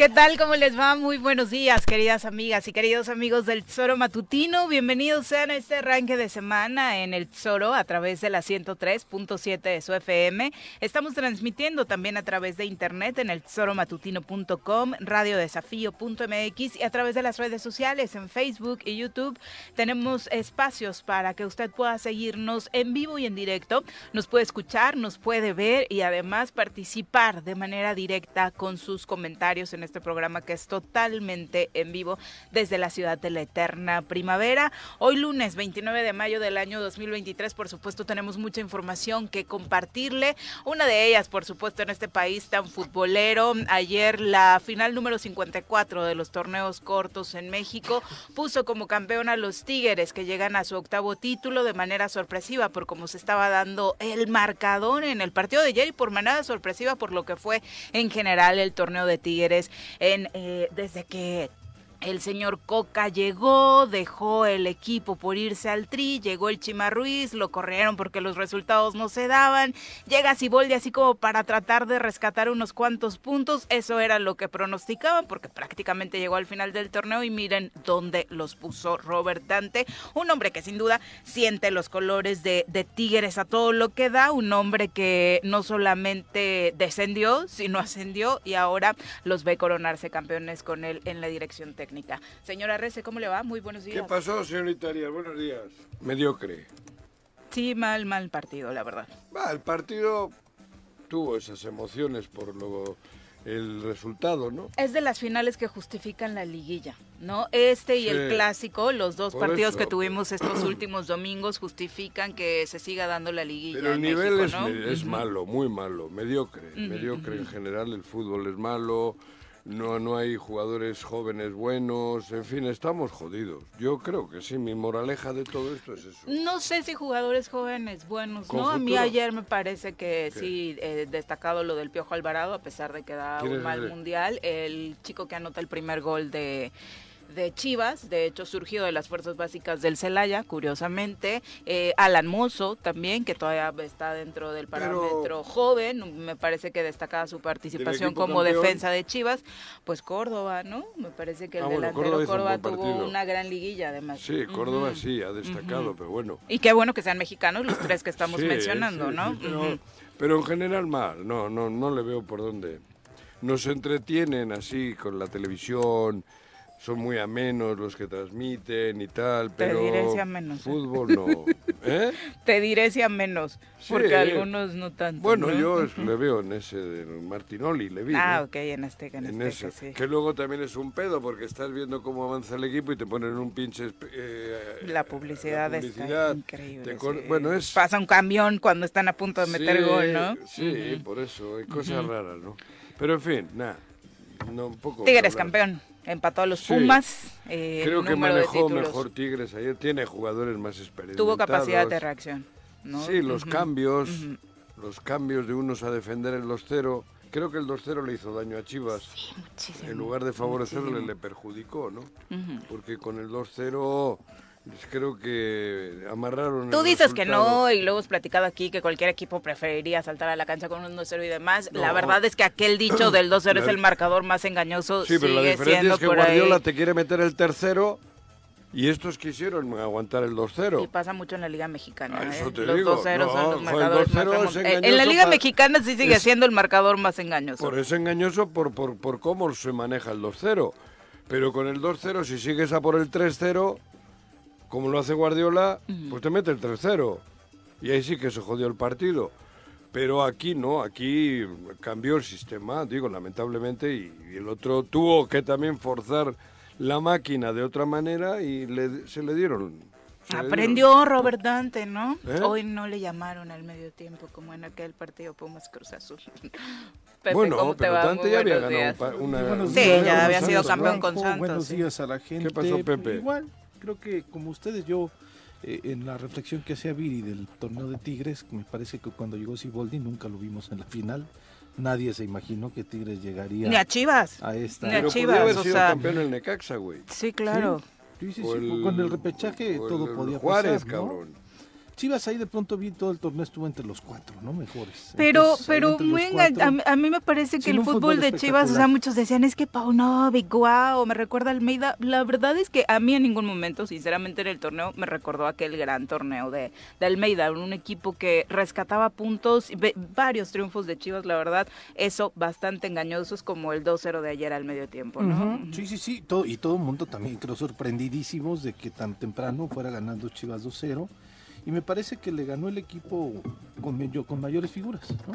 ¿Qué tal? ¿Cómo les va? Muy buenos días, queridas amigas y queridos amigos del Tesoro Matutino. Bienvenidos sean a este arranque de semana en el Tesoro a través de la 103.7 de su FM. Estamos transmitiendo también a través de internet en el tesoromatutino.com, radiodesafío.mx y a través de las redes sociales en Facebook y YouTube. Tenemos espacios para que usted pueda seguirnos en vivo y en directo. Nos puede escuchar, nos puede ver y además participar de manera directa con sus comentarios en este programa que es totalmente en vivo desde la ciudad de la eterna primavera. Hoy lunes 29 de mayo del año 2023, por supuesto, tenemos mucha información que compartirle. Una de ellas, por supuesto, en este país tan futbolero. Ayer la final número 54 de los torneos cortos en México puso como campeón a los Tigres que llegan a su octavo título de manera sorpresiva por cómo se estaba dando el marcador en el partido de ayer y por manera sorpresiva por lo que fue en general el torneo de Tigres en, eh, desde que el señor Coca llegó, dejó el equipo por irse al tri, llegó el Chima Ruiz, lo corrieron porque los resultados no se daban, llega Siboldi así como para tratar de rescatar unos cuantos puntos, eso era lo que pronosticaban porque prácticamente llegó al final del torneo y miren dónde los puso Robert Dante, un hombre que sin duda siente los colores de, de Tigres a todo lo que da, un hombre que no solamente descendió, sino ascendió y ahora los ve coronarse campeones con él en la dirección técnica. Señora Rece, ¿cómo le va? Muy buenos días. ¿Qué pasó, señorita Arias? Buenos días. Mediocre. Sí, mal, mal partido, la verdad. Va, el partido tuvo esas emociones por lo el resultado, ¿no? Es de las finales que justifican la liguilla, ¿no? Este y el clásico, los dos partidos eso. que tuvimos estos últimos domingos justifican que se siga dando la liguilla. Pero el nivel México, es, ¿no? es malo, muy malo, mediocre. Mediocre en general, el fútbol es malo, no, no hay jugadores jóvenes buenos, en fin, estamos jodidos. Yo creo que sí, mi moraleja de todo esto es eso. No sé si jugadores jóvenes buenos, ¿no? A mí ayer me parece que ¿Qué? sí, eh, destacado lo del Piojo Alvarado, a pesar de que da ¿Quién un mal ese? mundial. El chico que anota el primer gol de de Chivas, de hecho surgido de las fuerzas básicas del Celaya, curiosamente, Eh, Alan Mozo también, que todavía está dentro del Pero- parámetro joven, me parece que destacaba su participación como campeón? defensa de Chivas, pues Córdoba, ¿no? Me parece que el Ah, bueno, delantero Córdoba un tuvo partido. una gran liguilla además. Sí, Córdoba sí, ha destacado, pero bueno. Y qué bueno que sean mexicanos los tres que estamos Sí, mencionando, sí, ¿no? sí, pero, pero en general mal, no, no, no le veo por dónde. Nos entretienen así con la televisión, son muy amenos los que transmiten y tal, Te pero diré si ¿eh? fútbol no. ¿Eh? Te diré si a menos, porque algunos no tanto. Bueno, ¿no? yo le veo en ese de Martinoli, le vi. Ah, ¿no? ok, en Azteca, en, En ese. sí. Que luego también es un pedo porque estás viendo cómo avanza el equipo y te ponen un pinche. eh, La publicidad, la publicidad. está increíble. Te sí. Bueno, es. Pasa un camión cuando están a punto de meter gol, ¿no? Sí, por eso, hay cosas raras, ¿no? Pero en fin, nada. No, un poco Tigres campeón, empató a los Sí. Pumas. eh, Creo que manejó mejor Tigres ayer. Tiene jugadores más experimentados. Tuvo capacidad de reacción. ¿no? Sí, los Ujú. cambios, Ujú. los cambios de unos a defender el 2-0. Creo que el 2-0 le hizo daño a Chivas. Sí, muchísimo. en lugar de favorecerle, muchísimo. le perjudicó, ¿no? Ujú. Porque con el 2-0 Creo que amarraron. Tú dices que resultado. no, y luego hemos platicado aquí que cualquier equipo preferiría saltar a la cancha con un 2-0 y demás. La No. verdad es que aquel dicho del 2-0 es La- el marcador más engañoso. Sí, pero la sigue diferencia siendo es que Guardiola ahí. te quiere meter el tercero y estos quisieron aguantar el Y 2-0. pasa mucho en la Liga Mexicana. Ah, ¿eh? eso te los digo. 2-0 No, son los marcadores más 2-0 es remont- En- engañoso la Liga pa- Mexicana sí sigue es- siendo el marcador más engañoso. Por eso engañoso por, por, por cómo se maneja el 2-0. Pero con el 2-0, si sigues a por el 3-0, como lo hace Guardiola, pues te mete el 3-0. Y ahí sí que se jodió el partido. Pero aquí no, aquí cambió el sistema, digo, lamentablemente, y, y el otro tuvo que también forzar la máquina de otra manera y le- se le dieron. se le Aprendió Robert Dante, ¿no? ¿Eh? Hoy no le llamaron al medio tiempo como en aquel partido Pumas Cruz Azul. Pepe, Bueno, ¿cómo te pero? Dante Muy ya había ganado un días. una- Sí, ya había sido campeón con Santos, Buenos sí. días a la gente. pasó, Pepe? Igual, creo que como ustedes, yo eh, en la reflexión que hacía Viri del torneo de Tigres, me parece que cuando llegó Siboldi nunca lo vimos en la final. Nadie se imaginó que Tigres llegaría Ni a Chivas. a esta. ni a Pero Chivas, podría haber o sea- campeón el Necaxa, güey. Sí, claro. Sí, sí, O sí, el- con el repechaje o todo el podía Juárez, pasar, ¿no? cabrón. Chivas ahí de pronto vi todo el torneo estuvo entre los cuatro, ¿no? Mejores. Pero, Entonces, pero entre los muy enga- cuatro- a, mí- a mí me parece que el fútbol, fútbol de Chivas, o sea, muchos decían, es que Paunovic, guau, me recuerda a Almeida. La verdad es que a mí en ningún momento, sinceramente, en el torneo me recordó aquel gran torneo de, de Almeida, un equipo que rescataba puntos, y ve- varios triunfos de Chivas, la verdad, eso bastante engañosos como el 2-0 de ayer al medio tiempo, ¿no? Sí, sí, sí, todo, y todo el mundo también creo sorprendidísimos de que tan temprano fuera ganando Chivas 2-0 y me parece que le ganó el equipo con, con mayores figuras, ¿no?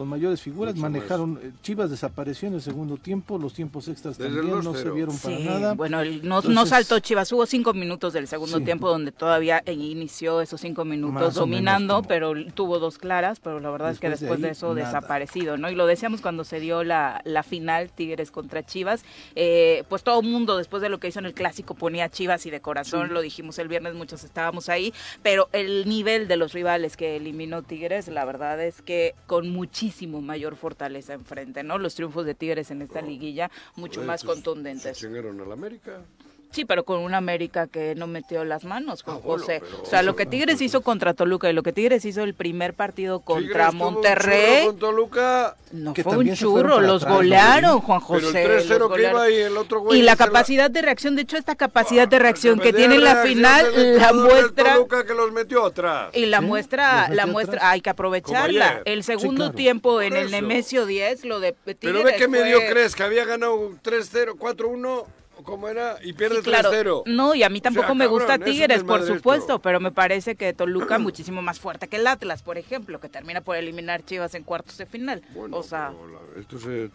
Con mayores figuras, Mucho manejaron, eh, Chivas desapareció en el segundo tiempo, los tiempos extras Desde también no se 2-0. vieron para Sí, nada. bueno, el- no, no saltó Chivas, hubo cinco minutos del segundo Sí. tiempo donde todavía inició esos cinco minutos Más o menos dominando, pero tuvo dos claras, pero la verdad es que Después de eso nada. desaparecido, ¿no? Y lo decíamos cuando se dio la, la final Tigres contra Chivas, eh, pues todo el mundo después de lo que hizo en el clásico ponía Chivas y de corazón, lo dijimos el viernes, muchos estábamos ahí, pero el nivel de los rivales que eliminó Tigres, la verdad es que con muchísimo mayor fortaleza enfrente, ¿no? Los triunfos de Tigres en esta liguilla mucho más pues, contundentes. Se chingaron al América. Sí, pero con una América que no metió las manos, Juan Ah, bueno, José. o sea, lo que Tigres hizo contra Toluca y lo que Tigres hizo el primer partido contra un Monterrey, Con Toluca, no Que fue un churro, los atrás, ¿no, golearon? Juan pero José. el los 3-0 que iba y el otro güey. Y la capacidad de reacción, de hecho, esta capacidad de Ah, reacción pues que tiene en la reacción final, la muestra Toluca que los metió atrás. y la Sí, muestra, la muestra, atrás. hay que aprovecharla. El segundo claro. tiempo en el. Nemesio 10, lo de Tigres Pero ve qué medio crees que había ganado 3-0, 4-1, o cómo era, y pierde Sí, claro. 3-0. No, y a mí tampoco sea, me gusta cabrón, Tigres, por supuesto, esto. pero me parece que Toluca muchísimo más fuerte que el Atlas, por ejemplo, que termina por eliminar Chivas en cuartos de final. Bueno, o sea, la- estos se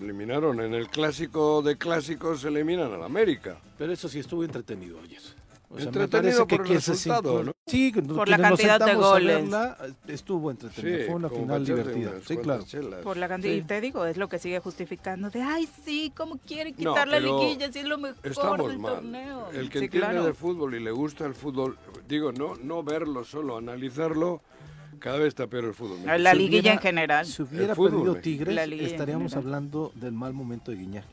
eliminaron. En el clásico de clásicos se eliminan al América. Pero eso sí estuvo entretenido ayer. O sea, me Entretenido parece que sintió- ¿no? Sí, Por la cantidad de goles. verla, estuvo entretenido. Fue una final divertida. unas Sí, claro. chelas. por la cantidad, Sí. y te digo, es lo que sigue justificando de, ay, sí, ¿cómo quiere No, quitar la liguilla si es lo mejor Estamos del mal. torneo? El que Sí, entiende claro. de fútbol y le gusta el fútbol, digo, no, no verlo solo, analizarlo, cada vez está peor el fútbol. La Si liguilla hubiera- en general. Si hubiera El fútbol perdido. Tigres, estaríamos hablando del mal momento de Guiñac.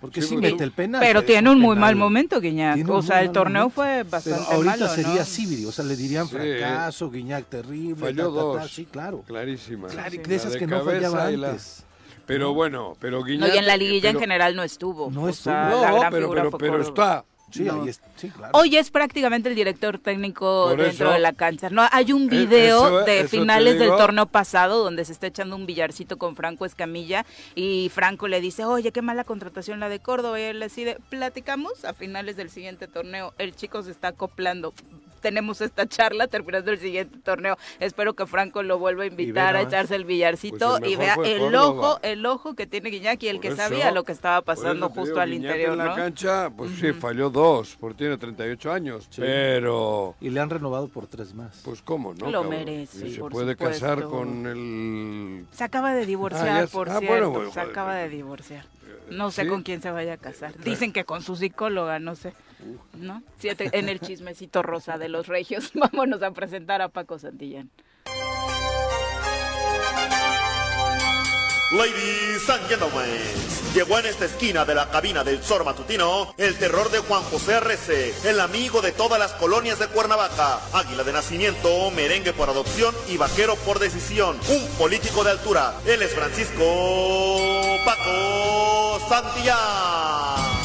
Porque Sí, sí, mete el penal. Pero tiene un muy penal. mal momento, Guiñac. O sea, muy el torneo momento. fue Pero bastante ahorita malo, sería ¿no? Sibiri, o sea, le dirían Sí. fracaso, Guiñac terrible. Falló ta, ta, ta, dos. Sí, claro. Clarísima. Claro, y La de esas de que no fallaba y la- antes. Pero bueno, pero No, Guiñac... y en la liguilla en pero- general no estuvo. No o estuvo. sea, No, la gran pero, pero, pero está. Sí, No. ahí es- sí, claro. Hoy es prácticamente el director técnico Por dentro eso- de la cancha. No, hay un Eh, video eso- de eso finales del torneo pasado donde se está echando un billarcito con Franco Escamilla y Franco le dice, oye, qué mala contratación la de Córdoba. Y él decide, platicamos a finales del siguiente torneo. El chico se está acoplando. Tenemos esta charla terminando el siguiente torneo. Espero que Franco lo vuelva a invitar a echarse el billarcito Pues el y vea el Córdoba. ojo, el ojo que tiene Guiñac y el Por que eso- sabía lo que estaba pasando justo digo, al Guiñac interior, en la ¿no? cancha, pues sí, falló dos, porque tiene 38 años. Sí. Pero, Y le han renovado por tres más. pues cómo, ¿no? Lo cabrón? merece, Y se por puede casar con el... Se acaba de divorciar, Ah, por ah, cierto. bueno, bueno, se acaba de divorciar. No sé ¿sí? con quién se vaya a casar. Dicen que con su psicóloga, no sé. ¿No? Siete, en el chismecito rosa de los regios. Vámonos a presentar a Paco Santillán. Ladies and gentlemen, llegó en esta esquina de la cabina del Zoro Matutino el terror de Juan José Arrece, el amigo de todas las colonias de Cuernavaca, águila de nacimiento, merengue por adopción y vaquero por decisión, un político de altura. Él es Francisco Paco Santillán.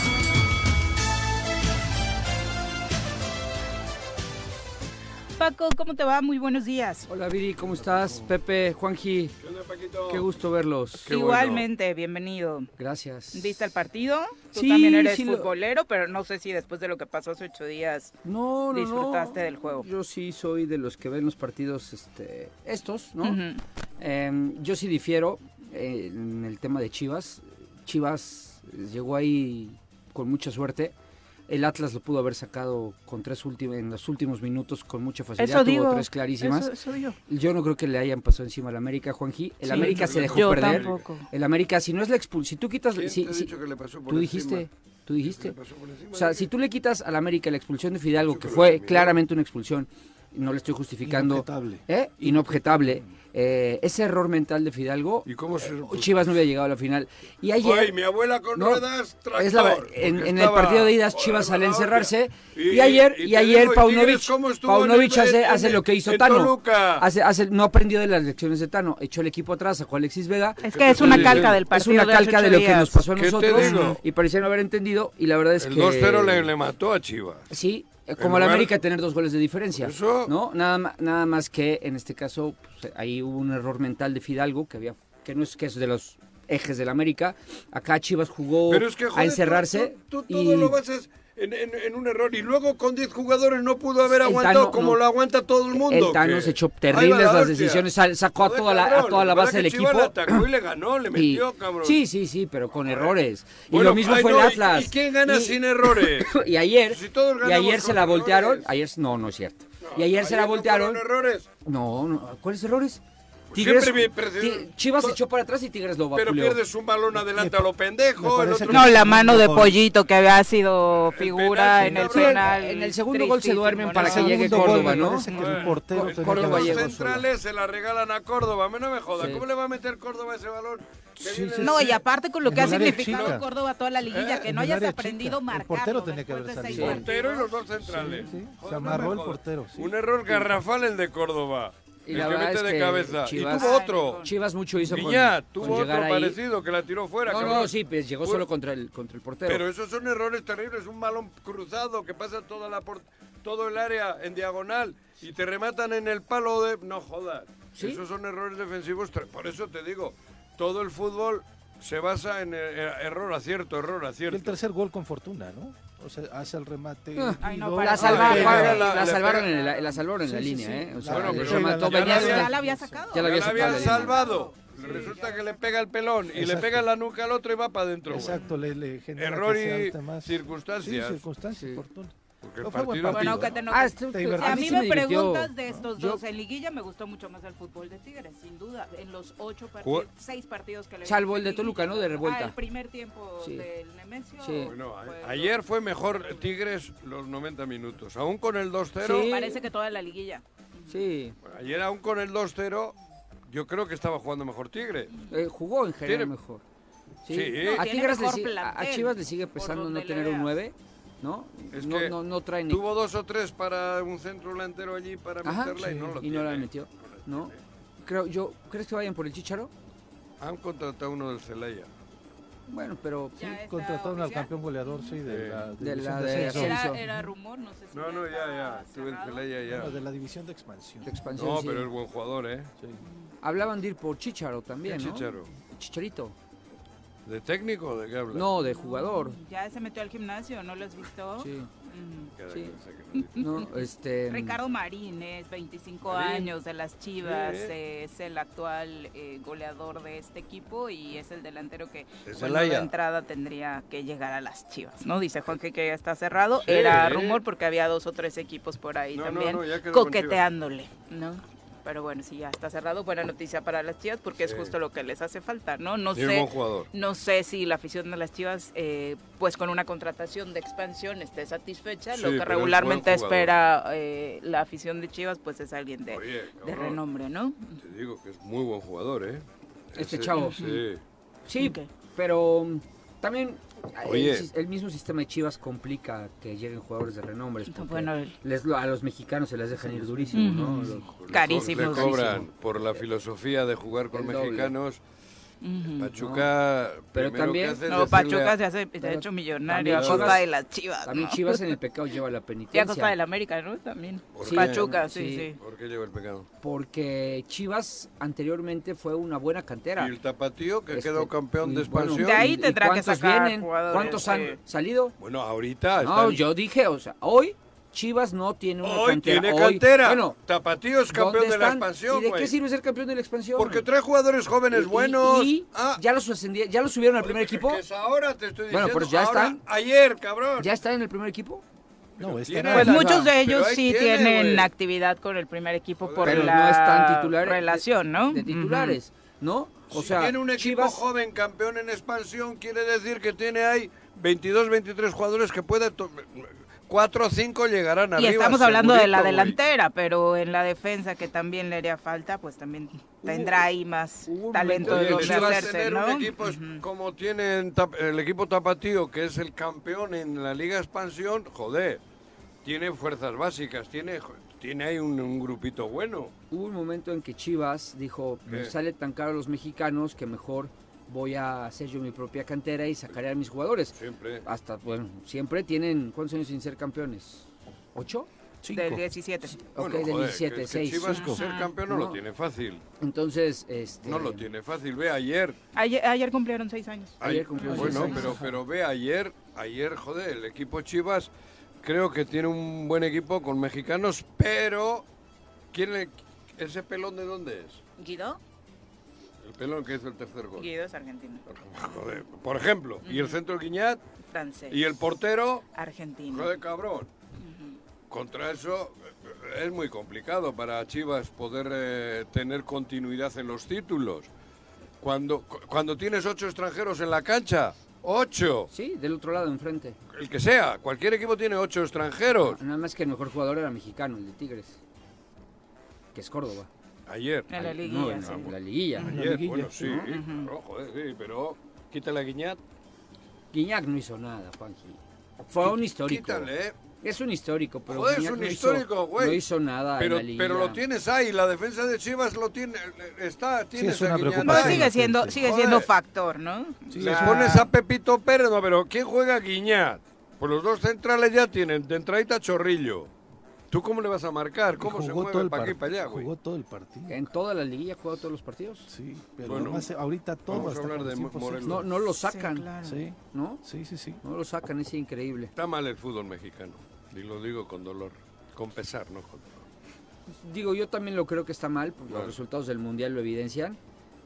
Paco, ¿cómo te va? Muy buenos días. Hola Viri, ¿cómo estás? Pepe, Juanji, ¿Qué onda, Paquito? qué gusto verlos. Qué bueno. Igualmente, bienvenido. Gracias. ¿Viste el partido? Tú Sí, también eres sí lo- futbolero, pero no sé si después de lo que pasó hace ocho días No, no, disfrutaste no. del juego. Yo sí soy de los que ven los partidos este, estos, ¿no? Em, yo sí difiero eh, en el tema de Chivas. Chivas llegó ahí con mucha suerte. El Atlas lo pudo haber sacado con tres últimos, en los últimos minutos con mucha facilidad. Eso Tuvo digo. tres clarísimas. Eso, eso digo. Yo no creo que le hayan pasado encima al América, Juanji. El Sí. América se dejó Yo perder. tampoco. El América, si no es la expulsión, si tú quitas... ¿Quién si- te ha si- dicho que le pasó por tú encima? dijiste, tú dijiste. O sea, si tú le quitas al América la expulsión de Fidalgo, que fue claramente una expulsión, no le estoy justificando, Inobjetable. ¿eh? inobjetable, eh, ese error mental de Fidalgo, ¿Y cómo se Chivas no había llegado a la final. Y ayer, Ay, mi abuela con No, ruedas, tractor. es la- en, en el partido de idas Chivas sale a encerrarse y, ayer y ayer digo, ¿y Paunovic, el- hace, en- hace lo que hizo Tano. Hace, hace- no aprendió de las lecciones de Tano, echó el equipo atrás, sacó a Alexis Vega. Es que es una calca del Es partido una de hace calca de lo que nos pasó a ¿Qué te nosotros y parecía no haber entendido y la verdad es El que 2-0 le, le mató a Chivas. Sí, como el lugar- América tener dos goles de diferencia. Eso- ¿No? Nada, nada más que en este caso pues, ahí hubo un error mental de Fidalgo que había que no es que es de los ejes del América. Acá Chivas jugó Pero es que, joder, a encerrarse Tú, tú- tú y todo lo basas en, en- en un error y luego con 10 jugadores no pudo haber aguantado Tano, como no. lo aguanta todo el mundo. el Tano se echó terribles la las decisiones, sacó a toda la, a toda la base del equipo. atacó y le ganó, le Y- metió, cabrón. sí, sí, sí, pero con errores. Y lo mismo ay, fue no, el ¿y- Atlas. ¿Y quién gana Y- sin errores? Y ayer, Si y ayer se la voltearon. errores. Ayer, no, no es cierto. y ayer se la voltearon. errores? No, no, ¿cuáles errores? Chivas se echó para atrás y Tigres lo Pero vapuleó. pierdes un balón adelante a lo pendejo. No, la mano de. Pollito que había sido figura en el penal. en el segundo gol se duermen para que llegue Córdoba, ¿no? Córdoba Los centrales se la regalan a Córdoba. A mí no me joda. ¿Cómo le va a meter Córdoba ese balón? No, y aparte con lo que ha significado chica. Córdoba toda la liguilla, Eh, que no hayas aprendido chica. El portero tenía que haber salido. El portero y los dos centrales. Sí, sí, Joder, se amarró el portero. sí. Un error garrafal el de Córdoba. Y el la que verdad mete es de que cabeza. Chivas- Y tuvo otro. Chivas mucho hizo con, Viñat con tuvo otro ahí. parecido que la tiró fuera. No, cabrón. no, sí, pues llegó solo contra el, contra el portero. Pero esos son errores terribles. Un balón cruzado que pasa toda la por- todo el área en diagonal y te rematan en el palo de. No jodas. ¿Sí? Esos son errores defensivos. Por eso te digo, todo el fútbol se basa en eh, error, acierto, error, Y el acierto. tercer gol con fortuna, ¿no? O sea, hace el remate. Ah. Ay, no, la, salvaron en la, la salvaron en Sí, la sí, línea, sí. ¿eh? O sea, Bueno, le pero- remató, Ya la venía de Ya una- la había sacado. Ya la había sacado salvado. Resulta que le pega el pelón y le pega la nuca al otro y va para adentro. Exacto, le, le genera Error y más. circunstancias. Sí, circunstancias, Sí. fortuna. Porque el No, partido Bueno, que te no- Ah, Te Si divertiste. a mí me divirtió. preguntas de estos Yo- dos en liguilla, me gustó mucho más el fútbol de Tigres, sin duda. En los ocho partidos, seis partidos que le Salvo el de Toluca, ¿no? De revuelta. Ah, el primer tiempo Sí. del Nemesio. Sí. Bueno, a- fue- ayer fue mejor Tigres los 90 minutos. Aún con el 2-0. Sí. Parece que toda la liguilla. Sí, Ayer aún con el 2-0, yo creo que estaba jugando mejor Tigre. eh, jugó en general Tiene- mejor. Sí. Sí. A, Tigres le a- Chivas le sigue pesando no tener un veas. 9, ¿no? Es no, que no, no trae ni... Tuvo dos o tres para un centro delantero allí para Ajá, meterla y no lo y no la tiene. metió, No tiene. Creo, yo, ¿Crees que vayan por el Chicharo? Han contratado uno del Celaya. Bueno, pero... Está Contrataron al campeón goleador, sí, de Sí. la De división la de de. Era, era rumor, no sé si No, no, ya, ya. Tuve el. Celaya ya. No, de la división de expansión. de expansión, No, sí. pero es buen jugador, ¿eh? Sí. Hablaban de ir por Chicharo también, ¿no? Chicharo. Chicharito. ¿De técnico o de qué habla? No, de jugador. Ya se metió al gimnasio, ¿no lo has visto? Sí. No, este... Ricardo Marín es 25 Marín. años de las Chivas, Sí. eh, es el actual eh, goleador de este equipo y es el delantero que con nueva entrada tendría que llegar a las Chivas, ¿no? Dice Juan que, que ya está cerrado, Sí. era rumor porque había dos o tres equipos por ahí No, también no, coqueteándole, ¿no? Pero bueno, si ya está cerrado, buena noticia para las Chivas porque es justo lo que les hace falta, ¿no? No sé buen jugador. no sé si la afición de las Chivas, eh, pues con una contratación de expansión esté satisfecha. Sí, Lo que es regularmente espera eh, la afición de Chivas, pues es alguien de, Oye, de renombre, ¿no? Te digo que es muy buen jugador, ¿eh? Este Ese- chavo. Sí. Sí, pero um, también Oye. el, mismo sistema de Chivas complica que lleguen jugadores de renombre. porque Bueno, el- les, lo- a los mexicanos se les dejan ir durísimo, ¿no? Los- Carísimos. Le cobran por la filosofía de jugar con doble. Pachuca, Pero también- hace No, Pachuca a- se, hace, se ha hecho millonario a también costa Chivas- de las chivas. También ¿no? Chivas en el pecado lleva la Y a penitencia. costa del América, ¿no? También. ¿Por qué? Pachuca, sí, Sí. sí. ¿Por qué lleva el pecado? Porque Chivas anteriormente fue una buena cantera. Y el tapatío que Este, quedó campeón de y bueno, expansión. De ahí ¿y tendrá que cuántos sacar vienen? jugadores, ¿Cuántos han sí. salido? Bueno, ahorita No, están- yo dije, o sea, hoy Chivas no tiene una Hoy cantera. tiene Hoy- cantera. Bueno, Tapatío es campeón ¿dónde de la están? expansión, ¿Y de qué sirve ser campeón de la expansión? Porque trae jugadores jóvenes Y- buenos. Y, Ah, ya los ascendí- ya los subieron al primer porque equipo. es ahora te estoy diciendo. Bueno, pues ya ahora, están. Ayer, cabrón. ¿Ya está en el primer equipo? No, tiene- estará- Pues muchos no, de pero ellos sí tiene, tienen actividad con el primer equipo por Pero la no están titulares. relación, ¿no? De titulares, ¿no? O si sea, tiene un equipo Chivas joven campeón en expansión, quiere decir que tiene ahí 22, 23 jugadores que puede... to- 4 o 5 llegarán Y arriba. estamos hablando de la güey. delantera, pero en la defensa que también le haría falta, pues también tendrá ahí más un talento de donde hacerse, tener ¿no? un equipo como tienen tap- el equipo Tapatío, que es el campeón en la Liga Expansión, joder, tiene fuerzas básicas, tiene, tiene ahí un, un grupito bueno. hubo un momento en que Chivas dijo, sale tan caro a los mexicanos que mejor voy a hacer yo mi propia cantera y sacaré a mis jugadores. Siempre. Hasta, bueno, siempre tienen, ¿cuántos años sin ser campeones? ¿Ocho? Cinco. Del 17. Ok, Bueno, del joder, 17, que- que 6. Chivas ser campeón no, lo tiene fácil. Entonces, este... No lo tiene fácil. Ve ayer. Ayer, ayer cumplieron seis años. Ayer Ay, cumplió Bueno, seis años. pero, pero ve ayer, ayer, joder, el equipo Chivas creo que tiene un buen equipo con mexicanos, pero ¿quién le- ese pelón de dónde es? ¿Guido? El pelón que hizo el tercer gol. Guido es argentino. Joder, por ejemplo, y el centro Guiñat Francés. y el portero, Argentino. joder, cabrón. Contra eso eh, es muy complicado para Chivas poder eh, tener continuidad en los títulos. Cuando, cu- cuando tienes ocho extranjeros en la cancha, ocho, Sí, del otro lado, enfrente. el que sea, cualquier equipo tiene ocho extranjeros. Nada más que el mejor jugador era mexicano, el de Tigres. Que es Córdoba. Ayer. En la liguilla, no, en sí. la liguilla. Ayer, liguilla. bueno, sí, Ujú. pero, joder, sí, pero quita la Guiñat. Guiñac no hizo nada, Juanji. Fue un histórico. Quítale, eh. Es un histórico, pero Joder, es Guiñac un no histórico, hizo, güey. No hizo nada Pero, en la pero lo tienes ahí, la defensa de Chivas lo tiene, está, tiene es una esa Guiñat Pues preocupación. ahí. sigue siendo, Joder. sigue siendo factor, ¿no? Sí, Les sí. pones a Pepito Pérez, no, pero ¿quién juega Guiñat? Pues los dos centrales ya tienen, de entradita Chorrillo. ¿Tú cómo le vas a marcar? ¿Cómo se Jugó todo mueve el para aquí y para allá, güey? Jugó todo el partido. En toda la liguilla jugó todos los partidos. Sí, pero Bueno, además, ahorita todo vamos a hablar de 100%. Morelos. No, no lo sacan, Sí, claro. Sí, ¿no? sí, sí, sí. No lo sacan, es increíble. Está mal el fútbol mexicano. Y lo digo con dolor. Con pesar, no con dolor. Digo, yo también lo creo que está mal, porque Claro. los resultados del Mundial lo evidencian.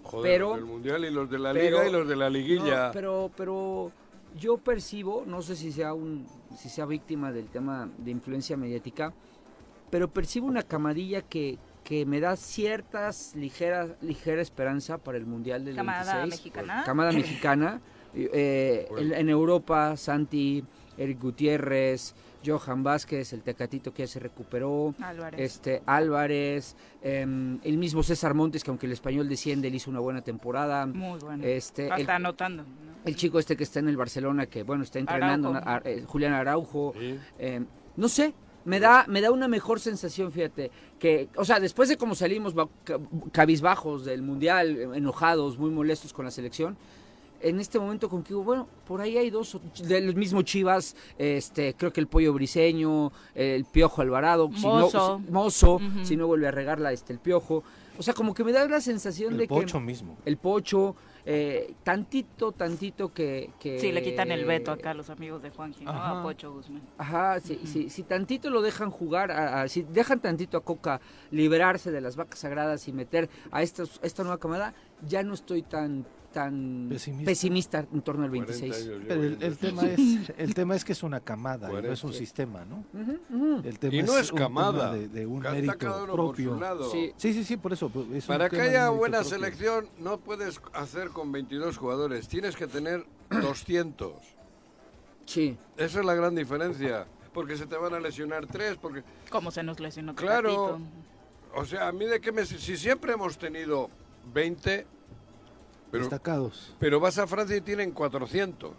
Joder, Pero- los del Mundial y los de la pero- Liga y los de la Liguilla. No, pero, pero yo percibo, no sé si sea un, si sea víctima del tema de influencia mediática, pero percibo una camadilla que, que me da ciertas ligeras, ligera esperanza para el mundial del Camada 26. mexicana. Camada mexicana. eh, en, en Europa, Santi, Eric Gutiérrez, Johan Vázquez, el Tecatito que ya se recuperó. Álvarez. Este, Álvarez, em, el mismo César Montes, que aunque el español desciende, él hizo una buena temporada. Muy bueno. Este, el, Hasta anotando. ¿no? el chico este que está en el Barcelona, que bueno, está entrenando, Araujo. a- eh, Julián Araujo. Sí. em, no sé, me da, me da una mejor sensación, fíjate, que, o sea, después de cómo salimos ba- ca- cabizbajos del Mundial, enojados, muy molestos con la selección, en este momento con que, bueno, por ahí hay dos, o- del mismo Chivas, este, creo que el Pollo Briseño, el Piojo Alvarado, si no- Mozo. si- Mozo, si no vuelve a regarla, este, el Piojo. O sea, como que me da la sensación de El que pocho mismo. el pocho, eh, tantito, tantito que, que... Sí, le quitan el veto acá a los amigos de Juanji, ¿no? Ajá. A Pocho Guzmán. Ajá, si, si, si tantito lo dejan jugar, a- a- si dejan tantito a Coca liberarse de las vacas sagradas y meter a esta, esta nueva camada, ya no estoy tan tan Pesimista. pesimista, en torno al 40 26. años Pero el, tema es el tema es que es una camada, y no es un 40. sistema, ¿no? El tema Y no es un tema camada. de, de un Canta mérito cada uno por su propio. lado. Sí. Sí, sí, sí, por eso. es Para que haya buena propio. selección, no puedes hacer con 22 jugadores. Tienes que tener 200. Sí, Esa es la gran diferencia. Porque se te van a lesionar tres. Porque, ¿Cómo se nos lesionó Claro. O sea, a mí de qué me. Si siempre hemos tenido 20, Pero- destacados. Pero vas a Francia y tienen 400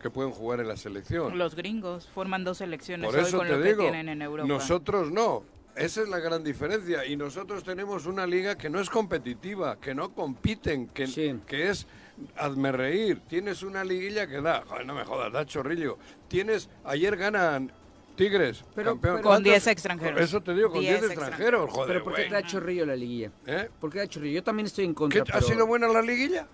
que pueden jugar en la selección. Los gringos forman dos selecciones Por hoy eso con te lo digo, que tienen en Europa. nosotros no. Esa es la gran diferencia. Y nosotros tenemos una liga que no es competitiva, que no compiten, que, Sí. que es hazme reír. Tienes una liguilla que da, joder, no me jodas, da chorrillo. Tienes, ayer ganan Tigres, Pero- campeón. pero- Con ¿Cuántos? 10 extranjeros. Eso te digo, con 10 10 extranjeros, joder. Pero ¿por qué te da chorrillo la liguilla? ¿Eh? ¿Por qué da chorrillo? Yo también estoy en ¿Qué- contra. ¿Ha sido buena la liguilla?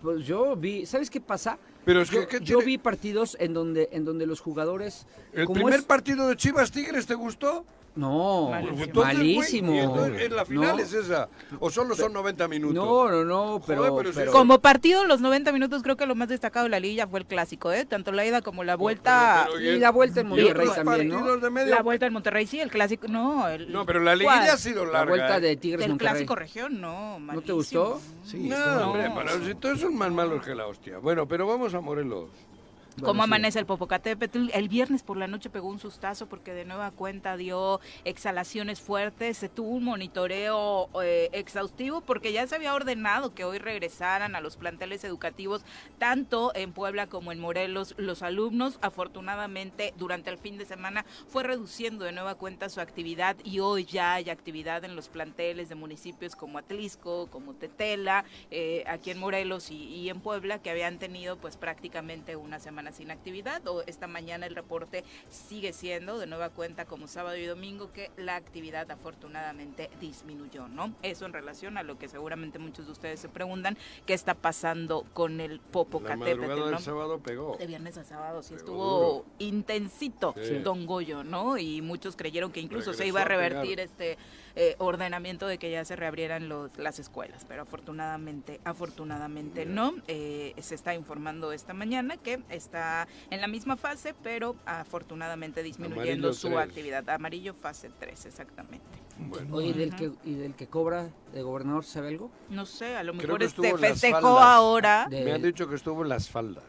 Pues yo vi, ¿sabes qué pasa? Pero es que, yo, ¿qué yo tiene- vi partidos en donde en donde los jugadores ¿El primer es- partido de Chivas Tigres te gustó? No, Malísimo. Entonces, malísimo. entonces en la final No. es esa. ¿O solo son 90 minutos? No, no, no, pero, Joder, pero si pero- es- Como partido, los 90 minutos, creo que lo más destacado de la liga fue el clásico, ¿eh? Tanto la ida como la vuelta. pero- pero- y la vuelta en ¿Y Monterrey también, ¿no? partidos de medio? La vuelta en Monterrey, sí, el clásico. No, el, No, pero la liguilla ¿Cuál? ha sido La larga. vuelta ¿eh? de Tigres Monterrey. clásico región, no. ¿No te malísimo. gustó? Sí, No, hombre, pero si todos son más malos que la hostia. Bueno, pero vamos a Morelos. ¿Cómo amanece el Popocatépetl? El viernes por la noche pegó un sustazo porque de nueva cuenta dio exhalaciones fuertes, se tuvo un monitoreo eh, exhaustivo porque ya se había ordenado que hoy regresaran a los planteles educativos tanto en Puebla como en Morelos los alumnos. Afortunadamente durante el fin de semana fue reduciendo de nueva cuenta su actividad y hoy ya hay actividad en los planteles de municipios como Atlisco, como Tetela, eh, aquí en Morelos y, y en Puebla que habían tenido pues prácticamente una semana sin actividad o esta mañana el reporte sigue siendo de nueva cuenta como sábado y domingo que la actividad afortunadamente disminuyó, ¿no? Eso en relación a lo que seguramente muchos de ustedes se preguntan qué está pasando con el La Popocatépetl, del ¿no? sábado pegó. De viernes a sábado sí Pegó estuvo duro. intensito Sí. Don Goyo, ¿no? Y muchos creyeron que incluso se iba a revertir este eh, ordenamiento de que ya se reabrieran los, las escuelas, pero afortunadamente, afortunadamente no. Eh, se está informando esta mañana que está en la misma fase, pero afortunadamente disminuyendo Amarillo su actividad. Amarillo fase 3, exactamente. Bueno, Oye, ¿y del que y del que cobra de gobernador sabe algo? No sé, a lo mejor este festejó ahora. De- me han dicho que estuvo en las faldas.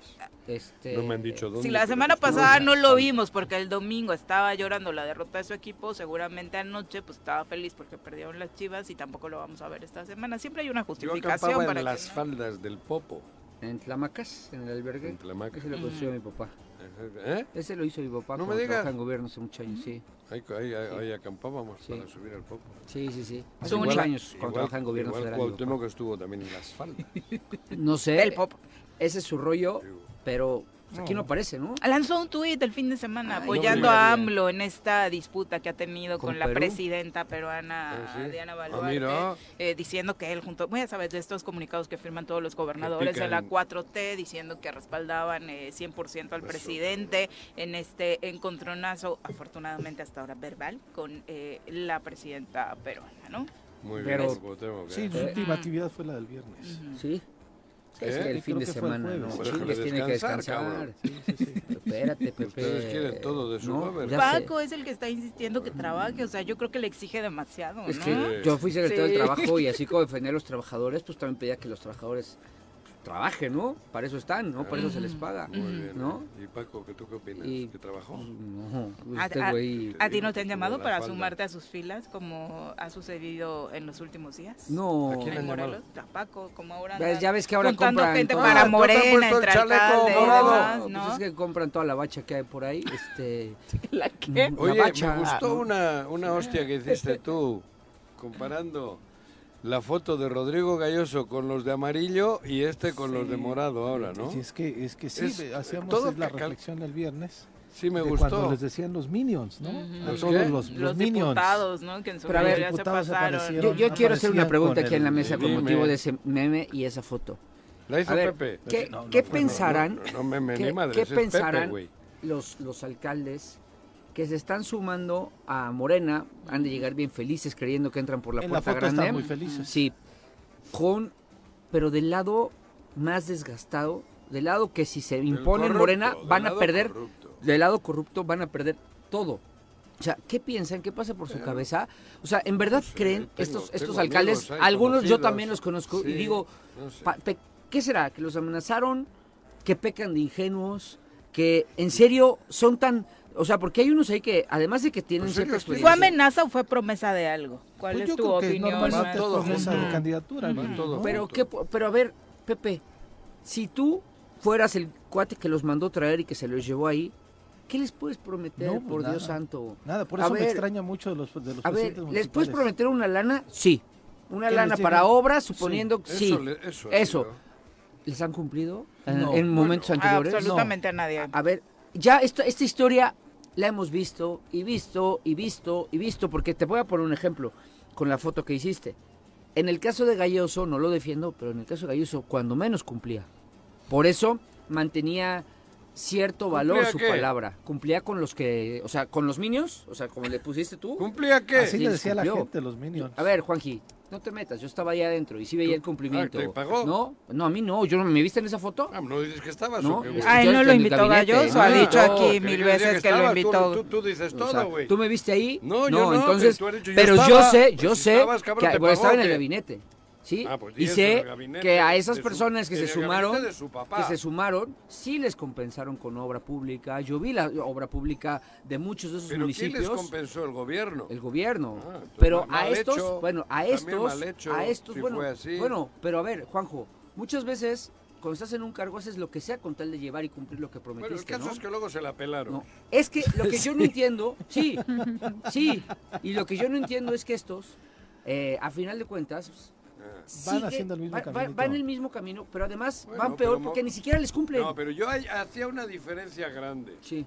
Este, No me han dicho dónde. Si la semana pasada no lo vimos porque el domingo estaba llorando la derrota de su equipo, seguramente anoche pues estaba feliz porque perdieron las Chivas y tampoco lo vamos a ver esta semana. Siempre hay una Yo justificación acampaba para en que las no- faldas del Popo. En Tlamacas, en el albergue. En Tlamacas. Ese lo construyó mi papá. ¿Eh? Ese lo hizo mi papá No me cuando digas. en gobierno hace muchos años, sí. Ahí, ahí- ahí- ahí acampábamos Sí. para subir al Popo. Sí, sí, sí. Hace muchos años cuando trabajaba en gobierno igual federal. Cuauhtémoc estuvo también en las faldas. No sé, El Pop. ese es su rollo, pero pues, aquí no aparece, ¿no? Lanzó un tuit el fin de semana Ay, apoyando no, a. AMLO en esta disputa que ha tenido con, ¿Con la Perú? presidenta peruana Ah, sí. Diana Ah, Baluarte, mira. eh, diciendo que él junto, bueno, ya sabes, de estos comunicados que firman todos los gobernadores de la pican. 4T, diciendo que respaldaban eh, 100% al Eso. presidente en este encontronazo, afortunadamente hasta ahora verbal, con eh, la presidenta peruana, ¿no? Muy Pero- bien, Cuauhtémoc, ¿eh? Sí, su última actividad fue la del viernes. Sí. Es ¿Eh? que el fin de que fue el semana. ¿no? Chingues, tiene que descansar, descansar. cabrón. Sí, sí, sí. Espérate, Pepe. Ustedes quieren todo de su sé. Paco es el que está insistiendo que trabaje, o sea, yo creo que le exige demasiado, Es ¿no? que yo fui secretario Sí. de trabajo y así como defender a los trabajadores, pues también pedía que los trabajadores trabajen, ¿no? Para eso están, ¿no? Para eso se les paga. Muy bien. ¿no? ¿Y Paco, ¿qué tú qué opinas? Y- ¿Que trabajó? No, ¿A, este a- güey... a ti no te han llamado la para falda. sumarte a sus filas como ha sucedido en los últimos días? No. ¿A quién En han llamado? Morelos, a Paco, como ahora Ya ves que ahora compran gente todo. para Ah, ¿no te han Morena, el chaleco y morado? demás, Pues ¿no? es que compran toda la bacha que hay por ahí. Este, ¿La qué? La Oye, bacha. me gustó una, una hostia que hiciste tú, comparando la foto de Rodrigo Galloso con los de amarillo y este con los de morado ahora, ¿no? Es que, es que sí, Es- hacíamos todo la reflexión el viernes. Sí, me de gustó. Cuando les decían los minions, ¿no? A ¿Los todos los, los Los minions. diputados, ¿no? Que en su Pero a ver, mayoría se pasaron. yo yo quiero hacer una pregunta aquí en la mesa con motivo de ese meme y esa foto. La hizo A ver, Pepe. ¿qué, No, no qué fue, no, pensarán, No, no meme qué, ni madre, qué Pepe, pensarán los, los alcaldes que se están sumando a Morena? Han de llegar bien felices creyendo que entran por la En la puerta foto grande. están muy felices. Sí, con, pero del lado más desgastado, del lado que si se impone corrupto, Morena van a perder, corrupto. del lado corrupto van a perder todo. O sea, ¿qué piensan? ¿Qué pasa por su cabeza? O sea, ¿en verdad sé, creen tengo- estos, tengo estos alcaldes? Algunos yo también los conozco y digo, no sé. ¿qué será? ¿Que los amenazaron? ¿Que pecan de ingenuos? ¿Que en serio son tan... O sea, porque hay unos ahí que, además de que tienen Pues cierta tienen- ¿Fue experiencia... amenaza o fue promesa de algo? ¿Cuál Pues es yo tu creo que opinión? es todo promesa junto. de candidatura, ¿no? todo ¿no? Pero, junto. ¿qué, po- pero a ver, Pepe, si tú fueras el cuate que los mandó traer y que se los llevó ahí, ¿qué les puedes prometer, No, pues por Dios santo? Nada, por A eso me ver, extraña mucho de los, de los A ver, ¿les puedes prometer una lana? Sí. Una ¿Que lana para obras, suponiendo que sí. Eso. ¿Les han cumplido en, No. en momentos Bueno, anteriores? Absolutamente a nadie. A ver, ya esto, esta historia la hemos visto y visto y visto y visto, porque te voy a poner un ejemplo con la foto que hiciste. En el caso de Galloso, no lo defiendo, pero en el caso de Galloso, cuando menos cumplía. Por eso mantenía cierto valor ¿Cumplía su qué? palabra. Cumplía con los que, o sea, con los minions, o sea, como le pusiste tú. ¿Cumplía qué? Así Sí, le decía la cumplió. gente, los minions. A ver, Juanji, no te metas, yo estaba ahí adentro y sí veía el cumplimiento. Ah, ¿te pagó? No, no, a mí no, yo no, ¿me viste en esa foto? Ah, ¿No dices que estabas No, o Ah, Yo no lo invitó. Galloso, ha No, dicho no, aquí mil que veces decías que lo estabas, tú- invitó. Tú, tú dices O todo, sea, güey. Tú me viste ahí. No, yo no, entonces, pero tú has dicho, yo pero yo sé, Pues yo si sé estabas, cabrón, que estaba en el gabinete. ¿Sí? Ah, pues, y sé que a esas su- personas que se sumaron, que se sumaron, sí les compensaron con obra pública. Yo vi la obra pública de muchos de esos ¿Pero quién les municipios. compensó? ¿El gobierno? El gobierno. Ah, pero a estos, hecho, bueno, a estos, hecho, a estos, si bueno, pero a ver, Juanjo, muchas veces cuando estás en un cargo haces lo que sea con tal de llevar y cumplir lo que Bueno, el prometiste, caso ¿no? es que luego se la pelaron. No, es que lo que yo no entiendo, sí, sí, y lo que yo no entiendo es que estos, eh, a final de cuentas, Van sigue- haciendo el mismo va- va- caminito. van el mismo camino, pero además Bueno, van peor porque ni siquiera les cumplen. No, pero yo hacía una diferencia grande. Sí,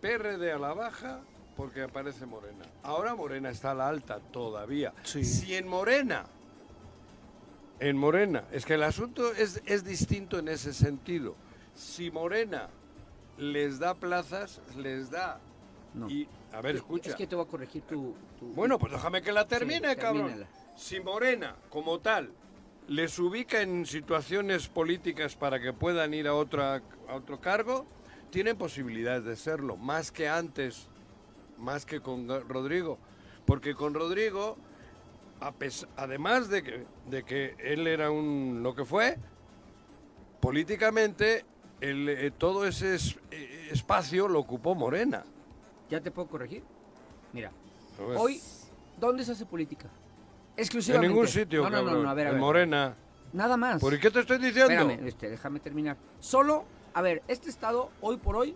PRD a la baja porque aparece Morena. Ahora Morena está a la alta todavía. Sí. Si en Morena, en Morena, es que el asunto es, es distinto en ese sentido. Si Morena les da plazas, les da. no. Y, a ver, escucha. Es que te voy a corregir tu... tu- Bueno, pues déjame que la termine, Sí, cabrón. termínala. Si Morena, como tal, les ubica en situaciones políticas para que puedan ir a, otra, a otro cargo, tienen posibilidades de serlo, más que antes, más que con Rodrigo. Porque con Rodrigo, a además de que, de que él era un lo que fue, políticamente el, eh, todo ese es- eh, espacio lo ocupó Morena. ¿Ya te puedo corregir? Mira, hoy, ¿dónde se hace política? En Exclusivamente. ningún sitio, No, no, no, no, a ver, a en ver. Morena. Nada más. ¿Por qué te estoy diciendo? Espérame, este, déjame terminar. Solo, a ver, este estado, hoy por hoy...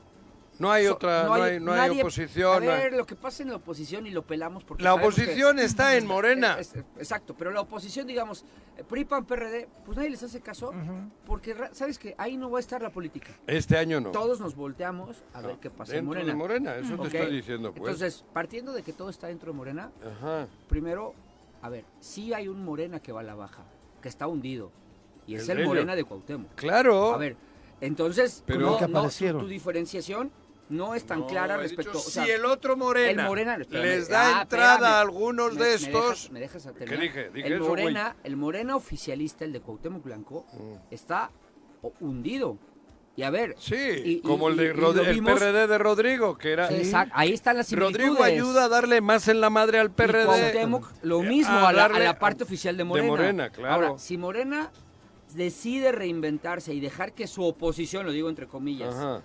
No hay so- otra, no hay, no hay nadie- oposición. A no hay- ver, lo que pasa en la oposición y lo pelamos porque... La que- oposición está en Morena. Es- es- exacto, pero la oposición, digamos, eh, PRI, PAN, PRD, pues nadie les hace caso porque, ¿sabes qué? Ahí no va a estar la política. Este año no. Todos nos volteamos a ver qué pasa en Morena. de Morena, eso te estoy diciendo, pues. Entonces, partiendo de que todo está dentro de Morena, Ajá. primero, a ver, sí hay un Morena que va a la baja, que está hundido, y El es el. Morena de Cuauhtémoc. Claro. A ver, entonces, Pero- no, Que no, tu, aparecieron. tu diferenciación no es tan No, clara respecto... dicho, o sea, si el otro Morena, el Morena, espérame, les da ah, entrada espérame. a algunos Me- de me estos. dejas- ¿Me dejas, terminar? dije? Dije el eso. Morena, el Morena oficialista, el de Cuauhtémoc Blanco, Mm. está hundido. Y a ver, Sí, y- como y- el de Rod- el vimos- PRD de Rodrigo, que era. exacto, ahí están las similitudes. Rodrigo ayuda a darle más en la madre al PRD. Lo mismo a a la, a parte oficial de de Morena. Morena, claro. Ahora, si Morena decide reinventarse y dejar que su oposición, lo digo entre comillas, Ajá.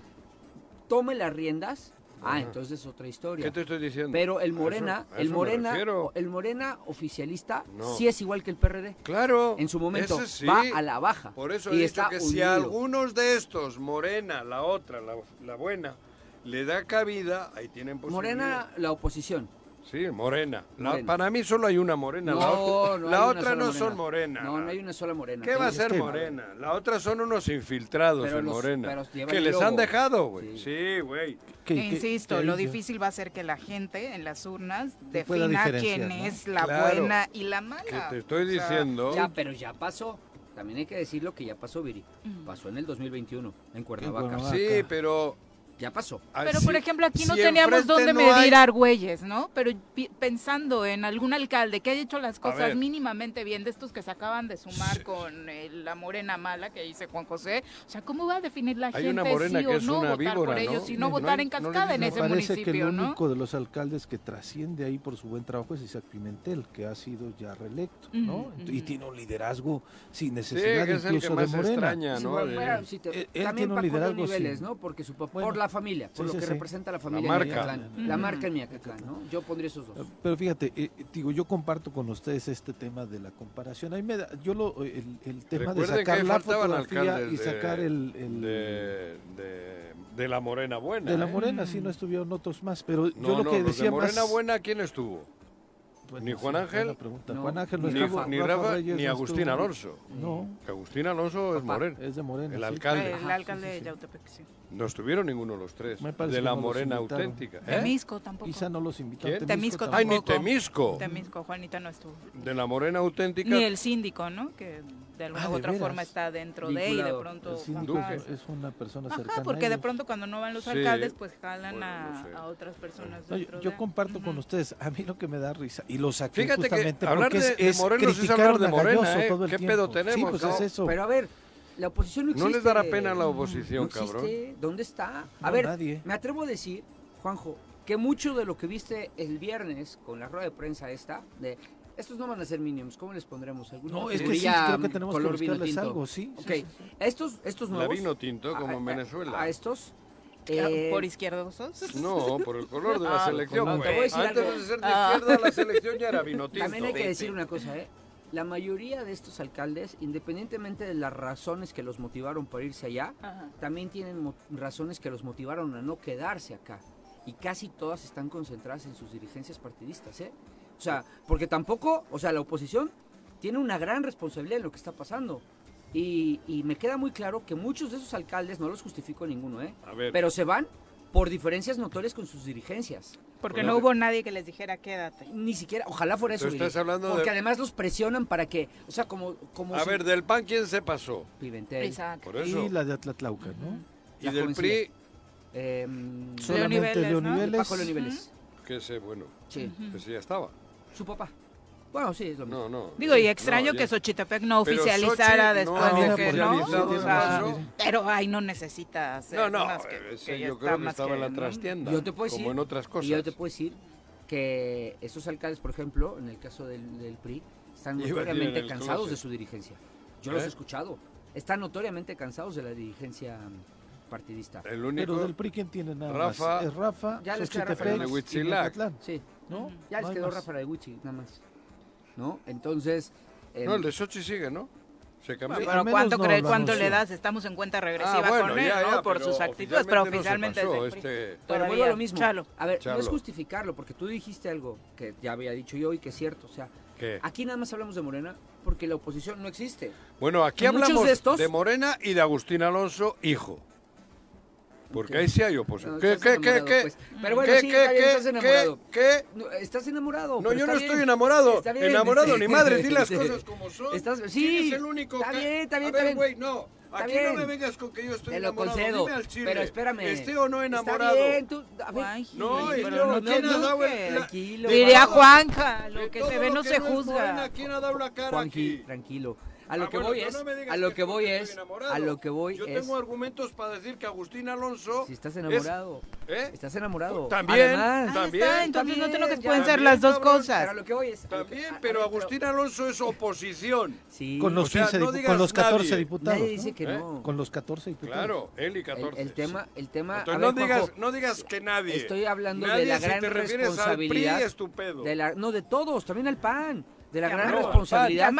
tome las riendas, ah, entonces es otra historia. ¿Qué te estoy diciendo? Pero el A Morena, eso- a el eso Morena, el Morena oficialista No. sí es igual que el PRD. Claro. En su momento sí. va a la baja. Por eso y he está dicho que si a algunos de estos, Morena, la otra, la, la buena, le da cabida, ahí tienen posibilidad. Morena, la oposición. Sí, Morena. La- Morena. para mí solo hay una Morena. la No, otra, no la hay una otra sola no morena. son Morena. No, no hay una sola morena. ¿Qué va a ser Morena? La otra son unos infiltrados Pero en los- Morena. pero que el les logo. han dejado, güey. Sí. Güey. E insisto, lo difícil va a ser que la gente en las urnas pueda defina diferenciar, quién ¿no? es la Claro. buena y la Que mala. te estoy O sea, diciendo. Ya, pero ya pasó. También hay que decir lo que ya pasó, Viri. Pasó en el 2021, en. Cuernavaca. Sí, pero. Ya pasó. Pero así- por ejemplo aquí no si teníamos dónde no medir hay- argüelles, ¿no? Pero pensando en algún alcalde que haya hecho las cosas mínimamente bien, de estos que se acaban de sumar con eh, la morena mala que dice Juan José, o sea, ¿cómo va a definir la Hay gente una morena sí que o es no una votar víbora, por ellos ¿no? y no No votar hay- en no cascada en ese parece que municipio, el ¿no? único de los alcaldes que trasciende ahí por su buen trabajo es Isaac Pimentel, que ha sido ya reelecto, ¿no? Y tiene un liderazgo sin Sí, necesidad que es el que incluso de Morena. extraña, Sí, ¿no? bueno, sí te- Él- tiene un va con dos liderazgo, niveles, familia, por lo que representa la familia la en La marca en Miacatlán, ¿no? Yo pondría esos dos. Pero fíjate, eh, eh, digo, yo comparto con ustedes este tema de la comparación. Ahí me da, yo lo, el, el tema de sacar la fotografía y sacar el... el de, la Morena Buena. De la ¿eh? Morena, eh. sí, no mm. estuvieron otros más, pero yo lo que decía de Morena. Buena, ¿quién estuvo? Pues, ni Juan Ángel, no, Juan Ángel no ni, estaba, ni, Rafa, Rafa Reyes, ni Agustín no Alonso. No. Que Agustín Alonso es Moreno. Es de Morena. El sí. alcalde. Ah, el ah, alcalde de Yautepec, sí. No estuvieron ninguno los tres. de la Morena auténtica. ¿Eh? Temisco tampoco. Quizá no los invitaron. Temisco, Temisco tampoco. Ay, ni Temisco. Temisco, Juanita no estuvo. De la Morena auténtica. Ni el síndico, ¿no? Que de alguna ah, u otra forma está dentro de y de pronto... Es una persona cercana Ajá, porque de pronto cuando no van los alcaldes, pues jalan a, otras personas no, Yo, comparto con ustedes, a mí lo que me da risa, y lo saqué Fíjate justamente que hablar porque de, es, Moreno criticar de Morena, ¿eh? todo el ¿Qué tiempo. pedo tenemos? Sí, pues es eso. Pero a ver, la oposición no existe. No les dará pena a la oposición, no cabrón. ¿Dónde está? A ver, me atrevo a decir, Juanjo, que mucho de lo que viste el viernes con la rueda de prensa esta, de estos no van a ser minions, ¿cómo les pondremos? No, es que sí, creo que tenemos color que buscarles algo, sí. Ok, sí, sí. Estos, estos nuevos... La vino tinto, como a, en Venezuela. A estos... Eh, ¿Por izquierdosos? No, por el color de la ah, selección, güey. Antes de ser de ah. izquierda, la selección ya era vino tinto. También hay que decir una cosa, ¿eh? La mayoría de estos alcaldes, independientemente de las razones que los motivaron para irse allá, también tienen razones que los motivaron a no quedarse acá y casi todas están concentradas en sus dirigencias partidistas. ¿eh? O sea, porque tampoco, o sea, la oposición tiene una gran responsabilidad en lo que está pasando. Y, y me queda muy claro que muchos de esos alcaldes, no los justifico ninguno, ¿eh? A ver. Pero se van por diferencias notorias con sus dirigencias. Porque no hubo nadie que les dijera quédate. Ni siquiera, ojalá fuera eso. Estás hablando porque de... además los presionan para que, o sea, como... como a ver, del PAN, ¿quién se pasó? Pimentel. Y la de Atlatlauca, ¿no? Y la del. PRI... Eh, Solamente Niveles, ¿no? Paco Leo Niveles. ¿Mm? Que ese, bueno, sí. que ese ya estaba su papá. Bueno, sí, es lo mismo. No, no. Digo, y extraño no, que Xochitepec no oficializara después no, de que no. Pero ahí no necesita hacer No, no, más eh, que, yo creo que estaba en la trastienda, yo te puedo como en otras cosas. Yo te puedo decir que esos alcaldes, por ejemplo, en el caso del, PRI, están notoriamente cansados de su dirigencia. Yo los he escuchado. Están notoriamente cansados de la dirigencia partidista. El único. Pero del PRI, ¿quién tiene nada Rafa. Es Rafa, ya les quedó Rafa de Sí. ¿No? Ya les quedó más. Rafa de Huichi, nada más. ¿No? Entonces... El... No, el de Sochi sigue, ¿no? Se cambió. Bueno, pero ¿cuánto, no, cree, ¿cuánto le das? Estamos en cuenta regresiva ah, con él, ¿no? Por sus actitudes, pero oficialmente. Este, pero vuelvo a lo mismo. Chalo. A ver, no es justificarlo, porque tú dijiste algo que ya había dicho yo y que es cierto. O sea, ¿Qué? aquí nada más hablamos de Morena porque la oposición no existe. Bueno, aquí hablamos de Morena y de Agustín Alonso, hijo. Porque ahí sí hay oposición. No, ¿Qué, qué, qué, qué? Pues. Pero bueno, ¿Qué, sí, qué, qué, estás enamorado. ¿Qué? No, estás enamorado. No, yo no bien. estoy enamorado. Bien. Enamorado ni madre, di las cosas como son. Estás... Sí, es el único está que... bien, está bien, A ver, güey, no. Aquí no me vengas con que yo estoy enamorado. Te lo. Concedo, Dime al chile. Pero espérame. ¿Esté o no enamorado? Está bien, tú. A no, pero no, no, ¿quién no, Tranquilo. Diría Juanca, lo que se ve no se juzga. ¿Quién ha dado la cara aquí? Tranquilo. Ah, a lo que voy es, a lo que voy es, a lo que voy Yo tengo argumentos para decir que Agustín Alonso Si estás enamorado. ¿Eh? Estás enamorado. También, Además, también. Ah, está, entonces también, no te que pueden ser las dos cabrón, cosas. Pero a lo que voy es También, ah, pero Agustín Alonso es oposición. Sí. Con los 15 o sea, no con los 14 nadie. diputados. Nadie dice que ¿Eh? no. Con los 14 diputados. Claro, él y 14. El, el tema, el tema entonces, ver, no digas Juanjo, no digas que nadie. Estoy hablando de la gran responsabilidad de la, no de todos, también al PAN de la gran responsabilidad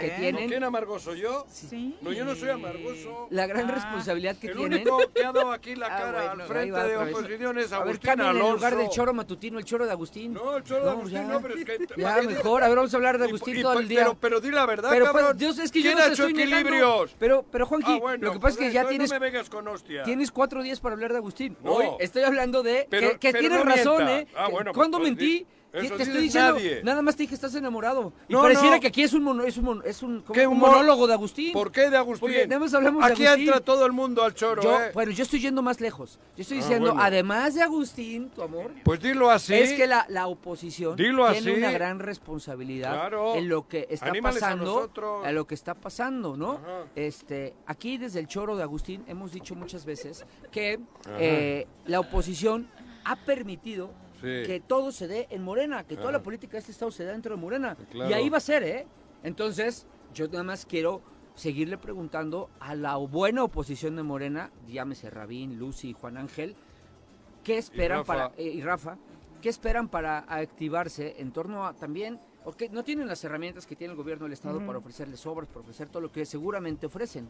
que eh. tienen. ¿Quién amargoso? ¿Yo? Sí. No, yo no soy amargoso. La gran responsabilidad que el tienen. El único que ha dado aquí la cara frente de oposición Agustín a ver, en lugar del choro matutino, el choro de Agustín. No, el choro de Agustín ya. no, pero mejor, a ver, vamos a hablar de Agustín todo el día. Pero, pero di la verdad, pero, Dios, es que yo no ha hecho equilibrios? Pero, pero, Juanji, ah, bueno, lo que pasa es que pues, ya tienes... No me vengas con hostia. Tienes cuatro días para hablar de Agustín. Hoy estoy hablando de... Que tienes razón, ¿eh? Ah, pues, ¿Cuándo pues, mentí? Te estoy diciendo? Nadie. Nada más te dije, estás enamorado. Y pareciera que aquí es un, monólogo de Agustín. ¿Por qué de Agustín? Aquí entra todo el mundo al choro. ¿eh? Bueno, yo estoy yendo más lejos. Yo estoy ah, diciendo, además de Agustín, tu amor. Pues dilo así. Es que la, la oposición tiene una gran responsabilidad en lo que está pasando. A, a, lo que está pasando, ¿no? Este, aquí desde el choro de Agustín hemos dicho muchas veces que eh, la oposición ha permitido que todo se dé en Morena, que toda la política de este Estado se dé dentro de Morena. Y ahí va a ser, ¿eh? Entonces, yo nada más quiero seguirle preguntando a la buena oposición de Morena, llámese Rabín, Lucy, Juan Ángel, ¿qué esperan para... Eh, y Rafa, ¿qué esperan para activarse en torno a también... Porque no tienen las herramientas que tiene el gobierno del Estado para ofrecerles obras, para ofrecer todo lo que seguramente ofrecen.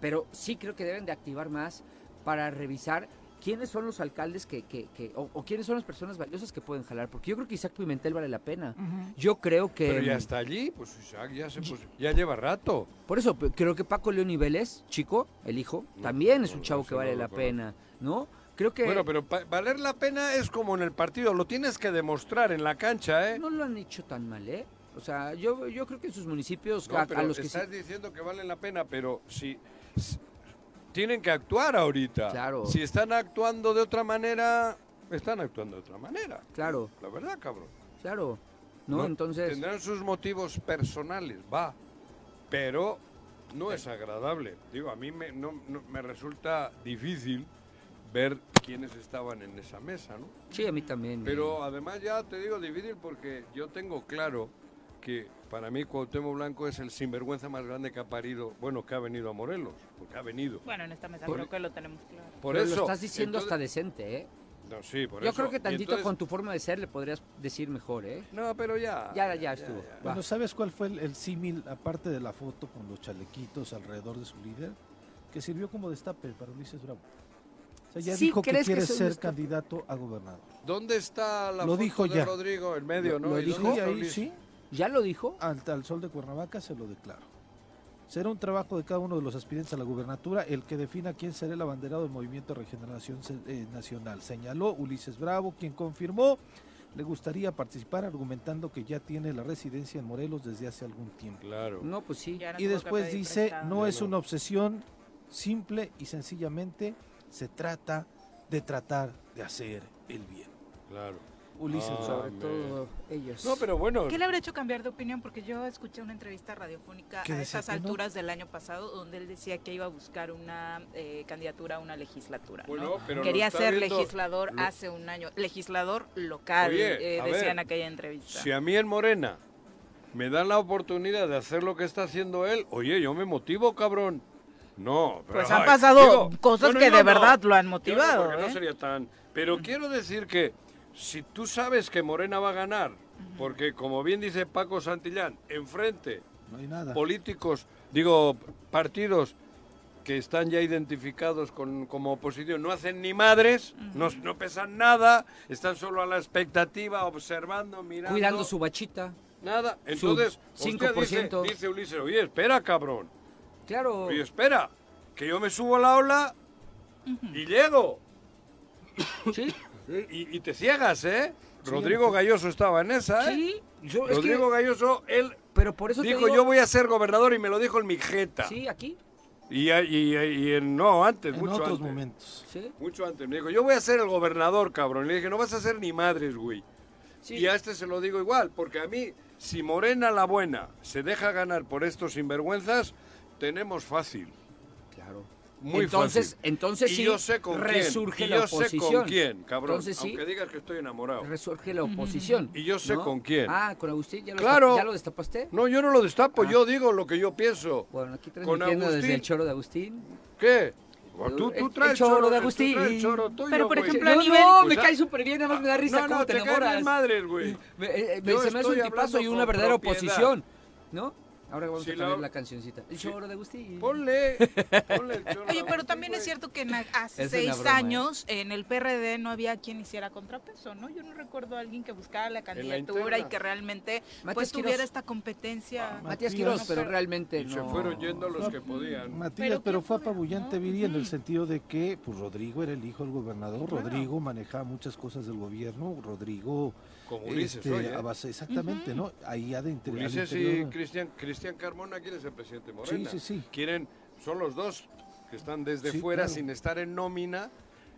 Pero sí creo que deben de activar más para revisar quiénes son los alcaldes que, que, que- o, o quiénes son las personas valiosas que pueden jalar, porque yo creo que Isaac Pimentel vale la pena. Yo creo que Pero ya está allí, pues Isaac ya, se, pues, ya lleva rato. por eso creo que Paco León y Vélez, chico, el hijo, también es un no, chavo que vale la pena, ¿no? Creo que Bueno, pero valer la pena es como en el partido, lo tienes que demostrar en la cancha, ¿eh? no lo han hecho tan mal, ¿eh? O sea, yo, yo creo que en sus municipios, No, a, a los que sí, estás diciendo que valen la pena, pero si, si- tienen que actuar ahorita. Claro. Si están actuando de otra manera, están actuando de otra manera. claro, La verdad, cabrón. claro, ¿no? Entonces, Tendrán sus motivos personales, va. Pero no es agradable. Digo, a mí me, no- no- me resulta difícil ver quiénes estaban en esa mesa, ¿no? sí, a mí también. Pero además ya te digo difícil porque yo tengo claro que para mí Cuauhtémoc Blanco es el sinvergüenza más grande que ha parido, bueno, que ha venido a Morelos, porque ha venido. Bueno, en esta mesa Por- creo que lo tenemos claro. Por pero eso. lo estás diciendo hasta entonces- decente, ¿eh? No, sí, por Yo eso. creo que tantito entonces- con tu forma de ser le podrías decir mejor, ¿eh? No, pero ya. Ya, ya estuvo. ya. Va. Bueno, ¿sabes cuál fue el, el símil, aparte de la foto con los chalequitos alrededor de su líder? Que sirvió como destape para Ulises Bravo. O sea, ya Sí, dijo que ¿crees que quiere un ser destape? candidato a gobernador. ¿Dónde está la Lo foto dijo de ya. Rodrigo? En medio, ¿no? Lo ¿Y dijo y ahí Ulises? sí, ¿Ya lo dijo? al, al sol de Cuernavaca se lo declaro. Será un trabajo de cada uno de los aspirantes a la gubernatura el que defina quién será el abanderado del Movimiento de Regeneración eh, Nacional. Señaló Ulises Bravo, quien confirmó le gustaría participar argumentando que ya tiene la residencia en Morelos desde hace algún tiempo. Claro. No, pues sí. Ya no Y después dice, prestado. no es una obsesión, simple y sencillamente se trata de tratar de hacer el bien. Claro. Ulises Ah. Sobre todo ellos. No, pero bueno. ¿Qué le habrá hecho cambiar de opinión? Porque yo escuché una entrevista radiofónica ¿Qué a esas no? alturas del año pasado donde él decía que iba a buscar una eh, candidatura a una legislatura. ¿no? Pero Quería ser viendo- legislador lo- hace un año. Legislador local, Oye, eh, decía ver, en aquella entrevista. Si a mí en Morena me dan la oportunidad de hacer lo que está haciendo él, oye, yo me motivo, cabrón. No, pero, Pues han ay, pasado cosas que de verdad lo han Yo no, motivado, porque no ¿eh? sería tan. Pero quiero decir que si tú sabes que Morena va a ganar, porque como bien dice Paco Santillán, enfrente No hay nada. políticos, digo, partidos que están ya identificados con, como oposición, no hacen ni madres, no, no pesan nada, están solo a la expectativa, observando, mirando. Cuidando su bachita. Nada. su Entonces, hostia, 5%. dice, dice Ulises, oye, espera, cabrón. Claro. Oye, espera, que yo me subo a la ola y llego. Sí. Y, y te ciegas, ¿eh? Rodrigo Galloso estaba en esa, ¿eh? Sí. Yo, es Rodrigo que, Galloso, él pero por eso te dijo, digo- yo voy a ser gobernador y me lo dijo en mi jeta. Sí, aquí. Y, y, y en- no, antes, en mucho otros antes. momentos. Sí. Mucho antes. Me dijo, yo voy a ser el gobernador, cabrón. Y le dije, no vas a ser ni madres, güey. Sí. Y a este se lo digo igual, porque a mí, si Morena la buena se deja ganar por estos sinvergüenzas, tenemos fácil. Muy entonces, fácil. entonces y sí yo sé con resurge quién. La yo sé oposición. con quién, cabrón. Entonces sí Aunque digas que estoy enamorado. resurge la oposición. Y yo sé ¿no? con quién. Ah, con Agustín. ¿Ya lo, Claro. destap- ¿ya lo destapaste? No, yo no lo destapo, Ah. yo digo lo que yo pienso. Bueno, aquí Con transmitiendo desde el choro de Agustín. ¿Qué? Tú, El- choro choro, de tú Agustín. traes choro tuyo, Pero, por ejemplo, a nivel- no, Pues, me cae súper bien, además me da risa No, cómo no, te, te caen enamoras. bien madres, güey. Me, eh, me- Yo se me hace un tipazo y una verdadera propiedad. oposición, ¿no? Ahora vamos Sí, a cambiar la- la cancioncita. El Sí. choro de Agustín. Ponle, ponle el choro. Oye, pero también es cierto que en hace Es seis broma, ¿eh? años en el PRD no había quien hiciera contrapeso, ¿no? Yo no recuerdo a alguien que buscara la candidatura y que realmente Matías pues tuviera esta competencia. Matías Matías, Quirós, pero pero- realmente Y no. se fueron yendo los que podían. Matías, Pero pero, ¿qué fue apabullante, ¿No? Viri, en el sentido de que pues Rodrigo era el hijo del gobernador, Claro. Rodrigo manejaba muchas cosas del gobierno, Rodrigo Como Ulises este, ¿eh? a base- exactamente, ¿no? Ahí ha de inter- al Ulises y interior- Cristian, Cristian Carmona quieren ser presidente de Morena. Sí, sí, sí. Quieren, son los dos que están desde Sí, fuera claro. sin estar en nómina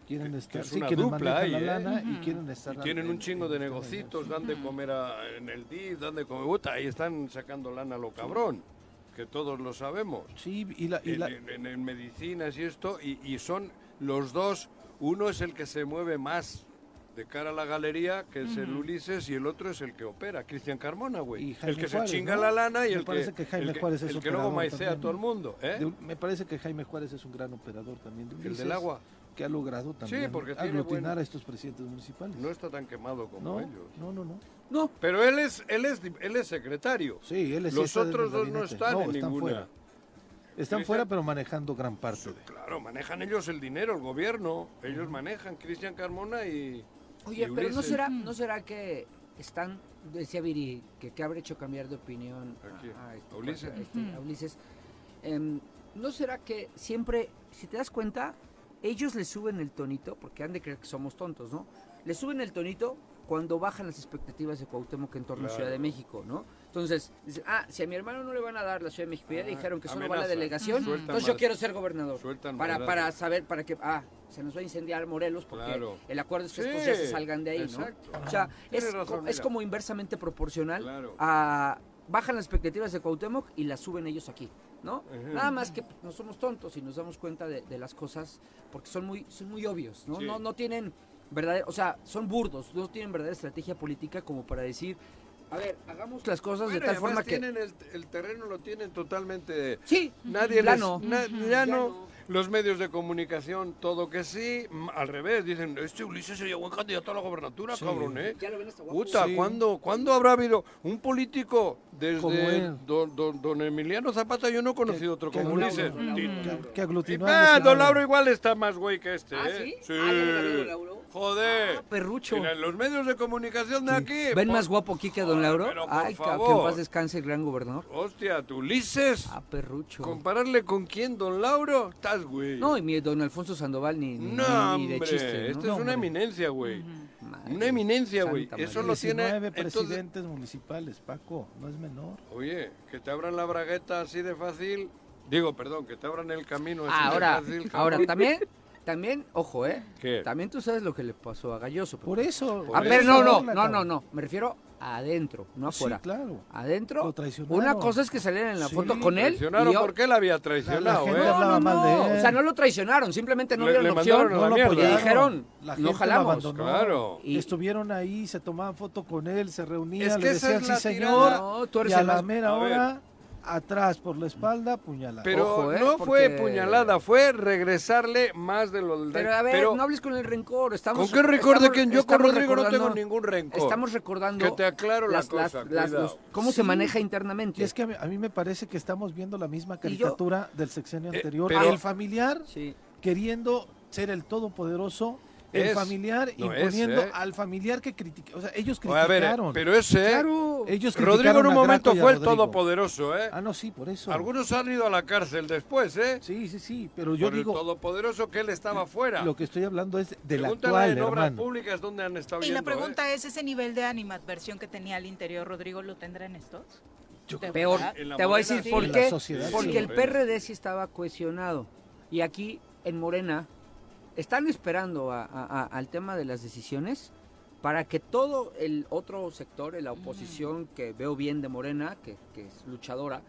quieren que estar, es sí, una dupla ahí, la ¿eh? lana y quieren estar y tienen en- un chingo en de este negocitos, negocio. dan de comer a- en el DIF, dan de comer, puta, ahí están sacando lana a lo cabrón, que todos lo sabemos. Sí, y la, y en, la- en- en- en medicinas y esto, y, y son los dos, uno es el que se mueve más de cara a la galería, que es el Ulises, y el otro es el que opera, Cristian Carmona, güey. El que Juárez, se chinga ¿no? la lana y Me el que, parece que Jaime el que, Juárez es el que luego maicea a todo el mundo, ¿eh? de me parece que Jaime Juárez es un gran operador también. de El del agua. que ha logrado también porque tiene aglutinar a estos presidentes municipales. No está tan quemado como no, ellos. no, no, no. No, Pero él es, él es, él es secretario. Sí, él es Los otros dos no están en están ninguna. fuera. Están fuera, pero manejando gran parte de. Claro, manejan ellos el dinero, el gobierno. Ellos manejan Cristian Carmona y. Oye, pero no Ulises. será, no será que están, decía Viri, que, que habrá hecho cambiar de opinión ¿A a, este, ¿A Ulises? a este, a Ulises. Em, ¿No será que siempre, si te das cuenta, ellos le suben el tonito, porque han de creer que somos tontos, ¿no? Le suben el tonito cuando bajan las expectativas de Cuauhtémoc en torno a Ciudad de. México, ¿no? Entonces, dicen, ah, si a mi hermano no le van a dar la Ciudad de México, ya Ah, dijeron que solo va la delegación, Sueltan entonces yo quiero ser gobernador. Sueltan Para, para saber, para que, ah, se nos va a incendiar Morelos, porque Claro. el acuerdo es que Sí, estos ya se salgan de ahí, exacto. ¿no? O sea, es, razón, es como inversamente proporcional Claro. a... Bajan las expectativas de Cuauhtémoc y las suben ellos aquí, ¿no? Nada más que pues, no somos tontos y nos damos cuenta de, de las cosas porque son muy, son muy obvios, ¿no? Sí. No, no tienen verdadera, o sea, son burdos, no tienen verdadera estrategia política como para decir, a ver, hagamos las cosas Bueno, de tal forma que... tienen el, el terreno lo tienen totalmente. Sí, Nadie plano. les, na- ya no, los medios de comunicación, todo que sí, al revés, dicen, este Ulises sería buen candidato a la gobernatura, Sí. cabrón, ¿eh? Ya lo ven hasta guapo. Puta, Sí. ¿cuándo, ¿cuándo habrá habido un político Como desde don, don- don Emiliano Zapata? Yo no he conocido otro como Ulises. Que, aglutinó Ah, a don Lauro igual está más güey que este, ¿Ah, ¿eh? sí? Ah, Joder. Ah, perrucho. Mira, los medios de comunicación de aquí. ¿Ven por- más guapo aquí que a Don Lauro? Pero Ay, que en paz descanse el gran gobernador. Hostia, tu Ulises. Ah, perrucho. ¿Compararle con quién, don Lauro? Estás, güey. No, y mi don Alfonso Sandoval ni, ni, No, ni de chiste. ¿no? Esta No, es una hombre. eminencia, güey. Madre Una eminencia, güey. Eso lo tiene. 19 entonces- presidentes municipales, Paco, no es menor. Oye, que te abran la bragueta así de fácil. Digo, perdón, que te abran el camino así Ahora, de fácil. ahora cabrón. también, también, ojo, ¿eh? ¿Qué? También tú sabes lo que le pasó a Galloso. Por eso. a por ver, eso no, no, no, no, no. Me refiero adentro, no Sí, afuera. claro. Adentro, Lo traicionaron. una cosa es que salieran en la Sí. foto con él. Traicionaron y él había La, la traicionado, gente ¿eh? No, hablaba no, mal de él. O sea, no lo traicionaron, simplemente no Le- vieron le opción. la no lo apoyaron. dijeron, La gente lo jalamos. Claro. Y- Estuvieron ahí, se tomaban foto con él, se reunían, Es que le decían sí la señor. No, tú eres y a el la más- mera hora, atrás por la espalda, puñalada. Pero Ojo, ¿eh? no fue Porque- puñalada, fue regresarle más de lo del Pero a ver, Pero, no hables con el rencor. Estamos, ¿Con qué rencor de quién? Yo con Rodrigo no tengo ningún rencor. Estamos recordando. Que te aclaro la las- las- cosa, las- cómo se maneja internamente. Y es que a mí, a mí me parece que estamos viendo la misma yo- caricatura del sexenio Eh, anterior. pero- el familiar Sí. queriendo ser el todopoderoso, el Es, familiar no es, imponiendo ¿eh? al familiar que critica. O sea, ellos Oye, a ver, criticaron. pero ese, Claro. ellos Rodrigo en un momento fue el todopoderoso, ¿eh? Ah, no, sí, por eso. Algunos han ido a la cárcel después, ¿eh? Sí, sí, sí, pero yo Por digo, el todopoderoso que él estaba fuera. lo que estoy hablando es del Pregúntale actual, en obras hermano. públicas donde han estado Y yendo, la pregunta ¿eh? es, ¿ese nivel de animadversión que tenía al interior Rodrigo lo tendrá en estos? Yo ¿De Peor. la Te voy a decir sí. por qué. la sociedad, Porque sí. el PRD sí estaba cohesionado. Y aquí, en Morena, están esperando a- a- a- al tema de las decisiones para que todo el otro sector, la oposición que veo bien de Morena, que, que es luchadora,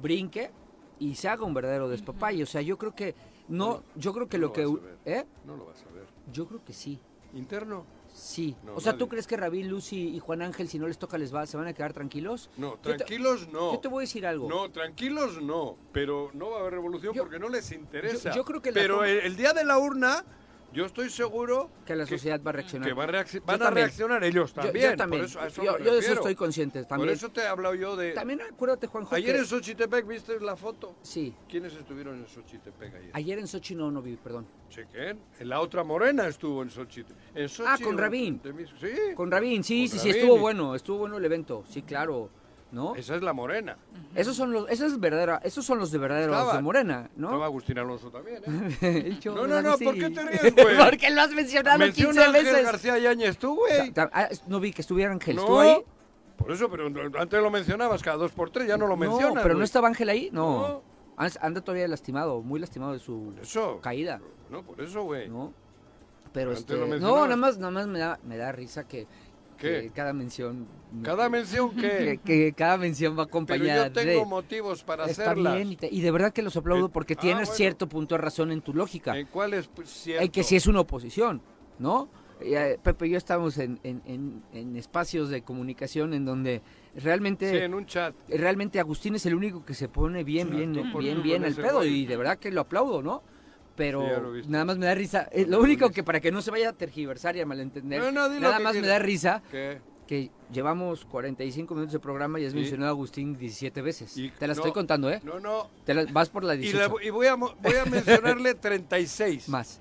brinque y se haga un verdadero despapalle. O sea, yo creo que no, yo creo que no lo lo que, vas a ver. ¿eh? No lo vas a ver. Yo creo que sí. ¿Interno? Sí. No, o sea, ¿tú nadie. crees que Rabín, Lucy y Juan Ángel, si no les toca, les va, se van a quedar tranquilos? No, te- tranquilos no. Yo te voy a decir algo. No, tranquilos no, pero no va a haber revolución Yo- porque no les interesa. yo- yo creo que pero el día de la urna, yo estoy seguro que la sociedad va a reaccionar. que va a Yo van a también. reaccionar ellos Yo- también. Yo, también. Por eso, yo, yo de eso estoy consciente también. Por eso te he hablado yo de... También acuérdate, Juanjo. Ayer que- en Xochitepec, ¿viste la foto? Sí. ¿Quiénes estuvieron en Xochitepec ayer? Ayer en Sochi no, no vi, perdón. Chequen. En la otra morena estuvo en Xochitepec. En Sochi, Ah, con Rabín. mis- Sí. Con Rabín, sí, Con sí, sí, Rabín estuvo y- bueno, estuvo bueno el evento. Sí, claro. ¿No? Esa es la morena. Esos son los, esa es verdadera, esos son los de verdaderos Estaba- de Morena, Estaba ¿no? Agustín Alonso también, ¿eh? No, no, no. ¿por qué te ríes, güey? Porque lo has mencionado Menciona 15 a Ángel veces. García Yáñez tú, güey. Ah, no vi que estuviera Ángel, No, ¿estuvo ahí? Por eso, pero antes lo mencionabas cada dos por tres, ya no lo mencionas. no, pero no estaba Ángel ahí, no. No. Anda- todavía lastimado, muy lastimado de su eso. caída, No, por eso, güey. ¿no? Pero Antes este, no, nada más, nada más me da, me da risa que, ¿Qué? que cada mención, Cada mención que, que. que cada mención va Pero acompañada yo tengo de. motivos para Está hacerlas. bien y, te- y de verdad que los aplaudo Eh, porque ah, tienes bueno. cierto punto de razón en tu lógica. ¿En cuál es pues, cierto? Hay que si es una oposición, ¿no? Y, eh, Pepe y yo estamos en, en- en- en espacios de comunicación en donde realmente Sí, en un chat. realmente Agustín es el único que se pone bien, bien, Exacto, bien, bien al pedo y de verdad que lo aplaudo, ¿no? Pero Sí, nada más me da risa. Eh, lo único que para que no se vaya a tergiversar y a malentender, No, no, nada más me da risa ¿Qué? que llevamos 45 minutos de programa y has Sí. mencionado a Agustín 17 veces. Y- Te no, estoy contando, ¿eh? No, no. Te vas por la Y, 18. le- y voy, a, mo- voy a mencionarle 36. Más.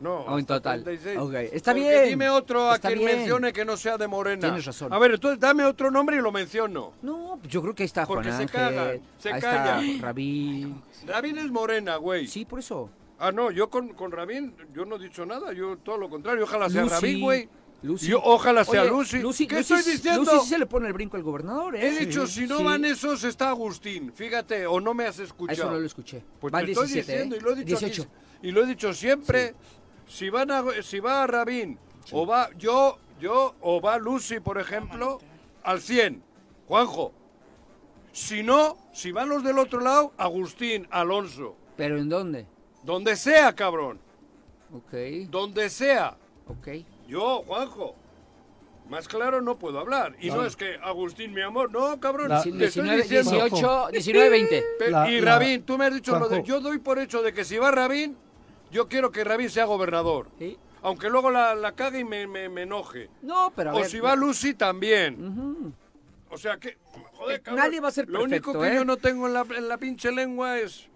No, Oh, en total. 36. Ok, está Porque bien. Dime otro a Está quien bien. mencione que no sea de Morena. Tienes razón. A ver, entonces dame otro nombre y lo menciono. No, yo creo que ahí está Porque Juan se Ángel, cagan, se ahí callan. está Rabín. David es Morena, güey. Sí, por eso. Ah, no, yo con, con Rabín, yo no he dicho nada, yo todo lo contrario. Ojalá sea Lucy, Rabín, güey. Lucy. Yo, ojalá sea Oye, Lucy. Lucy. ¿Qué Lucy- estoy diciendo? Lucy se le pone el brinco al gobernador, ¿eh? He dicho, si no Sí. van esos, está Agustín. Fíjate, o no me has escuchado. Eso no lo escuché. Pues Van te estoy 17, diciendo, ¿eh? y lo he dicho aquí, 18. y lo he dicho siempre, si van a, si va a Rabín, o va yo, yo, o va Lucy, por ejemplo, al 100, Juanjo. Si no, si van los del otro lado, Agustín, Alonso. ¿Pero en dónde? Donde sea, cabrón. Ok, Donde sea. ok. Yo, Juanjo. Más claro no puedo hablar. Y no, es que Agustín, mi amor, no, cabrón. La- te estoy 19, diciendo. 18, 19, 20. Pe- La- y la- Rabín, tú me has dicho lo de. Juanjo. Yo doy por hecho de que si va Rabín, yo quiero que Rabín sea gobernador. Sí. Aunque luego la, la cague y me, me- me enoje. No, pero a o ver, si va Lucy también. O sea que. Joder, Eh, cabrón, nadie va a ser Lo único perfecto, que ¿eh? yo no tengo en la, en la pinche lengua es.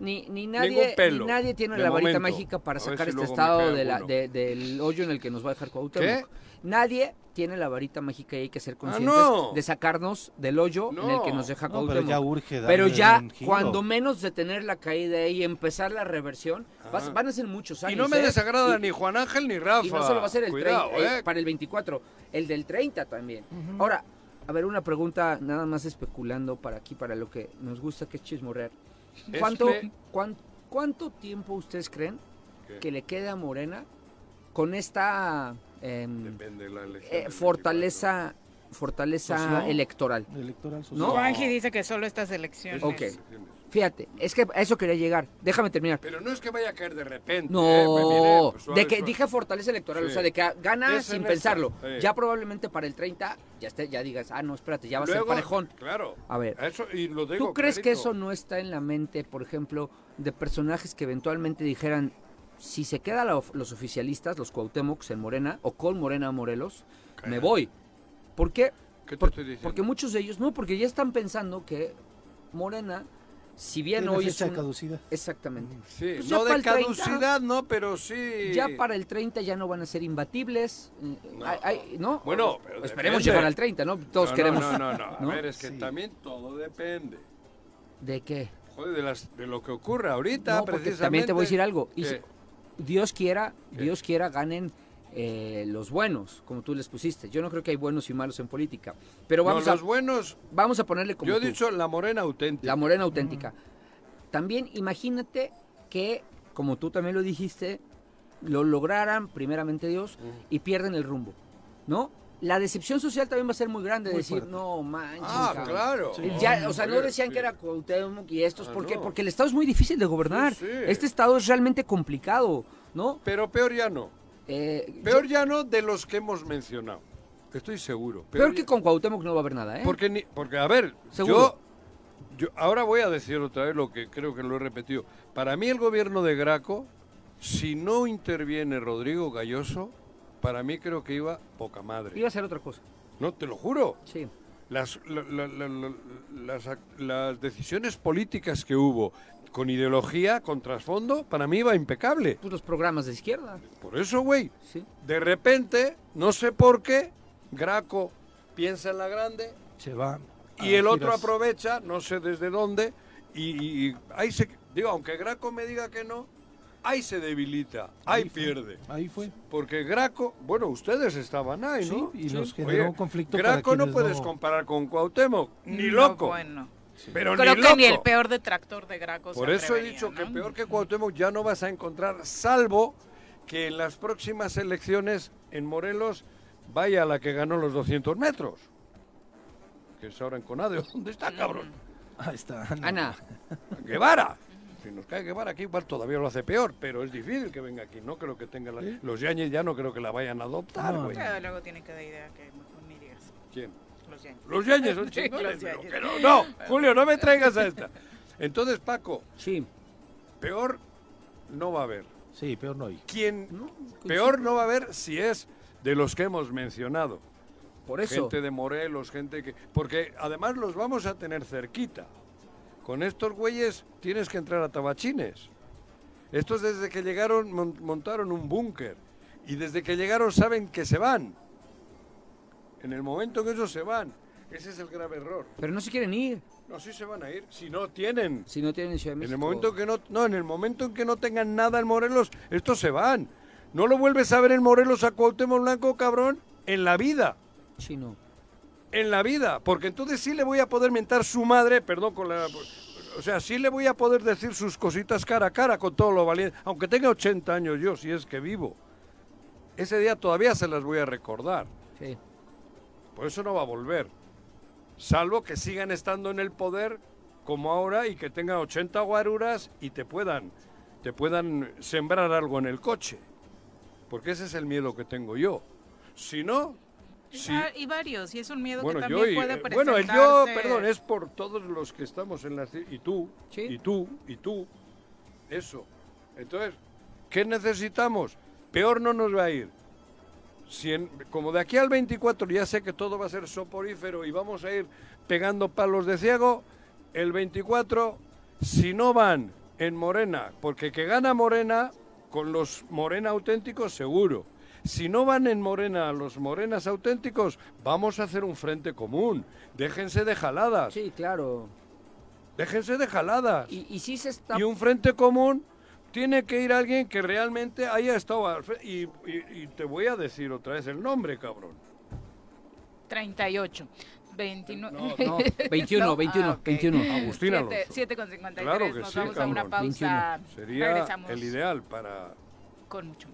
Ni, ni, nadie, pelo, ni nadie tiene de la varita momento. mágica para sacar si este estado de la- de- del hoyo en el que nos va a dejar Cuauhtémoc. Nadie tiene la varita mágica y hay que ser conscientes Ah, no. de sacarnos del hoyo en el que No. nos deja No, pero ya urge Pero cuando menos detener la caída y empezar la reversión, vas- Ah. van a ser muchos años. Y no me ¿eh? desagrada Y- ni Juan Ángel ni Rafa. Y no solo va a ser el Cuidado, 30, eh, eh. para el 24, el del 30 también. Ahora, a ver, una pregunta nada más especulando para aquí, para lo que nos gusta, que es chismorrear. ¿Cuánto, cuán- ¿Cuánto tiempo ustedes creen ¿Qué? que le queda a Morena con esta em, eh, fortaleza, fortaleza Social. electoral? Electoral social. ¿No? Juanji dice que solo estas elecciones. 24. Ok. Fíjate, es que a eso quería llegar. Déjame terminar. Pero no es que vaya a caer de repente. eh, No, viene, pues, suave, de que suave. dije fortaleza electoral, Sí. o sea, de que gana Es sin pensarlo. sí. Ya probablemente para el 30 ya esté, ya digas, ah, no, espérate, ya va a ser Luego, parejón. Claro. A ver, Eso, y lo digo ¿Tú crees que eso no está en la mente, por ejemplo, de personajes que eventualmente dijeran, si se quedan los oficialistas, los Cuauhtémocs en Morena, o con Morena Morelos, me voy? ¿Por qué? ¿Qué te Por- estoy diciendo? porque muchos de ellos, no, porque ya están pensando que Morena, si bien hoy es fecha de un- caducidad. Exactamente. Sí, Pues ya no de el 30, caducidad, no, pero sí. Ya para el 30 ya no van a ser imbatibles. No. Hay- ¿no? Bueno, pero esperemos depende. llegar al 30, ¿no? Todos No, no, queremos. No, no, no. A ver, es que Sí. también todo depende. ¿De qué? Joder, de, las, de lo que ocurre ahorita, precisamente. también te voy a decir algo. Y ¿Qué? si- Dios quiera, ¿Qué? Dios quiera ganen eh, los buenos, como tú les pusiste. Yo no creo que hay buenos y malos en política. Pero No, vamos, los a, buenos, vamos a ponerle como yo he tú, dicho la morena auténtica. la morena auténtica. También imagínate que, como tú también lo dijiste, lo lograran primeramente Dios y pierden el rumbo, ¿no? La decepción social también va a ser muy grande, Muy decir, fuerte. no manches. Ah, cabrón". claro. Ya, o sea, no decían que era Cuauhtémoc y estos, Ah, ¿por qué? no. Porque el Estado es muy difícil de gobernar. Sí, sí. Este Estado es realmente complicado, ¿no? Pero peor ya no. Eh, Peor yo- ya no de los que hemos mencionado. Estoy seguro. peor ya- que con Cuauhtémoc no va a haber nada, ¿eh? Porque, ni- porque a ver, Seguro. yo, yo ahora voy a decir otra vez lo que creo que lo he repetido. Para mí el gobierno de Graco, si no interviene Rodrigo Galloso, para mí creo que iba poca madre. Iba a ser otra cosa, No, te lo juro. sí. Las, la- la- la- la- las, las decisiones políticas que hubo con ideología, con trasfondo, para mí iba impecable. Pues los programas de izquierda, Por eso, güey, sí. de repente, no sé por qué, Graco piensa en la grande, Se va. y el otro giras. aprovecha, no sé desde dónde, y, y ahí se... Digo, aunque Graco me diga que no, ahí se debilita, ahí, Ahí fue. pierde. Ahí fue. Porque Graco, bueno, ustedes estaban ahí, ¿no? Sí, y nos Oye, generó un conflicto para Graco no puedes no- comparar con Cuauhtémoc, ni No, loco. Bueno. Pero Creo ni que loco. ni el peor detractor de Graco se Por eso he dicho que peor que Cuauhtémoc ya no vas a encontrar, salvo que en las próximas elecciones en Morelos vaya a la que ganó los 200 metros. Que es ahora en Conade. ¿Dónde está, cabrón? Ahí está. Ana, Guevara. Si nos cae Guevara aquí, igual todavía lo hace peor, pero es difícil que venga aquí. No creo que tenga la... Los Yañez ya no creo que la vayan a adoptar, No, güey. Ya, luego tiene cada idea que mejor ni digas. ¿Quién? Los Yankees. Los son Sí, chingones, pero que no, no, Julio, no me traigas a esta. Entonces, Paco, sí. peor no va a haber. Sí, peor no hay. Quien peor no va a haber si es de los que hemos mencionado. Por eso. Gente de Morelos, gente que... Porque además los vamos a tener cerquita. Con estos güeyes tienes que entrar a tabachines. Estos desde que llegaron mon- montaron un búnker. Y desde que llegaron saben que se van. En el momento que ellos se van. Ese es el grave error. Pero no se quieren ir. No, sí se van a ir. Si no tienen. Si no tienen Ciudad de En el México. momento que no, no, en el momento en que no tengan nada en Morelos, estos se van. No lo vuelves a ver en Morelos a Cuauhtémoc Blanco, cabrón, en la vida. Chino. En la vida. Porque entonces sí le voy a poder mentar su madre, perdón con la... O sea, sí le voy a poder decir sus cositas cara a cara con todo lo valiente. Aunque tenga 80 años yo, si es que vivo. Ese día todavía se las voy a recordar. Sí. Por eso no va a volver. Salvo que sigan estando en el poder como ahora y que tengan 80 guaruras y te puedan, te puedan sembrar algo en el coche. Porque ese es el miedo que tengo yo. Si no, va- Y varios, y es un miedo bueno, que yo también y, puede eh, presentarse. bueno, el yo, perdón, es por todos los que estamos en la y tú, Sí. y tú, y tú, eso. Entonces, ¿qué necesitamos? Peor no nos va a ir. Si en- como de aquí al 24 ya sé que todo va a ser soporífero y vamos a ir pegando palos de ciego, el 24, si no van en Morena, porque que gana Morena, con los Morena auténticos seguro. Si no van en Morena los Morenas auténticos, vamos a hacer un frente común. Déjense de jaladas. Sí, claro. Déjense de jaladas. Y, y sí se está... Y un frente común tiene que ir alguien que realmente haya estado al frente. Y, y- y te voy a decir otra vez el nombre, cabrón. 38. 29. No, 21, 21, ah, ok. 21. Agustín Alonso. 7 con 53. Claro que Nos sí, vamos a una cabrón. pausa. Sería Regresamos el ideal para... con mucho más.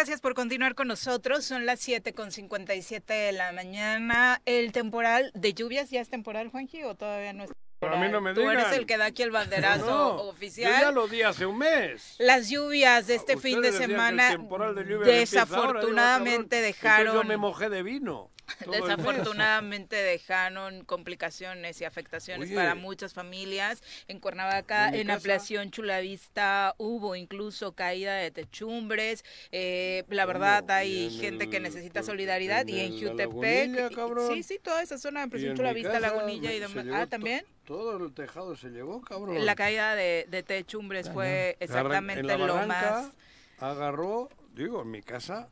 Gracias por continuar con nosotros. Son las 7 con 57 de la mañana. El temporal de lluvias ya es temporal, Juanji, o todavía no es Pero a mí no me Tú eres digan. el que da aquí el banderazo No, oficial. Yo ya lo di hace un mes. Las lluvias de este Ustedes fin de semana de ahora, digo, desafortunadamente entonces dejaron Yo me mojé de vino. Desafortunadamente dejaron complicaciones y afectaciones Oye. para muchas familias. En Cuernavaca, ¿En en ampliación Chulavista, hubo incluso caída de techumbres. Eh, la verdad, hay ¿Y en gente que necesita solidaridad. y en Jutepec. Sí, sí, toda esa zona de ampliación Chulavista, casa Lagunilla y demás. Ah, también. Todo el tejado se llevó, cabrón. La caída de, de techumbres fue exactamente lo más. Agarró, digo, en mi casa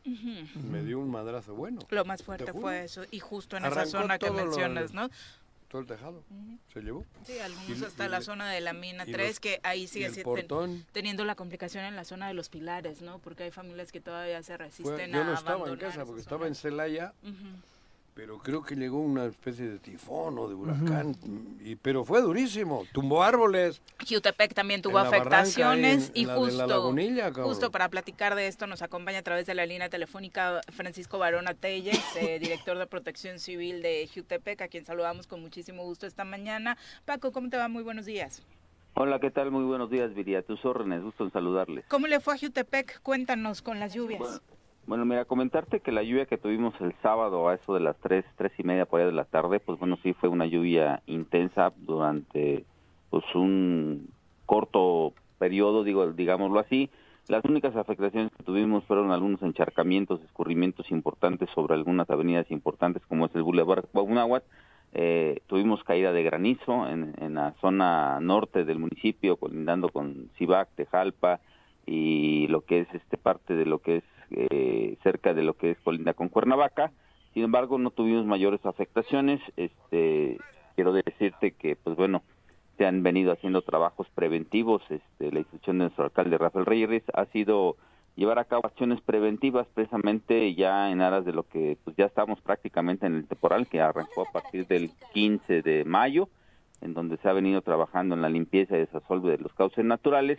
me dio un madrazo bueno. Lo más fuerte fue eso. Y justo en esa zona que lo- mencionas, ¿no? Todo el tejado se llevó. Sí, algunos Y- hasta y la zona de la mina y 3, los- que ahí sigue ten- teniendo la complicación en la zona de los pilares, ¿no? Porque hay familias que todavía se Fue- resisten yo a no estaba en casa porque estaba en Celaya, Ujú. Pero creo que llegó una especie de tifón o de huracán. y, pero fue durísimo. Tumbó árboles. Jutepec también tuvo afectaciones en- y en la de la justo, justo para platicar de esto nos acompaña a través de la línea telefónica Francisco Barona Telles, eh, director de Protección Civil de Jutepec, a quien saludamos con muchísimo gusto esta mañana. Paco, ¿cómo te va? Muy buenos días. Hola, ¿qué tal? Muy buenos días, Viria. A tus órdenes, gusto en saludarles. ¿Cómo le fue a Jutepec? Cuéntanos con las lluvias. Bueno, mira, comentarte que la lluvia que tuvimos el sábado a eso de las tres, tres y media por ahí de la tarde, pues bueno, sí fue una lluvia intensa durante pues un corto periodo, digo, digámoslo así. Las únicas afectaciones que tuvimos fueron algunos encharcamientos, escurrimientos importantes sobre algunas avenidas importantes como es el Boulevard Cuauhnáhuac. Eh, tuvimos caída de granizo en, en la zona norte del municipio, colindando con Cibac, Tejalpa y lo que es este parte de lo que es eh, cerca de lo que es colinda con Cuernavaca. Sin embargo, no tuvimos mayores afectaciones. Este, quiero decirte que, pues bueno, se han venido haciendo trabajos preventivos. Este, la instrucción de nuestro alcalde Rafael Reyes ha sido llevar a cabo acciones preventivas precisamente ya en aras de lo que pues ya estamos prácticamente en el temporal que arrancó a partir del 15 de mayo, en donde se ha venido trabajando en la limpieza y desasolve de los cauces naturales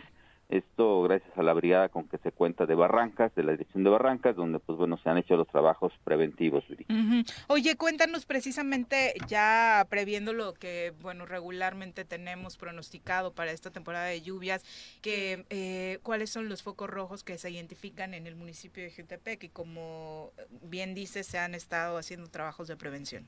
esto gracias a la brigada con que se cuenta de Barrancas, de la dirección de Barrancas, donde pues bueno se han hecho los trabajos preventivos. Oye, cuéntanos precisamente ya previendo lo que bueno regularmente tenemos pronosticado para esta temporada de lluvias, que eh, cuáles son los focos rojos que se identifican en el municipio de Jutepec y como bien dice se han estado haciendo trabajos de prevención.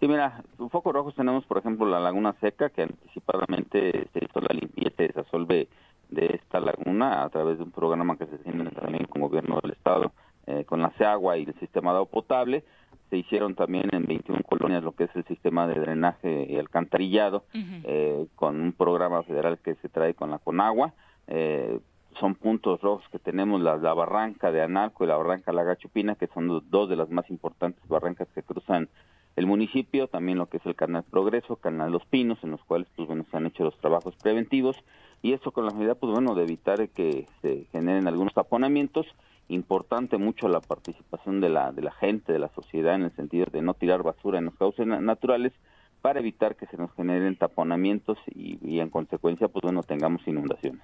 Sí, mira, focos rojos tenemos, por ejemplo, la Laguna Seca, que anticipadamente se hizo la limpieza y desasolve de esta laguna a través de un programa que se tiene también con gobierno del estado eh, con la CEAGUA y el sistema de agua potable. Se hicieron también en 21 colonias lo que es el sistema de drenaje y alcantarillado eh, con un programa federal que se trae con la Conagua. Eh, son puntos rojos que tenemos la, la, barranca de Analco y la barranca La Gachupina, que son dos de las más importantes barrancas que cruzan el municipio, también lo que es el Canal Progreso, Canal Los Pinos, en los cuales pues bueno se han hecho los trabajos preventivos y esto con la medida pues bueno de evitar que se generen algunos taponamientos importante mucho la participación de la de la gente de la sociedad en el sentido de no tirar basura en los cauces naturales para evitar que se nos generen taponamientos y, y en consecuencia pues bueno tengamos inundaciones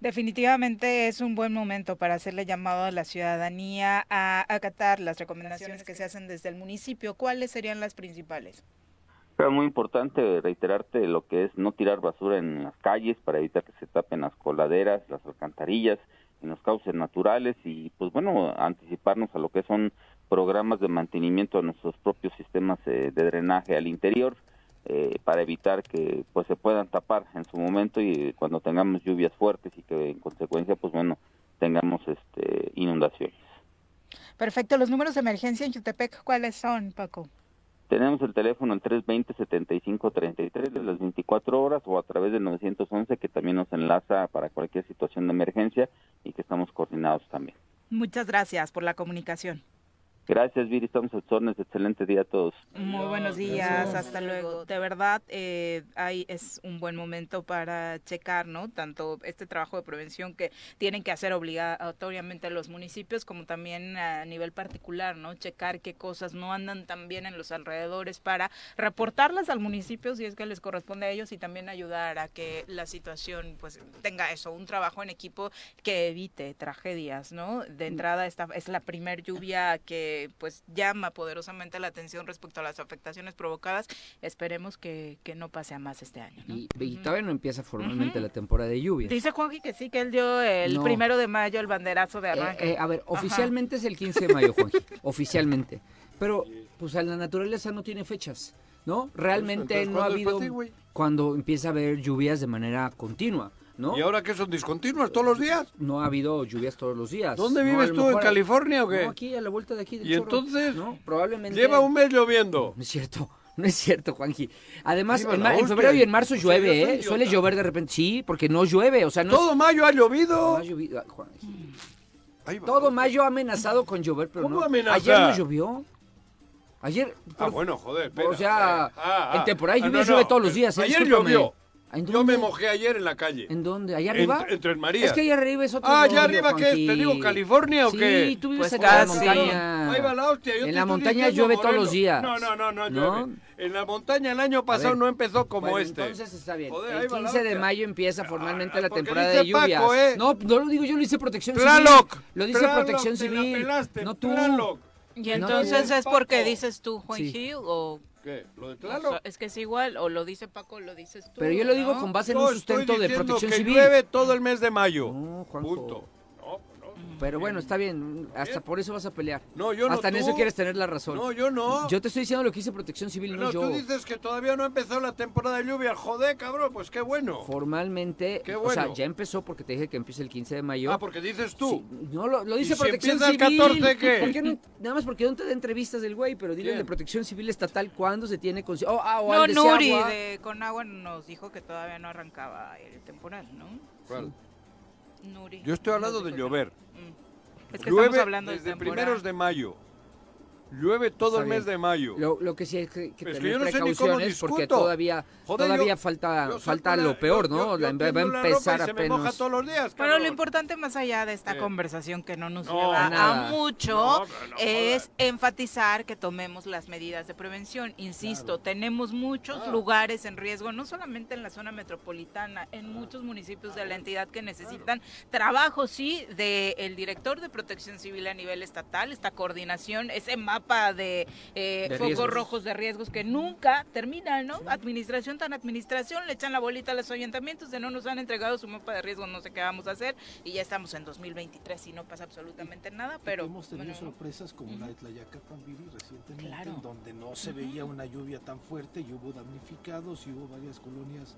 Definitivamente es un buen momento para hacerle llamado a la ciudadanía a acatar las recomendaciones que se hacen desde el municipio. ¿Cuáles serían las principales? Es muy importante reiterarte lo que es no tirar basura en las calles para evitar que se tapen las coladeras, las alcantarillas, en los cauces naturales y pues bueno, anticiparnos a lo que son programas de mantenimiento de nuestros propios sistemas eh, de drenaje al interior eh, para evitar que pues se puedan tapar en su momento y cuando tengamos lluvias fuertes y que en consecuencia pues bueno, tengamos este inundaciones. Perfecto, los números de emergencia en Chutepec, ¿cuáles son, Paco? Tenemos el teléfono el 320-7533 de las 24 horas o a través del 911 que también nos enlaza para cualquier situación de emergencia y que estamos coordinados también. Muchas gracias por la comunicación. Gracias, Viri. Estamos a órdenes. Excelente día a todos. Muy buenos días. Hasta luego. De verdad, eh, hay, es un buen momento para checar, ¿no? Tanto este trabajo de prevención que tienen que hacer obligatoriamente los municipios, como también a nivel particular, ¿no? Checar qué cosas no andan tan bien en los alrededores para reportarlas al municipio si es que les corresponde a ellos y también ayudar a que la situación, pues, tenga eso, un trabajo en equipo que evite tragedias, ¿no? De entrada, esta es la primer lluvia que pues llama poderosamente la atención respecto a las afectaciones provocadas. Esperemos que, no pase a más este año. Y, todavía no empieza formalmente la temporada de lluvias. Dice Juanji que sí, que él dio el primero de mayo el banderazo de eh, arranque. Eh, a ver, oficialmente es el 15 de mayo, Juanji, oficialmente. Pero pues la naturaleza no tiene fechas, ¿no? Realmente no ha habido cuando empieza a haber lluvias de manera continua. ¿Y ahora qué son discontinuas todos los días? No ha habido lluvias todos los días. ¿Dónde vives tú? ¿En California o qué? No, aquí a la vuelta de aquí. ¿Y entonces? No, probablemente. Lleva un mes lloviendo. No es cierto. No es cierto, Juanji. Además, en, febrero y en marzo llueve, ¿eh? Suele llover de repente. Sí, porque no llueve, o sea, no Todo mayo ha llovido. No ha llovido, Todo mayo ha amenazado con llover, pero ¿Cómo no. Ayer no llovió. Ayer. Ah, bueno, joder. Espera, o sea, ah, ah. en temporada ah, lluvia llueve todos los días. ¿eh? Ayer llovió. Yo me mojé ayer en la calle. ¿En dónde? ¿Allá arriba? En, Tres Marías. Es que allá arriba es otro Ah, ¿allá arriba qué? ¿Te digo California o qué? Sí, tú vives pues en la montaña. Ahí va la hostia. en la montaña llueve todos los días. No, no, no, no llueve. En la montaña el año pasado no empezó como este. Entonces está bien. el 15 de mayo empieza formalmente ah, la temporada de lluvias. Paco, ¿eh? No, no lo digo yo, lo dice Protección Tlaloc, Civil. Lo dice Protección Civil. no tú. Y entonces es porque dices tú, Juanji, o ¿Qué? ¿Lo de Tlaloc? es que es igual, o lo dice Paco, o lo dices tú. Pero yo lo digo con base en un sustento de protección que civil. llueve todo el mes de mayo. No, Punto. Pero bueno, está bien, hasta por eso vas a pelear. No, yo no. Hasta en eso quieres tener la razón. No, yo no. Yo te estoy diciendo lo que dice Protección Civil, no, yo. tú dices que todavía no ha empezado la temporada de lluvia. Joder, cabrón, pues qué bueno. Formalmente, qué bueno. o sea, ya empezó porque te dije que empieza el 15 de mayo. Ah, porque dices tú. no, lo, dice Protección si Civil. el 14 qué? nada más porque no te da entrevistas del güey, pero dile de Protección Civil Estatal cuándo se tiene con... Oh, ah, no, Nuri de Conagua nos dijo que todavía no arrancaba el temporal, ¿no? ¿Cuál? Nuri. Yo estoy hablando de llover. Es que Llueve hablando desde primeros de mayo. Llueve todo el mes de mayo. Lo, lo que sí hay que, que Es que tener yo no sé ni cómo precauciones porque todavía Joder, todavía yo- falta yo falta lo peor, yo- ¿no? yo- La- yo va a empezar ropa y se me moja apenas. todos los días, Bueno, cabrón. lo importante más allá de esta conversación que no nos No, lleva nada. a mucho No, pero no es enfatizar que tomemos las medidas de prevención. Insisto, tenemos muchos lugares en riesgo, no solamente en la zona metropolitana, en muchos municipios de la entidad que necesitan trabajo, sí, del director de protección civil a nivel estatal, esta coordinación, ese mapa de, eh, De focos riesgos. rojos de riesgos que nunca terminan, ¿no? Administración tan administración, le echan la bolita a los ayuntamientos de no nos han entregado su mapa de riesgos, no sé qué vamos a hacer, y ya estamos en 2023 y no pasa absolutamente nada, pero... hemos tenido bueno, ¿no? sorpresas como la de Tlayacapan, Viri, recientemente, Claro. en donde no se veía una lluvia tan fuerte y hubo damnificados y hubo varias colonias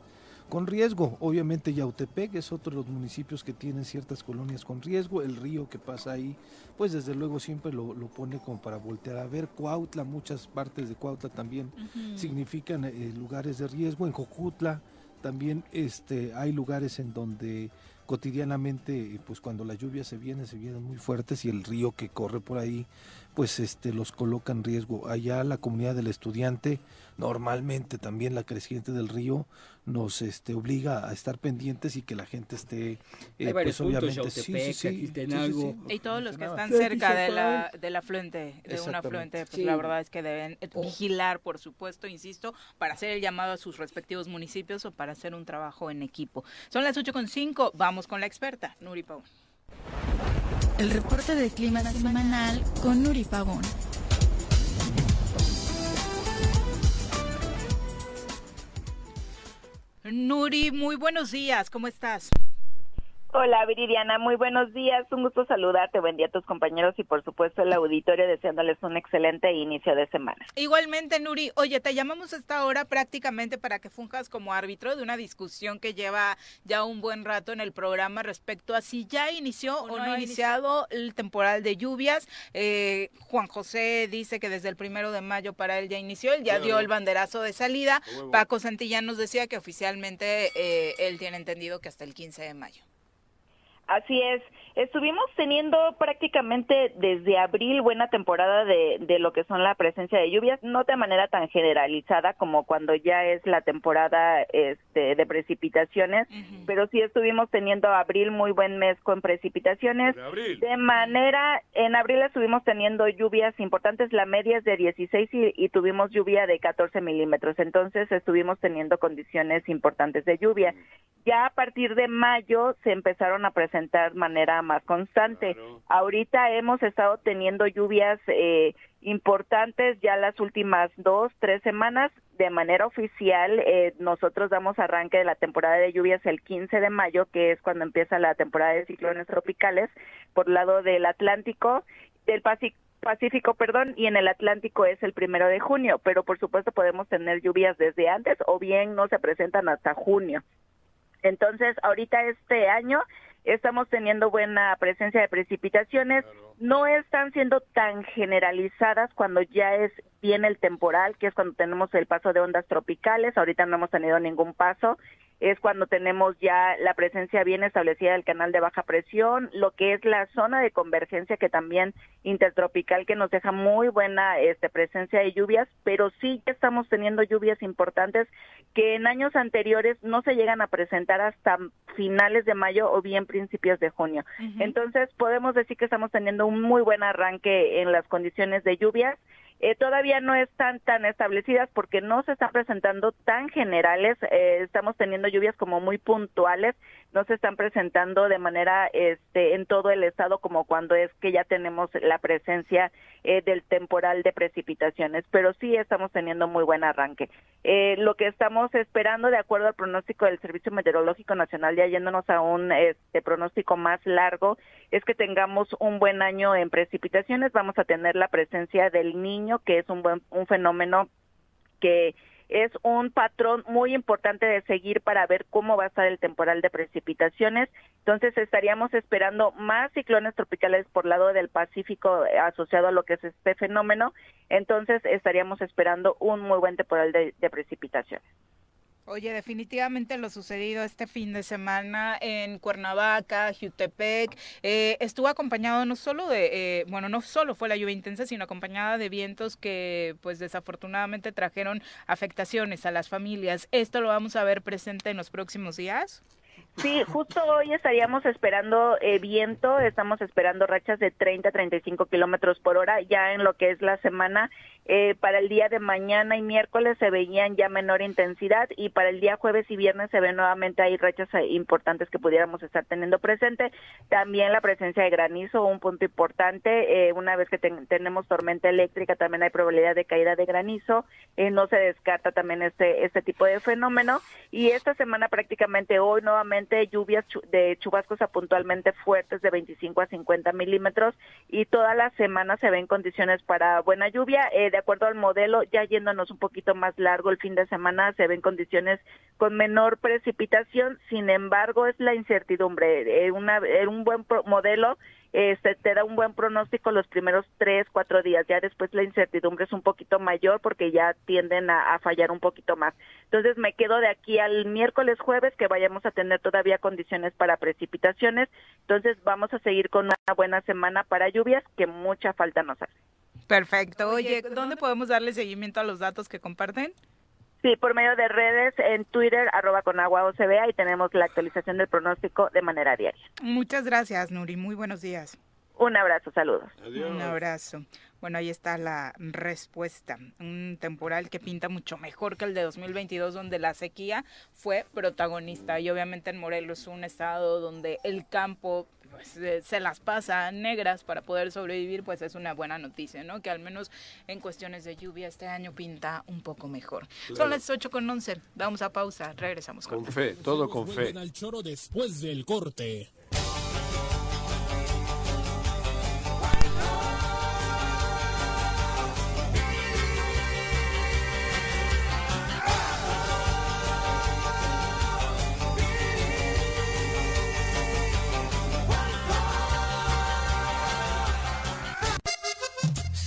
con riesgo. Obviamente Yautepec es otro de los municipios que tienen ciertas colonias con riesgo. El río que pasa ahí, pues desde luego siempre lo, lo pone como para voltear a ver. Cuautla, muchas partes de Cuautla también significan eh, lugares de riesgo. En Jojutla también este, hay lugares en donde cotidianamente, pues cuando las lluvias se vienen, se vienen muy fuertes y el río que corre por ahí, pues este, los coloca en riesgo. Allá la comunidad del estudiante, normalmente también la creciente del río nos este, obliga a estar pendientes y que la gente esté, eh, Hay varios pues puntos, obviamente, sí, sí, Yautepec, sí, Aquiltenango. sí, sí, sí. Y todos los que están cerca de la, del afluente, de un afluente, pues Sí. la verdad es que deben eh, vigilar, por supuesto, insisto, para hacer el llamado a sus respectivos municipios o para hacer un trabajo en equipo. Son las 8.5, vamos con la experta, Nuri Pau. El reporte de clima semanal con Nuri Pavón. Nuri, muy buenos días, ¿cómo estás? Hola Viridiana, muy buenos días, un gusto saludarte, buen día a tus compañeros y por supuesto el auditorio deseándoles un excelente inicio de semana. Igualmente, Nuri, oye, te llamamos a esta hora prácticamente para que funjas como árbitro de una discusión que lleva ya un buen rato en el programa respecto a si ya inició o, no ha iniciado el temporal de lluvias. Eh, Juan José dice que desde el primero de mayo para él ya inició, él ya dio el banderazo de salida. Paco Santillán nos decía que oficialmente eh, él tiene entendido que hasta el 15 de mayo. Así es, estuvimos teniendo prácticamente desde abril buena temporada de, de lo que son la presencia de lluvias, no de manera tan generalizada como cuando ya es la temporada este, de precipitaciones, pero sí estuvimos teniendo abril muy buen mes con precipitaciones. De abril. De manera, en abril estuvimos teniendo lluvias importantes, la media es de 16 y, y tuvimos lluvia de 14 milímetros, entonces estuvimos teniendo condiciones importantes de lluvia. Ya a partir de mayo se empezaron a presentar manera más constante. Ahorita hemos estado teniendo lluvias eh, importantes ya las últimas dos, tres semanas. De manera oficial, eh, nosotros damos arranque de la temporada de lluvias el 15 de mayo, que es cuando empieza la temporada de ciclones tropicales por el lado del Atlántico, del Pacífico. Pacífico, perdón, y en el Atlántico es el primero de junio, pero por supuesto podemos tener lluvias desde antes o bien no se presentan hasta junio. Entonces, ahorita este año estamos teniendo buena presencia de precipitaciones, no están siendo tan generalizadas cuando ya es bien el temporal, que es cuando tenemos el paso de ondas tropicales, ahorita no hemos tenido ningún paso, es cuando tenemos ya la presencia bien establecida del canal de baja presión, lo que es la zona de convergencia que también intertropical que nos deja muy buena este presencia de lluvias, pero sí que estamos teniendo lluvias importantes que en años anteriores no se llegan a presentar hasta finales de mayo o bien principios de junio. Entonces podemos decir que estamos teniendo un muy buen arranque en las condiciones de lluvias. Eh, todavía no están tan establecidas porque no se están presentando tan generales. Eh, estamos teniendo lluvias como muy puntuales, no se están presentando de manera este, en todo el estado como cuando es que ya tenemos la presencia eh, del temporal de precipitaciones, pero sí estamos teniendo muy buen arranque. Eh, lo que estamos esperando, de acuerdo al pronóstico del Servicio Meteorológico Nacional, ya yéndonos a un este, pronóstico más largo, es que tengamos un buen año en precipitaciones. Vamos a tener la presencia del niño, que es un buen un fenómeno que es un patrón muy importante de seguir para ver cómo va a estar el temporal de precipitaciones. Entonces estaríamos esperando más ciclones tropicales por lado del Pacífico eh, asociado a lo que es este fenómeno. Entonces estaríamos esperando un muy buen temporal de, de precipitaciones. Oye, definitivamente lo sucedido este fin de semana en Cuernavaca, Jutepec, eh, estuvo acompañado no solo de, eh, bueno, no solo fue la lluvia intensa, sino acompañada de vientos que, pues, desafortunadamente trajeron afectaciones a las familias. ¿Esto lo vamos a ver presente en los próximos días? Sí, justo hoy estaríamos esperando eh, viento, estamos esperando rachas de 30 a 35 kilómetros por hora ya en lo que es la semana. Eh, para el día de mañana y miércoles se veían ya menor intensidad y para el día jueves y viernes se ven nuevamente hay rachas eh, importantes que pudiéramos estar teniendo presente. También la presencia de granizo, un punto importante. Eh, una vez que tenemos tormenta eléctrica, también hay probabilidad de caída de granizo. Eh, no se descarta también este, este tipo de fenómeno. Y esta semana prácticamente hoy nuevamente lluvias de chubascos a puntualmente fuertes de 25 a 50 milímetros y toda la semana se ven condiciones para buena lluvia. Eh, de acuerdo al modelo, ya yéndonos un poquito más largo el fin de semana, se ven condiciones con menor precipitación, sin embargo, es la incertidumbre. Eh, una, eh, un buen modelo este, te da un buen pronóstico los primeros tres, cuatro días. Ya después la incertidumbre es un poquito mayor porque ya tienden a, a, fallar un poquito más. Entonces me quedo de aquí al miércoles, jueves, que vayamos a tener todavía condiciones para precipitaciones. Entonces vamos a seguir con una buena semana para lluvias que mucha falta nos hace. Perfecto. Oye, ¿dónde podemos darle seguimiento a los datos que comparten? Sí, por medio de redes, en Twitter, arroba con agua OCB, y tenemos la actualización del pronóstico de manera diaria. Muchas gracias, Nuri. Muy buenos días. Un abrazo, saludos. Adiós. Un abrazo. Bueno, ahí está la respuesta. Un temporal que pinta mucho mejor que el de 2022, donde la sequía fue protagonista. Y obviamente en Morelos, un estado donde el campo pues, se las pasa negras para poder sobrevivir, pues es una buena noticia, ¿no? Que al menos en cuestiones de lluvia este año pinta un poco mejor. Claro. Son las 8 con 11. Vamos a pausa. Regresamos con, con fe, todo con fe. al choro después del corte.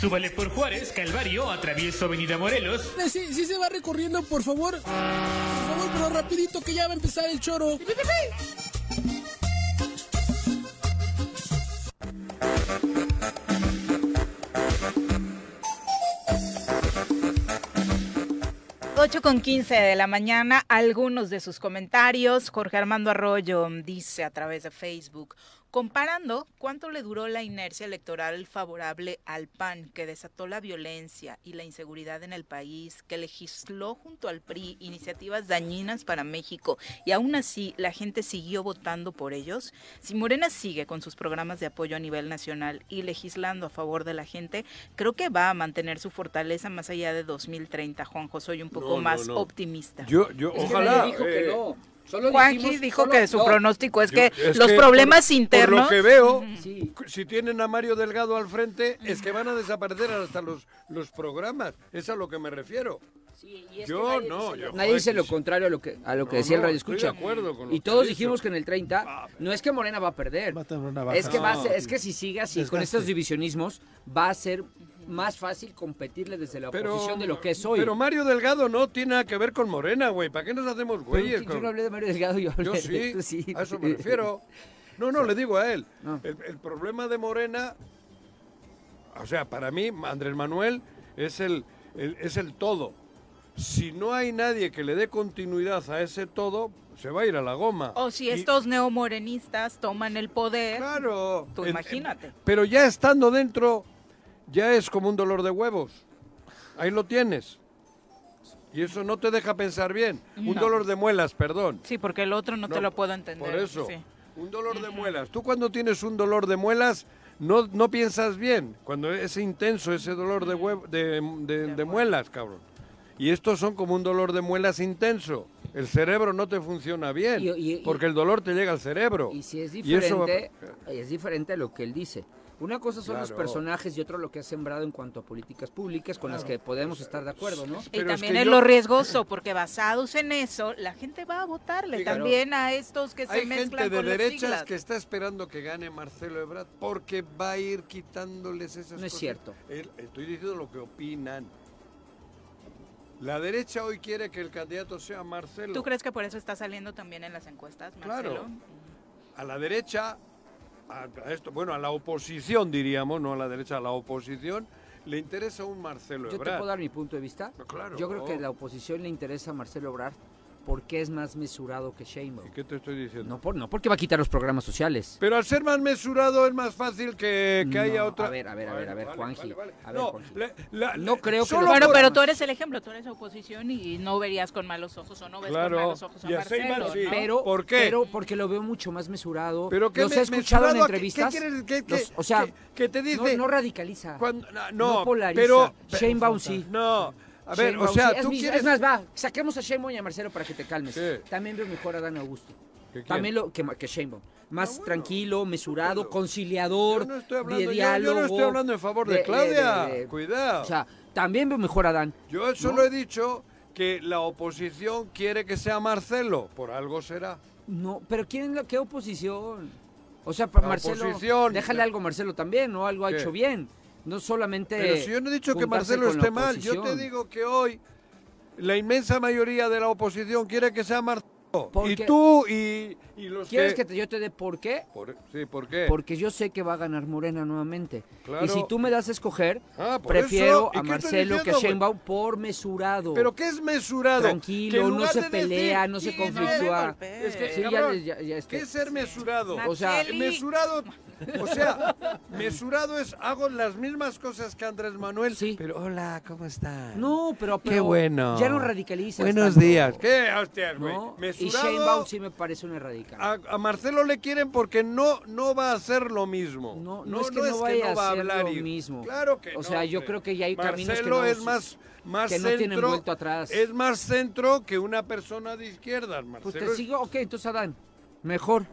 Súbale por Juárez, Calvario, atravieso Avenida Morelos. Eh, sí, sí se va recorriendo, por favor. Por favor, pero rapidito que ya va a empezar el choro. Ocho con 15 de la mañana, algunos de sus comentarios. Jorge Armando Arroyo dice a través de Facebook, comparando cuánto le duró la inercia electoral favorable al PAN, que desató la violencia y la inseguridad en el país, que legisló junto al PRI iniciativas dañinas para México y aún así la gente siguió votando por ellos. Si Morena sigue con sus programas de apoyo a nivel nacional y legislando a favor de la gente, creo que va a mantener su fortaleza más allá de 2030. Juanjo, soy un poco No, más no, no. optimista. Yo, yo, Es ojalá. dijo que eh, no. Solo Juanji dijimos- dijo solo- que su no. pronóstico es que es los que problemas por- internos... Por lo que veo, Sí. si tienen a Mario Delgado al frente, es que van a desaparecer hasta los, los programas. Es a lo que me refiero. yo no, yo. Nadie joder, dice lo que- contrario a lo que, a lo que No, decía el no, radio estoy escucha. de acuerdo con lo y todos dijimos que en el 30 no es que Morena va a perder. Va a tener una baja. Es que va a No. ser- es que si sigue así con estos divisionismos va a ser más fácil competirle desde la Pero, oposición de lo que es hoy. pero Mario Delgado no tiene nada que ver con Morena, güey. ¿Para qué nos hacemos güeyes? yo no hablé de Mario Delgado, yo hablé Yo de sí, tú sí. a eso me refiero. No, no, le digo a él. Ah. El, el problema de Morena, o sea, para mí, Andrés Manuel es el, el- es el todo. Si no hay nadie que le dé continuidad a ese todo, se va a ir a la goma. O si Y- estos neomorenistas toman el poder, Claro. tú En- imagínate. Pero ya estando dentro, ya es como un dolor de huevos. Ahí lo tienes. Y eso no te deja pensar bien. Un dolor de muelas, perdón. Sí, porque el otro no, te lo puedo entender. Por eso, sí. un dolor de muelas. Tú cuando tienes un dolor de muelas, no, no piensas bien. Cuando es intenso ese dolor de, hue- de, de- de muelas, cabrón. Y estos son como un dolor de muelas intenso. El cerebro no te funciona bien, Y- y- y- porque el dolor te llega al cerebro. Y si es Y eso va- diferente, es diferente a lo que él dice. Una cosa son los personajes y otro lo que ha sembrado en cuanto a políticas públicas con las que podemos estar de acuerdo, ¿no? Y Pero es también que es yo- lo riesgoso, porque basados en eso, la gente va a votarle Sí, claro. también a estos que se Hay mezclan gente de con las derechas siglas. que está esperando que gane Marcelo Ebrard porque va a ir quitándoles esas No es cosas. cierto. El- estoy diciendo lo que opinan. La derecha hoy quiere que el candidato sea Marcelo. ¿Tú crees que por eso está saliendo también en las encuestas, Marcelo? Claro. A la derecha, a, a esto, bueno, a la oposición diríamos, no a la derecha, a la oposición, le interesa un Marcelo Yo te Ebrard. puedo dar mi punto de vista. claro. Yo creo que a la oposición le interesa a Marcelo Ebrard porque es más mesurado que Sheinbaum. ¿Qué te estoy diciendo? No, por, no porque va a quitar los programas sociales. Pero al ser más mesurado es más fácil que, que haya otra... A ver, a ver, a ver, a ver, Vale, Juanji. vale, vale. A ver, No, Juanji. la- la- no creo que Bueno, pero tú eres el ejemplo, tú eres oposición y no verías con malos ojos o no ves Claro, con malos ojos a y a Marcelo. Sheinbaum sí. ¿no? Pero, ¿Por qué? Pero porque lo veo mucho más mesurado. ¿Pero qué los me- he escuchado en entrevistas. qué quieres- qué- Los- o sea, qué- que te dice- no, no radicaliza. Cuando- no, no no, polariza. pero- Sheinbaum sí. No, a ver, o sea. Es tú mis- quieres... Es más, va, saquemos a Sheinbaum y a Marcelo para que te calmes. ¿Qué? También veo mejor a Dan Augusto. ¿Que quién? También lo que, que Sheinbaum. Más tranquilo, mesurado, conciliador, Yo no estoy hablando- de yo no diálogo. estoy hablando en favor de Claudia, cuidado. O sea, también veo mejor a Dan. Yo solo he dicho que la oposición quiere que sea Marcelo, por algo será. No, pero ¿quién la qué oposición? O sea, para Marcelo, oposición. déjale algo a Marcelo también, ¿no? Algo ha ¿Qué? hecho bien. No solamente Pero si yo no he dicho que Marcelo esté mal, yo te digo que hoy la inmensa mayoría de la oposición quiere que sea Marcelo. Y Porque- tú y, y los ¿Quieres que... que te- yo te dé por qué? Por- sí, ¿por qué? Porque yo sé que va a ganar Morena nuevamente. Claro. Y si tú me das a escoger, Ah, prefiero eso. ¿Y a Marcelo que a? Sheinbaum por mesurado. ¿Pero qué es mesurado? Tranquilo, no se de pelea, decir, no se "Sí, conflictúa. Es que, Sí, ya cabrón, ya- ya este- ¿qué es ser mesurado? O sea, mesurado, o sea, mesurado es hago las mismas cosas que Andrés Manuel, pero hola, ¿cómo estás? No, pero, Qué bueno. ya no radicalizas Buenos días. ¿Qué hostias, güey? ¿no? Y Mesurado. Sheinbaum sí me parece un radical. A, a Marcelo le quieren porque no, no va a hacer lo mismo. No, no es que no vaya a va hacer hablar lo mismo. Claro que O no, sea, yo creo que ya hay caminos que Marcelo no- es más, más que no tienen vuelto atrás. Es más centro que una persona de izquierda. Marcelo Pues te es- sigo, ok, entonces Adán, mejor.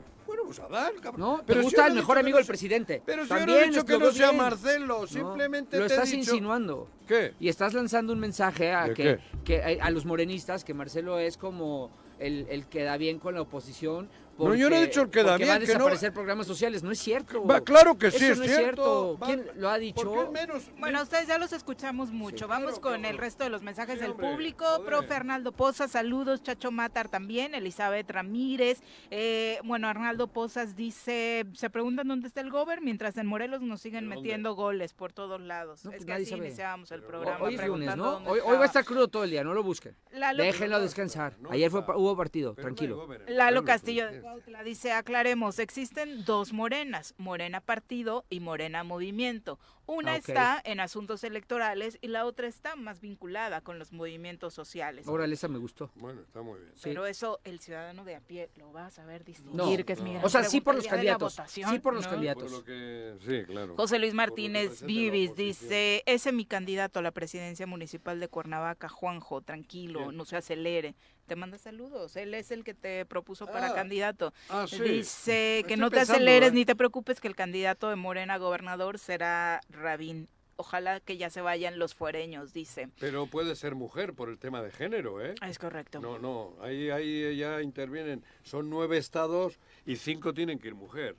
Bueno, pues Adán, cabrón. ¿No? ¿Te Pero gusta el mejor amigo del presidente? Pero si yo no he dicho que no sea bien. Marcelo, No, simplemente Lo te he estás dicho- insinuando. ¿Qué? Y estás lanzando un mensaje a ¿De que, que a, a los morenistas que Marcelo es como el, el que da bien con la oposición. No, yo no he porque- dicho el que da porque bien, va a no- desaparecer programas sociales. No es cierto. Va, claro que sí, Eso es no cierto. Va- ¿Quién lo ha dicho? ¿Por qué menos? Bueno, ustedes ya los escuchamos mucho. Vamos con el resto de los mensajes Sí, del hombre, público. joder. Profe Arnaldo Pozas, saludos. Chacho Matar también. Elizabeth Ramírez. Eh, bueno, Arnaldo Pozas dice, se preguntan dónde está el gober, mientras en Morelos nos siguen metiendo goles por todos lados. No, es pues que así sabe. iniciábamos el programa. Hoy es lunes, preguntando ¿no? dónde Hoy, hoy va a estar crudo todo el día, no lo busquen. Lalo- Déjenlo descansar. Ayer fue, hubo partido, tranquilo. Lalo Castillo de Cuautla dice, aclaremos, existen dos morenas, Morena Partido y Morena Movimiento. Una Ah, está en asuntos electorales y la otra está más vinculada con los movimientos sociales. Órale, esa me gustó. Bueno, está muy bien. Pero eso el ciudadano de a pie lo va a saber distinguir, No, que es mi no. gran O sea, sí por los candidatos, votación, sí por los ¿no? candidatos. Por lo que, sí, claro. José Luis Martínez Vivis dice, ese es mi candidato a la presidencia municipal de Cuernavaca, Juanjo, tranquilo, Bien. no se acelere. Te manda saludos, él es el que te propuso para Ah, candidato. ah, sí. Dice que Estoy no te pensando, aceleres ¿eh? ni te preocupes que el candidato de Morena a gobernador será Rabín. Ojalá que ya se vayan los fuereños, dice. Pero puede ser mujer por el tema de género, ¿eh? Es correcto. No, no, ahí, ahí ya intervienen. Son nueve estados y cinco tienen que ir mujer.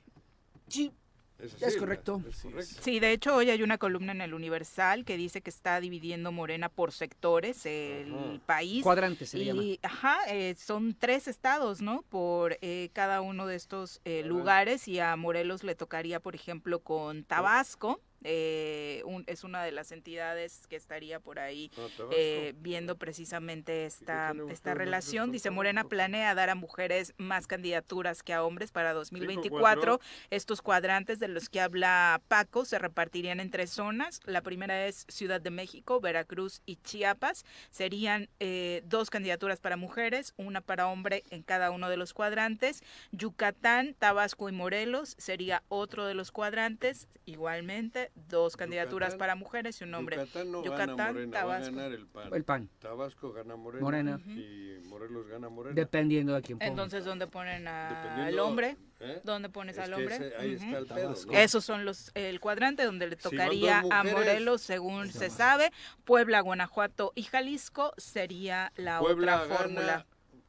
Sí, Es, correcto. es correcto. Sí, de hecho hoy hay una columna en el Universal que dice que está dividiendo Morena por sectores el Ajá. país. Cuadrante se le y, llama. Ajá, eh, son tres estados, ¿no? Por eh, cada uno de estos eh, lugares y a Morelos le tocaría, por ejemplo, con Tabasco. Eh, un- es una de las entidades que estaría por ahí Ah, eh, viendo precisamente esta, esta relación. Dice? Morena planea dar a mujeres más candidaturas que a hombres para 2024. cuatro. Estos cuadrantes de los que habla Paco se repartirían en tres zonas. La primera es Ciudad de México, Veracruz y Chiapas. Serían eh, dos candidaturas para mujeres, una para hombre en cada uno de los cuadrantes. Yucatán, Tabasco y Morelos sería otro de los cuadrantes. Igualmente, dos candidaturas Yucatán- para mujeres y un hombre. Yucatán no Yucatán, gana Morena, va a Tabasco. ganar el PAN. El PAN. Tabasco gana Morena. Morena. Y Morelos gana Morena. Dependiendo de quién ponga. Entonces, ¿dónde ponen a- al hombre? ¿eh? ¿Dónde pones Es al hombre? ese- ahí está el pedo, ¿no? Esos son los el cuadrante donde le Si tocaría a Morelos, según se sabe. Puebla, Guanajuato y Jalisco sería la Puebla otra fórmula.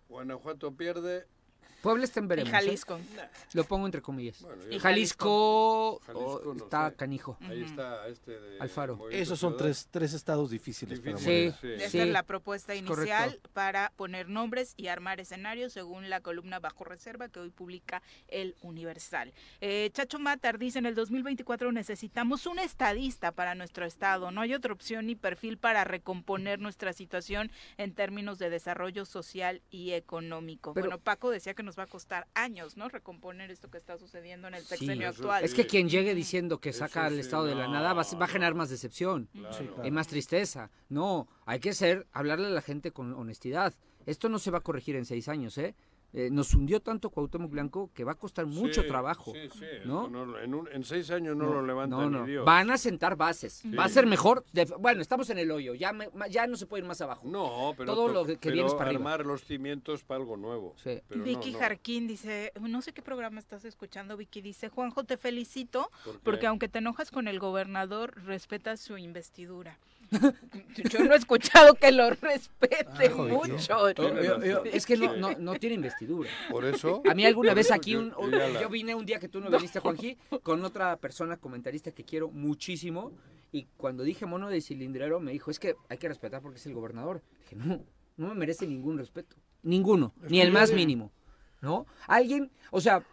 Guanajuato pierde. Puebla está en Y veremos. ¿eh? Jalisco. Lo pongo entre comillas. y Jalisco, Jalisco oh, no está sé. canijo. Ahí está este de Alfaro. Esos son tres, tres estados difíciles para Morena. sí. Esa Sí, es la propuesta es inicial correcto. para poner nombres y armar escenarios según la columna Bajo Reserva que hoy publica el Universal. Eh, Chacho Matar dice, en el 2024 necesitamos un estadista para nuestro estado. No hay otra opción ni perfil para recomponer nuestra situación en términos de desarrollo social y económico. Pero- bueno, Paco decía que nos va a costar años, ¿no? Recomponer esto que está sucediendo en el sexenio actual. Es que quien llegue diciendo que saca al sí, Estado de la nada va, a- va a generar más decepción Claro. Sí, claro. y más tristeza. No, hay que ser, hablarle a la gente con honestidad. Esto no se va a corregir en seis años, ¿eh? Eh, nos hundió tanto Cuauhtémoc Blanco que va a costar mucho Sí, trabajo. sí, sí, ¿no? en, un- en seis años no, lo levanta no, no. ni Dios. Van a sentar bases. Va a ser mejor. de- bueno, estamos en el hoyo. Ya, me- ya no se puede ir más abajo. No, pero, Todo to- lo que pero viene es para arriba. armar los cimientos para algo nuevo. Sí. Pero no, Vicky no. Jarquín dice, no sé qué programa estás escuchando, Vicky dice, Juanjo, te felicito porque aunque te enojas con el gobernador, respetas su investidura. Yo no he escuchado que lo respete Ah, mucho. Yo- yo- yo- Sí. es que no, no, no tiene investidura. Por eso. A mí alguna vez Yo- aquí, un- un- yo ya la- yo vine un día que tú no viniste, Juanji, con otra persona comentarista que quiero muchísimo. Y cuando dije mono de cilindrero, me dijo, es que hay que respetar porque es el gobernador. Dije, no, no me merece ningún respeto. Ninguno, ni el más mínimo. ¿No? Alguien, o sea,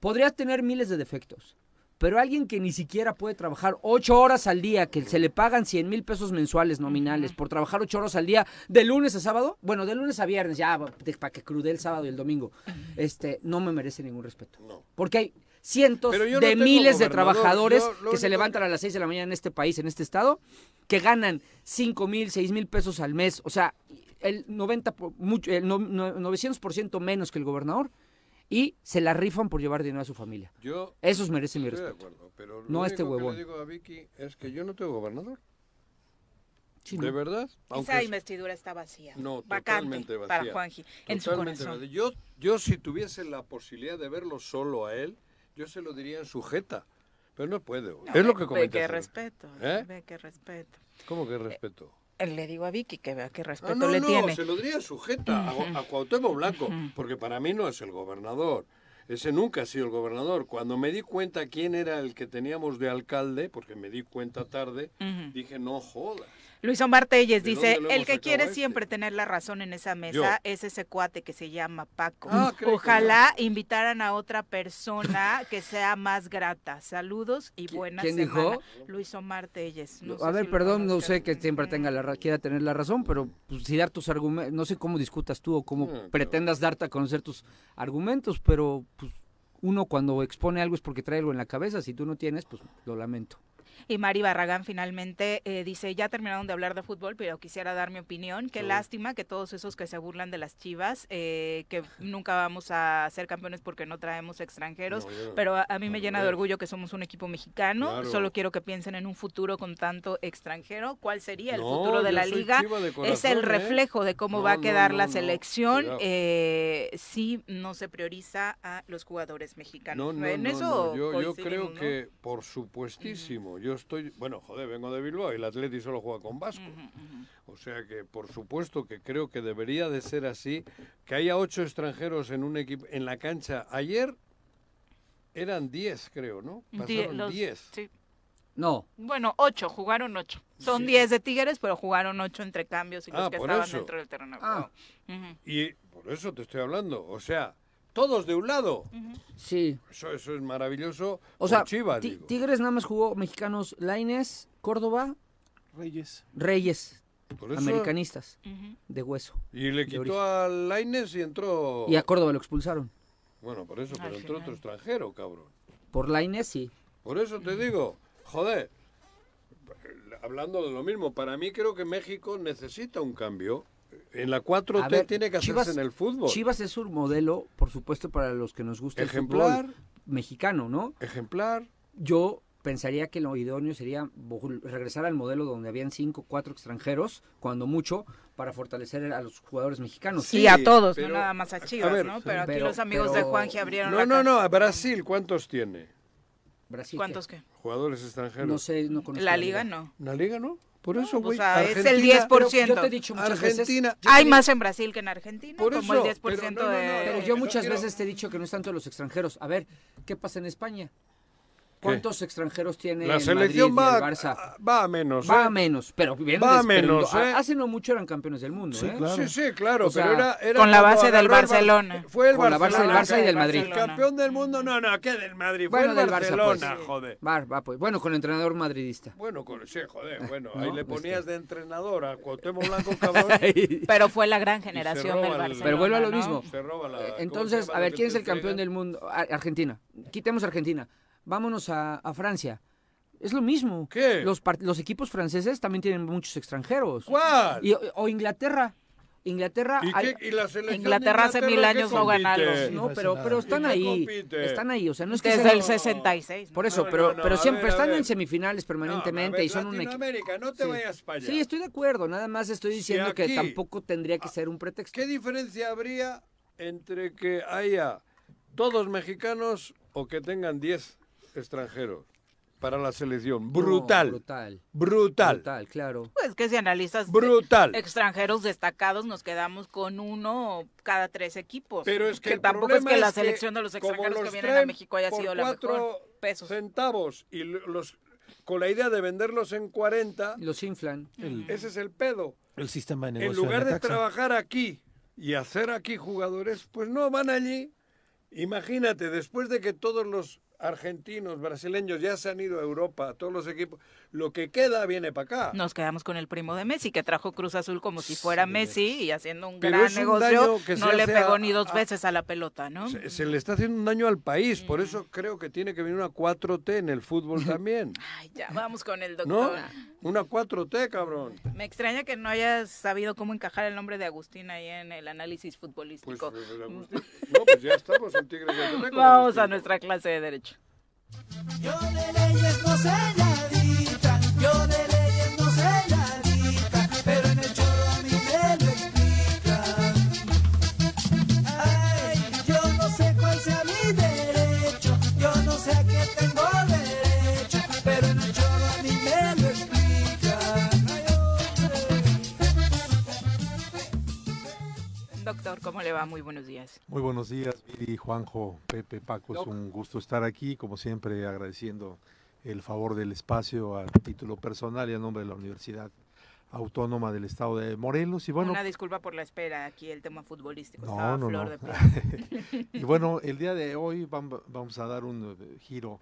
podría tener miles de defectos. Pero alguien que ni siquiera puede trabajar ocho horas al día, que se le pagan 100 mil pesos mensuales nominales por trabajar ocho horas al día, de lunes a sábado, bueno, de lunes a viernes, ya, para que crude el sábado y el domingo, este, no me merece ningún respeto. No. Porque hay cientos no de miles de trabajadores yo que se levantan a las 6 de la mañana en este país, en este estado, que ganan 5 mil, 6 mil pesos al mes. O sea, el 90, por- mucho, el no- no- 900% menos que el gobernador y se la rifan por llevar dinero a su familia. Yo Esos merecen mi de respeto. acuerdo, pero lo No a este huevón. que le digo a Vicky es que yo no tengo gobernador. Sí, ¿De ¿no? verdad? Esa es- investidura está vacía. No, vacante totalmente vacía. para Juanji, en su corazón. vacía. Yo, yo si tuviese la posibilidad de verlo solo a él, yo se lo diría en sujeta. Pero no puedo. No, es lo ve- que Ve comenta. que respeto, ¿Eh? ve que respeto. ¿Cómo que respeto? Eh, Le digo a Vicky que vea qué respeto Ah, no, le no, tiene. se lo diría sujeta a, a Cuauhtémoc Blanco, porque para mí no es el gobernador. Ese nunca ha sido el gobernador. Cuando me di cuenta quién era el que teníamos de alcalde, porque me di cuenta tarde, dije, no jodas. Luis Omar Telles ¿De dice, el que quiere este?" siempre tener la razón en esa mesa Yo. es ese cuate que se llama Paco. Ah, que Ojalá invitaran a otra persona que sea más grata. Saludos y buena quién semana. dijo? Luis Omar Telles. No sé a ver, si perdón, no sé que siempre tenga la ra- quiera tener la razón, pero pues, si dar tus argumentos, no sé cómo discutas tú o cómo Ah, claro. pretendas darte a conocer tus argumentos, pero pues uno cuando expone algo es porque trae algo en la cabeza, si tú no tienes, pues lo lamento. Y Mari Barragán finalmente eh, dice, ya terminaron de hablar de fútbol, pero quisiera dar mi opinión. Qué lástima que todos esos que se burlan de las chivas, eh, que nunca vamos a ser campeones porque no traemos extranjeros, No, yo no. pero a, a mí me llena de orgullo que somos un equipo mexicano. Claro. Solo quiero que piensen en un futuro con tanto extranjero. ¿Cuál sería el futuro de la liga? de es corazón, el ¿eh? reflejo de cómo va a quedar la selección eh, si no se prioriza a los jugadores mexicanos. No, no, en no, eso. Yo, yo creo que, por supuestísimo, yo estoy, bueno, joder, vengo de Bilbao y el Atleti solo juega con Vasco. O sea que, por supuesto, que creo que debería de ser así, que haya ocho extranjeros en un equipo, en la cancha. Ayer eran diez, creo, ¿no? Die- Pasaron los- diez. sí. No, Bueno, ocho, jugaron ocho. Son diez de Tigres, pero jugaron ocho entre cambios y los Ah, que por estaban eso. dentro del terreno. Ah. Y por eso te estoy hablando. O sea, todos de un lado. sí. Eso, eso es maravilloso. O sea, Chivas, Ti- digo. Tigres nada más jugó mexicanos Laines, Córdoba, Reyes. Reyes, Por eso- americanistas, de hueso. Y le quitó a Laines y entró... Y a Córdoba lo expulsaron. Bueno, por eso, pero entró otro extranjero, cabrón. Por Laines, sí. Por eso te digo, joder, hablando de lo mismo, para mí creo que México necesita un cambio. En la 4T A ver, tiene que Chivas- hacerse en el fútbol. Chivas es un modelo, por supuesto, para los que nos gusta Ejemplar. el fútbol mexicano, ¿no? Ejemplar. Yo pensaría que lo idóneo sería regresar al modelo donde habían cinco, cuatro extranjeros, cuando mucho, para fortalecer a los jugadores mexicanos. Sí, a todos, pero- no nada más a Chivas, ver, ¿no? Pero aquí Pero- los amigos de pero- Juanji abrieron No, la no, no, a Brasil, ¿cuántos tiene? Brasil, ¿Cuántos ¿qué? qué? Jugadores extranjeros. No sé, no conozco La liga no. ¿La liga no? Por eso, O güey, sea, es el Argentina- 10%. Yo te he dicho muchas veces- Argentina. Hay más en Brasil que en Argentina, Por como eso, el 10% pero no, no, no, de... Pero yo no muchas quiero- veces te he dicho que no es tanto los extranjeros. A ver, ¿qué pasa en España? ¿Cuántos extranjeros tiene La el selección Madrid y va, el Barça? va a menos. Va ¿eh? a menos, pero bien Va a menos, no- ¿eh? Hace no mucho eran campeones del mundo, Sí, ¿eh? claro. Sí, sí, claro, O sea, pero era, era con la base del el Barcelona. Fue el Con la base del Barcelona, Barça y del Madrid. El campeón del mundo, no, no, ¿qué del Madrid? Fue Bueno, el del Barça, Barcelona, pues. joder. Va, va, pues. Bueno, con entrenador madridista. Bueno, con, sí, joder, bueno, No, ahí le este. ponías de entrenador a Cuauhtémoc Blanco, cabrón. Pero fue la gran generación del el- Barcelona, Pero vuelvo a lo mismo. Eh, ¿cómo Entonces, a ver, que ¿quién es el campeón del mundo? Ar- Argentina. Quitemos Argentina. Vámonos a, a Francia. Es lo mismo. ¿Qué? Los, par- los equipos franceses también tienen muchos extranjeros. ¿Cuál? Y- o Inglaterra. Inglaterra. ¿Y, hay- qué- y la selección de Inglaterra hace mil Inglaterra, años no gana los- No, no pero, pero están ¿Y qué ahí. compite? Están ahí. O sea, no es que Desde sean- el 66. Por eso, No, pero, no, no, pero a siempre ver, están en semifinales permanentemente No, ver, y son un equipo. No te Sí. vayas para allá. Sí, estoy de acuerdo. Nada más estoy diciendo que aquí- tampoco tendría que ser un pretexto. ¿Qué diferencia habría entre que haya todos mexicanos o que tengan 10 extranjeros para la selección? No, Brutal. brutal. brutal. Claro. Pues que si analistas Brutal. extranjeros destacados nos quedamos con uno cada tres equipos. Pero es que, el tampoco es que la selección de los extranjeros que vienen a México haya sido la cuatro mejor. Pesos. centavos y lo- los con la idea de venderlos en 40, Los inflan. ese es el pedo. El sistema de En negocio lugar de trabajar aquí y hacer aquí jugadores, pues no, van allí. Imagínate, después de que todos los argentinos, brasileños ya se han ido a Europa, todos los equipos, lo que queda viene para acá. Nos quedamos con el primo de Messi, que trajo Cruz Azul como si fuera Messi y haciendo un Pero gran es un negocio. daño que no le pegó a- ni dos a- veces a la pelota, ¿no? Se, se le está haciendo un daño al país, por eso creo que tiene que venir una 4T en el fútbol también. Ay, ya, vamos con el ¿No? doctor. Una 4T, cabrón. Me extraña que no hayas sabido cómo encajar el nombre de Agustín ahí en el análisis Pues, futbolístico. pues, Agustín, no, pues ya estamos en Tigres de Vamos a nuestra clase de Derecho. Yo de leyes no sé nadita, Doctor, ¿cómo le va? Muy buenos días. Muy buenos días, Viri, Juanjo, Pepe, Paco. Es un gusto estar aquí, como siempre, agradeciendo el favor del espacio a título personal y a nombre de la Universidad Autónoma del Estado de Morelos. Y bueno, Una disculpa por la espera, aquí el tema futbolístico No, estaba a no, flor no. de piel. y bueno, el día de hoy vam- vamos a dar un eh, giro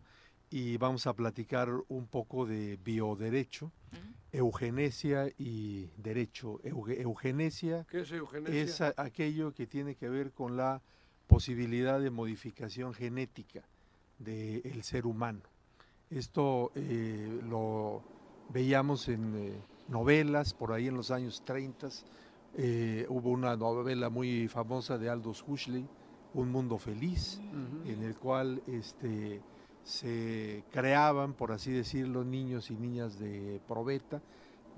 y vamos a platicar un poco de bioderecho, eugenesia y derecho. Euge- eugenesia ¿Qué es eugenesia? es a- aquello que tiene que ver con la posibilidad de modificación genética del ser humano. Esto eh, lo veíamos en eh, novelas por ahí en los años 30. eh, hubo una novela muy famosa de Aldous Huxley, Un mundo feliz, en el cual este, se creaban, por así decirlo, niños y niñas de probeta,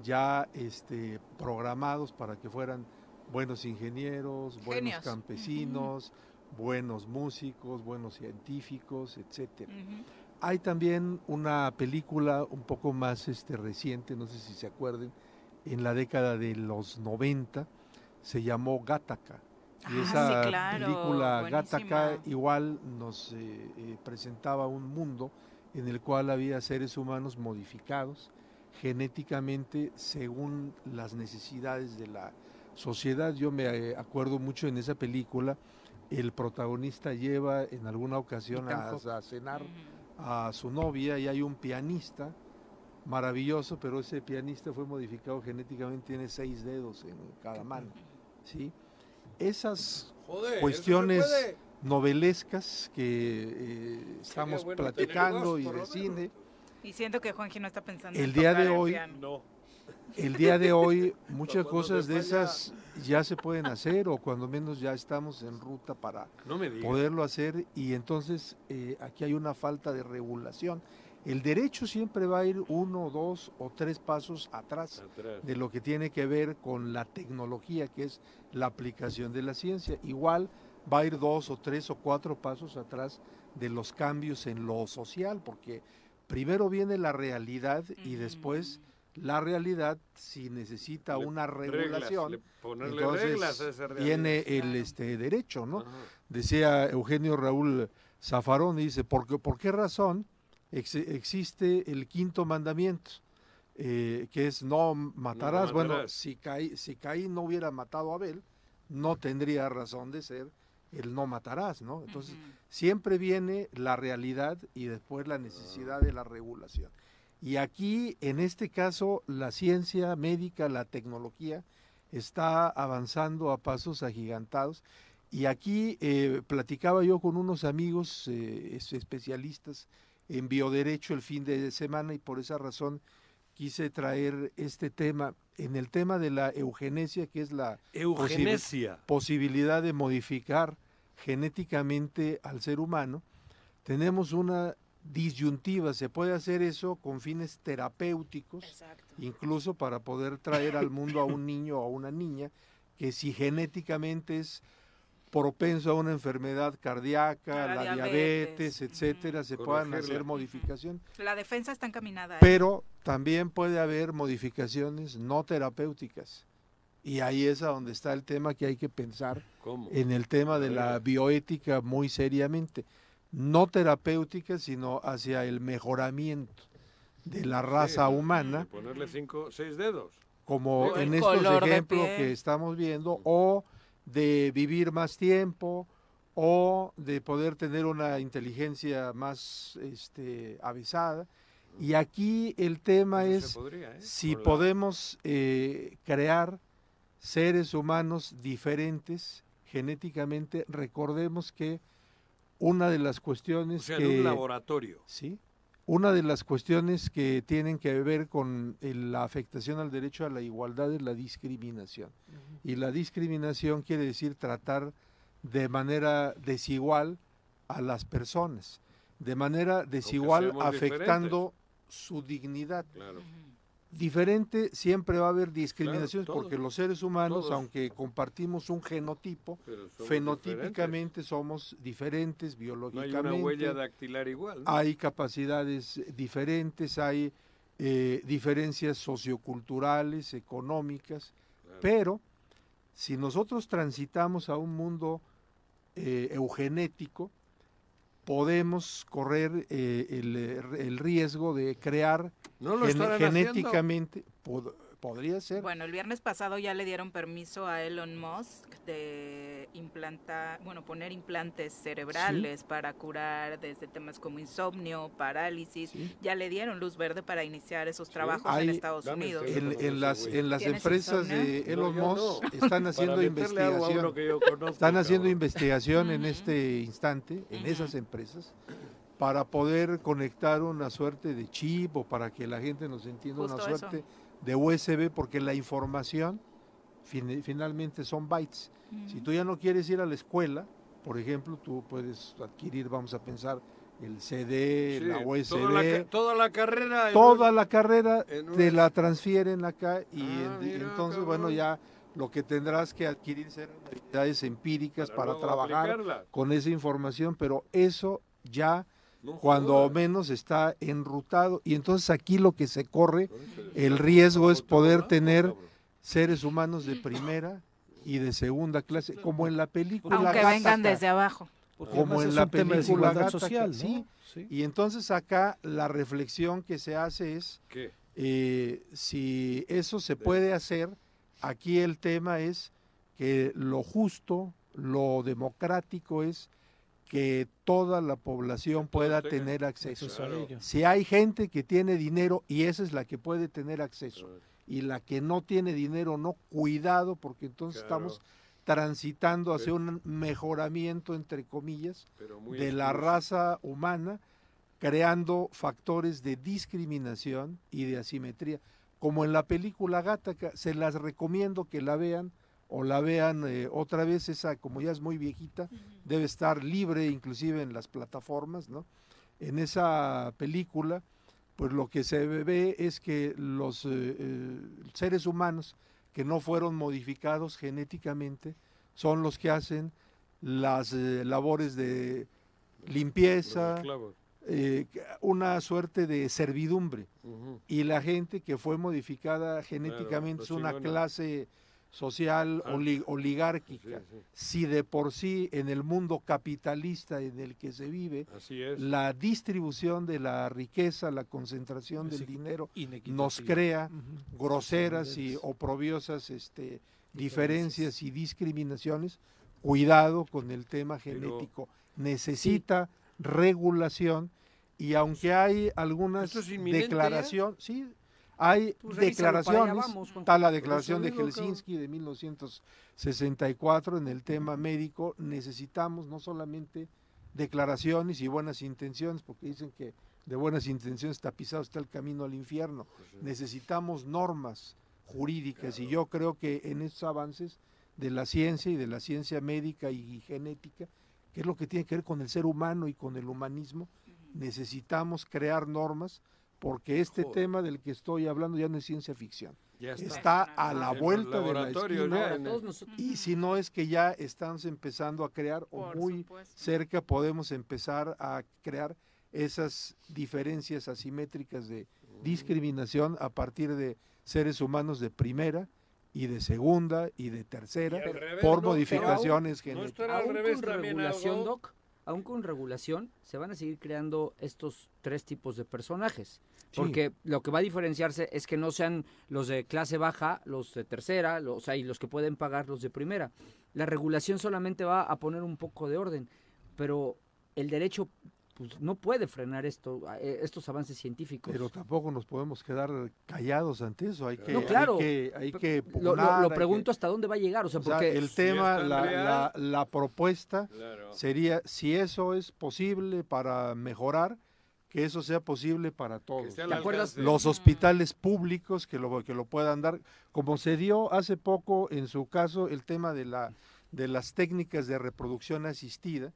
ya este, programados para que fueran buenos ingenieros, buenos campesinos, buenos músicos, buenos científicos, etcétera. Hay también una película un poco más este, reciente, no sé si se acuerden, en la década de los 90, se llamó Gattaca. Y Ah, esa sí, claro, película Gattaca buenísima. igual nos eh, eh, presentaba un mundo en el cual había seres humanos modificados genéticamente según las necesidades de la sociedad. Yo me eh, acuerdo mucho en esa película, el protagonista lleva en alguna ocasión a cenar a su novia y hay un pianista maravilloso, pero ese pianista fue modificado genéticamente, tiene seis dedos en cada mano. ¿sí? Esas Joder, ¿eso se cuestiones novelescas que eh, estamos bueno platicando dos, y de cine, Y siento que Juanji no está pensando El en día de el hoy- piano. el día de hoy muchas cosas de esas ya se pueden hacer o cuando menos ya estamos en ruta para No poderlo hacer. Y entonces eh, aquí hay una falta de regulación. El derecho siempre va a ir uno, dos o tres pasos atrás Atrás. de lo que tiene que ver con la tecnología, que es la aplicación de la ciencia. Igual va a ir dos o tres o cuatro pasos atrás de los cambios en lo social, porque primero viene la realidad y después la realidad si necesita Le- una reglas, regulación. le- ponerle entonces reglas a esa realidad. viene el este derecho, ¿no? Ajá. Decía Eugenio Raúl Zafarón, dice, ¿por qué, por qué razón ex- existe el quinto mandamiento? Eh, que es no matarás. Bueno, matarás. si, Caí- si Caín no hubiera matado a Abel, no tendría razón de ser el no matarás, ¿no? Entonces, siempre viene la realidad y después la necesidad de la regulación. Y aquí, en este caso, la ciencia médica, la tecnología, está avanzando a pasos agigantados. Y aquí eh, platicaba yo con unos amigos eh, es- especialistas en bioderecho el fin de semana y por esa razón quise traer este tema en el tema de la eugenesia, que es la posibil- Eugenesia. posibilidad de modificar genéticamente al ser humano. Tenemos una disyuntiva, se puede hacer eso con fines terapéuticos, incluso para poder traer al mundo a un niño o a una niña que si genéticamente es propenso a una enfermedad cardíaca, la la, diabetes, diabetes, etcétera, se puedan hacer modificaciones. La defensa está encaminada. a Pero también puede haber modificaciones no terapéuticas. Y ahí es a donde está el tema que hay que pensar ¿Cómo? en el tema de la bioética muy seriamente. No terapéutica, sino hacia el mejoramiento de la raza Sí, humana, Ponerle cinco, seis dedos. como O en estos ejemplos que estamos viendo, o de vivir más tiempo, o de poder tener una inteligencia más este, avisada. Y aquí el tema es podría, ¿eh? si podemos eh, crear seres humanos diferentes genéticamente. Recordemos que una de las O cuestiones sea, que en un laboratorio. Sí. Una de las cuestiones que tienen que ver con el- la afectación al derecho a la igualdad es la discriminación. Y la discriminación quiere decir tratar de manera desigual a las personas, de manera desigual afectando su dignidad. Claro. Diferente siempre va a haber discriminaciones todos, porque los seres humanos, todos. aunque compartimos un genotipo, somos fenotípicamente somos diferentes No hay biológicamente. una huella dactilar igual. ¿no? Hay capacidades diferentes, hay eh, diferencias socioculturales, económicas, pero si nosotros transitamos a un mundo eh, eugenético, podemos correr eh, el, el riesgo de crear genéticamente, pod- podría ser. Bueno, el viernes pasado ya le dieron permiso a Elon Musk de implantar, bueno, poner implantes cerebrales para curar desde temas como insomnio, parálisis. Ya le dieron luz verde para iniciar esos trabajos en Hay- Estados Unidos. En, las, en las ¿Tienes empresas insomnio? de Elon No, Musk no. están haciendo investigación. conozco, Están haciendo cabrón. investigación en este instante, en esas empresas, para poder conectar una suerte de chip o para que la gente nos entienda una eso. De USB, porque la información fin- finalmente son bytes. Si tú ya no quieres ir a la escuela, por ejemplo, tú puedes adquirir, vamos a pensar, el CD, Sí, la USB, Toda la, ca- toda la carrera. toda un- la carrera te la transfieren acá y Ah, en- mira, entonces, bueno, ya lo que tendrás que adquirir serán habilidades empíricas Para trabajar aplicarla. con esa información, pero eso ya cuando menos está enrutado y entonces aquí lo que se corre, el riesgo es poder tener seres humanos de primera y de segunda clase, como en la película Aunque vengan desde abajo. Como en la de película social, ¿no? sí. Sí. Y entonces acá la reflexión que se hace es eh, si eso se puede hacer, aquí el tema es que lo justo, lo democrático es que toda la población pueda tener acceso. Si hay gente que tiene dinero y esa es la que puede tener acceso y la que no tiene dinero, no, cuidado porque entonces Claro. estamos transitando hacia un mejoramiento, entre comillas, de la raza humana, creando factores de discriminación y de asimetría. Como en la película Gattaca, se las recomiendo que la vean o la vean eh, otra vez, esa como ya es muy viejita, debe estar libre inclusive en las plataformas, ¿no? En esa película, pues lo que se ve es que los eh, eh, seres humanos que no fueron modificados genéticamente son los que hacen las eh, labores de limpieza, eh, una suerte de servidumbre. Y la gente que fue modificada genéticamente es una clase social Ah. oli- oligárquica. Sí, sí. Si de por sí en el mundo capitalista en el que se vive, Así es. la distribución de la riqueza, la concentración del dinero nos crea groseras y oprobiosas este, diferencias y discriminaciones. Cuidado con el tema Pero- genético. Necesita regulación y aunque hay algunas ¿Esto es inminente declaración, sí, hay Pues declaraciones, vamos, está la declaración de. Helsinki de 1964 en el tema médico, necesitamos no solamente declaraciones y buenas intenciones, porque dicen que de buenas intenciones tapizado está el camino al infierno. Necesitamos normas jurídicas y yo creo que en estos avances de la ciencia y de la ciencia médica y genética, que es lo que tiene que ver con el ser humano y con el humanismo, necesitamos crear normas porque este Joder. tema del que estoy hablando ya no es ciencia ficción. Ya está. Está a la En vuelta de la esquina. Y si no es que ya estamos empezando a crear o muy supuesto. cerca podemos empezar a crear esas diferencias asimétricas de discriminación a partir de seres humanos de primera y de segunda y de tercera Y al revés, por ¿no? modificaciones ¿no genéticas. estará al revés también regulación? Doc, aún con regulación, se van a seguir creando estos tres tipos de personajes. Sí. Porque lo que va a diferenciarse es que no sean los de clase baja, los de tercera, los, o sea, y los que pueden pagar los de primera. La regulación solamente va a poner un poco de orden, pero el derecho pues, no puede frenar esto, eh, estos avances científicos. Pero tampoco nos podemos quedar callados ante eso. Hay que, no, claro. hay que, hay que Lo- lo, pugnar, lo hay que- pregunto hasta dónde va a llegar, o sea, o sea, porque el tema, la, la- la propuesta Claro. sería si eso es posible para mejorar, que eso sea posible para todos. ¿Te acuerdas? Los hospitales públicos que lo, que lo puedan dar, como se dio hace poco en su caso el tema de la de las técnicas de reproducción asistida,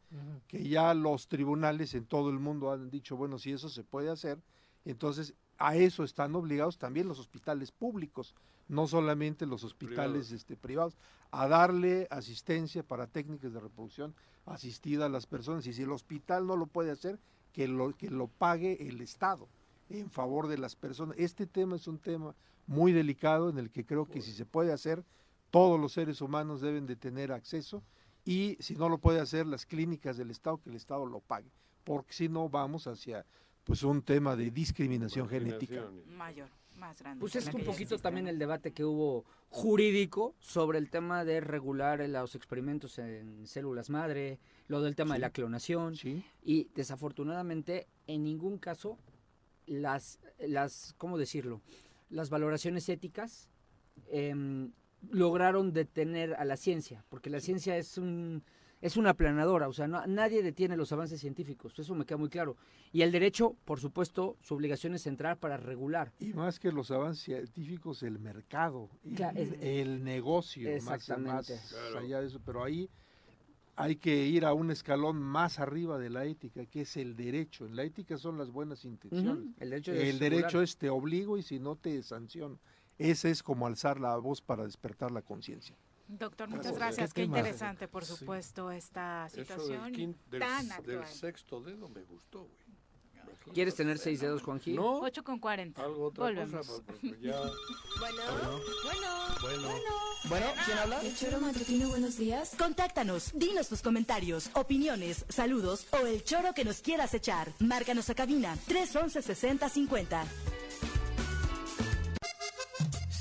que ya los tribunales en todo el mundo han dicho, bueno, si eso se puede hacer, entonces a eso están obligados también los hospitales públicos, no solamente los hospitales Privados. este, privados, a darle asistencia para técnicas de reproducción asistida a las personas. Y si el hospital no lo puede hacer, que lo, que lo pague el Estado en favor de las personas. Este tema es un tema muy delicado en el que creo que si se puede hacer, todos los seres humanos deben de tener acceso y si no lo puede hacer las clínicas del Estado, que el Estado lo pague, porque si no vamos hacia pues un tema de discriminación genética. Mayor, más grande. Pues es un poquito también el debate que hubo jurídico sobre el tema de regular los experimentos en células madre, lo del tema de la clonación Sí. y desafortunadamente en ningún caso las las cómo decirlo las valoraciones éticas em, lograron detener a la ciencia porque la ciencia es un es una aplanadora, o sea, no- nadie detiene los avances científicos, eso me queda muy claro. Y el derecho, por supuesto, su obligación es entrar para regular. Y más que los avances científicos, el mercado, es- el negocio, más, Exactamente. más Claro. allá de eso. Pero ahí hay que ir a un escalón más arriba de la ética, que es el derecho. En la ética son las buenas intenciones. El derecho, es El derecho es te obligo y si no te sanciono. Ese es como alzar la voz para despertar la conciencia. Doctor, muchas gracias. qué interesante, por Sí. supuesto, esta Eso del, situación quin- del, tan del actual. sexto dedo me gustó, güey. ¿Quieres tener seis dedos, Juanji? No, 8 con 40. algo otra Volvemos. cosa, pues, porque ya... Bueno, bueno, Bueno. Bueno, ¿quién habla? El choro matutino, buenos días. Contáctanos, dinos tus comentarios, opiniones, saludos o el choro que nos quieras echar. Márcanos a cabina 311 6050.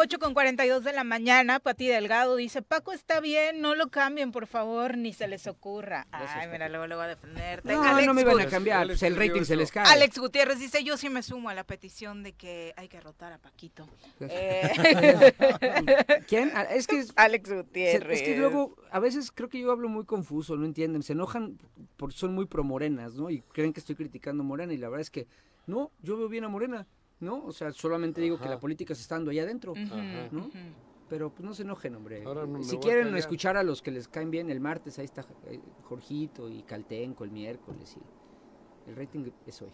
8 con 42 de la mañana, Pati Delgado dice, Paco está bien, no lo cambien, por favor, ni se les ocurra. Ay, mira, luego le voy a defenderte. No, Alex no me iban a cambiar, Alex pues el rating se les cae. Alex Gutiérrez dice, yo sí me sumo a la petición de que hay que rotar a Paquito. Eh, ¿Quién? Ah, Es que, es, Alex Gutiérrez. es que luego, a veces creo que yo hablo muy confuso, no entienden, se enojan porque son muy pro morenas, ¿no? Y creen que estoy criticando a Morena y la verdad es que, no, yo veo bien a Morena, ¿no? O sea, solamente digo que Ajá. la política se está dando allá adentro, Ujú, ¿no? Pero pues no se enojen, hombre. Ahora no me si a quieren escuchar a los que les caen bien el martes, ahí está eh, Jorgito y Caltenco el miércoles. Y el rating es hoy.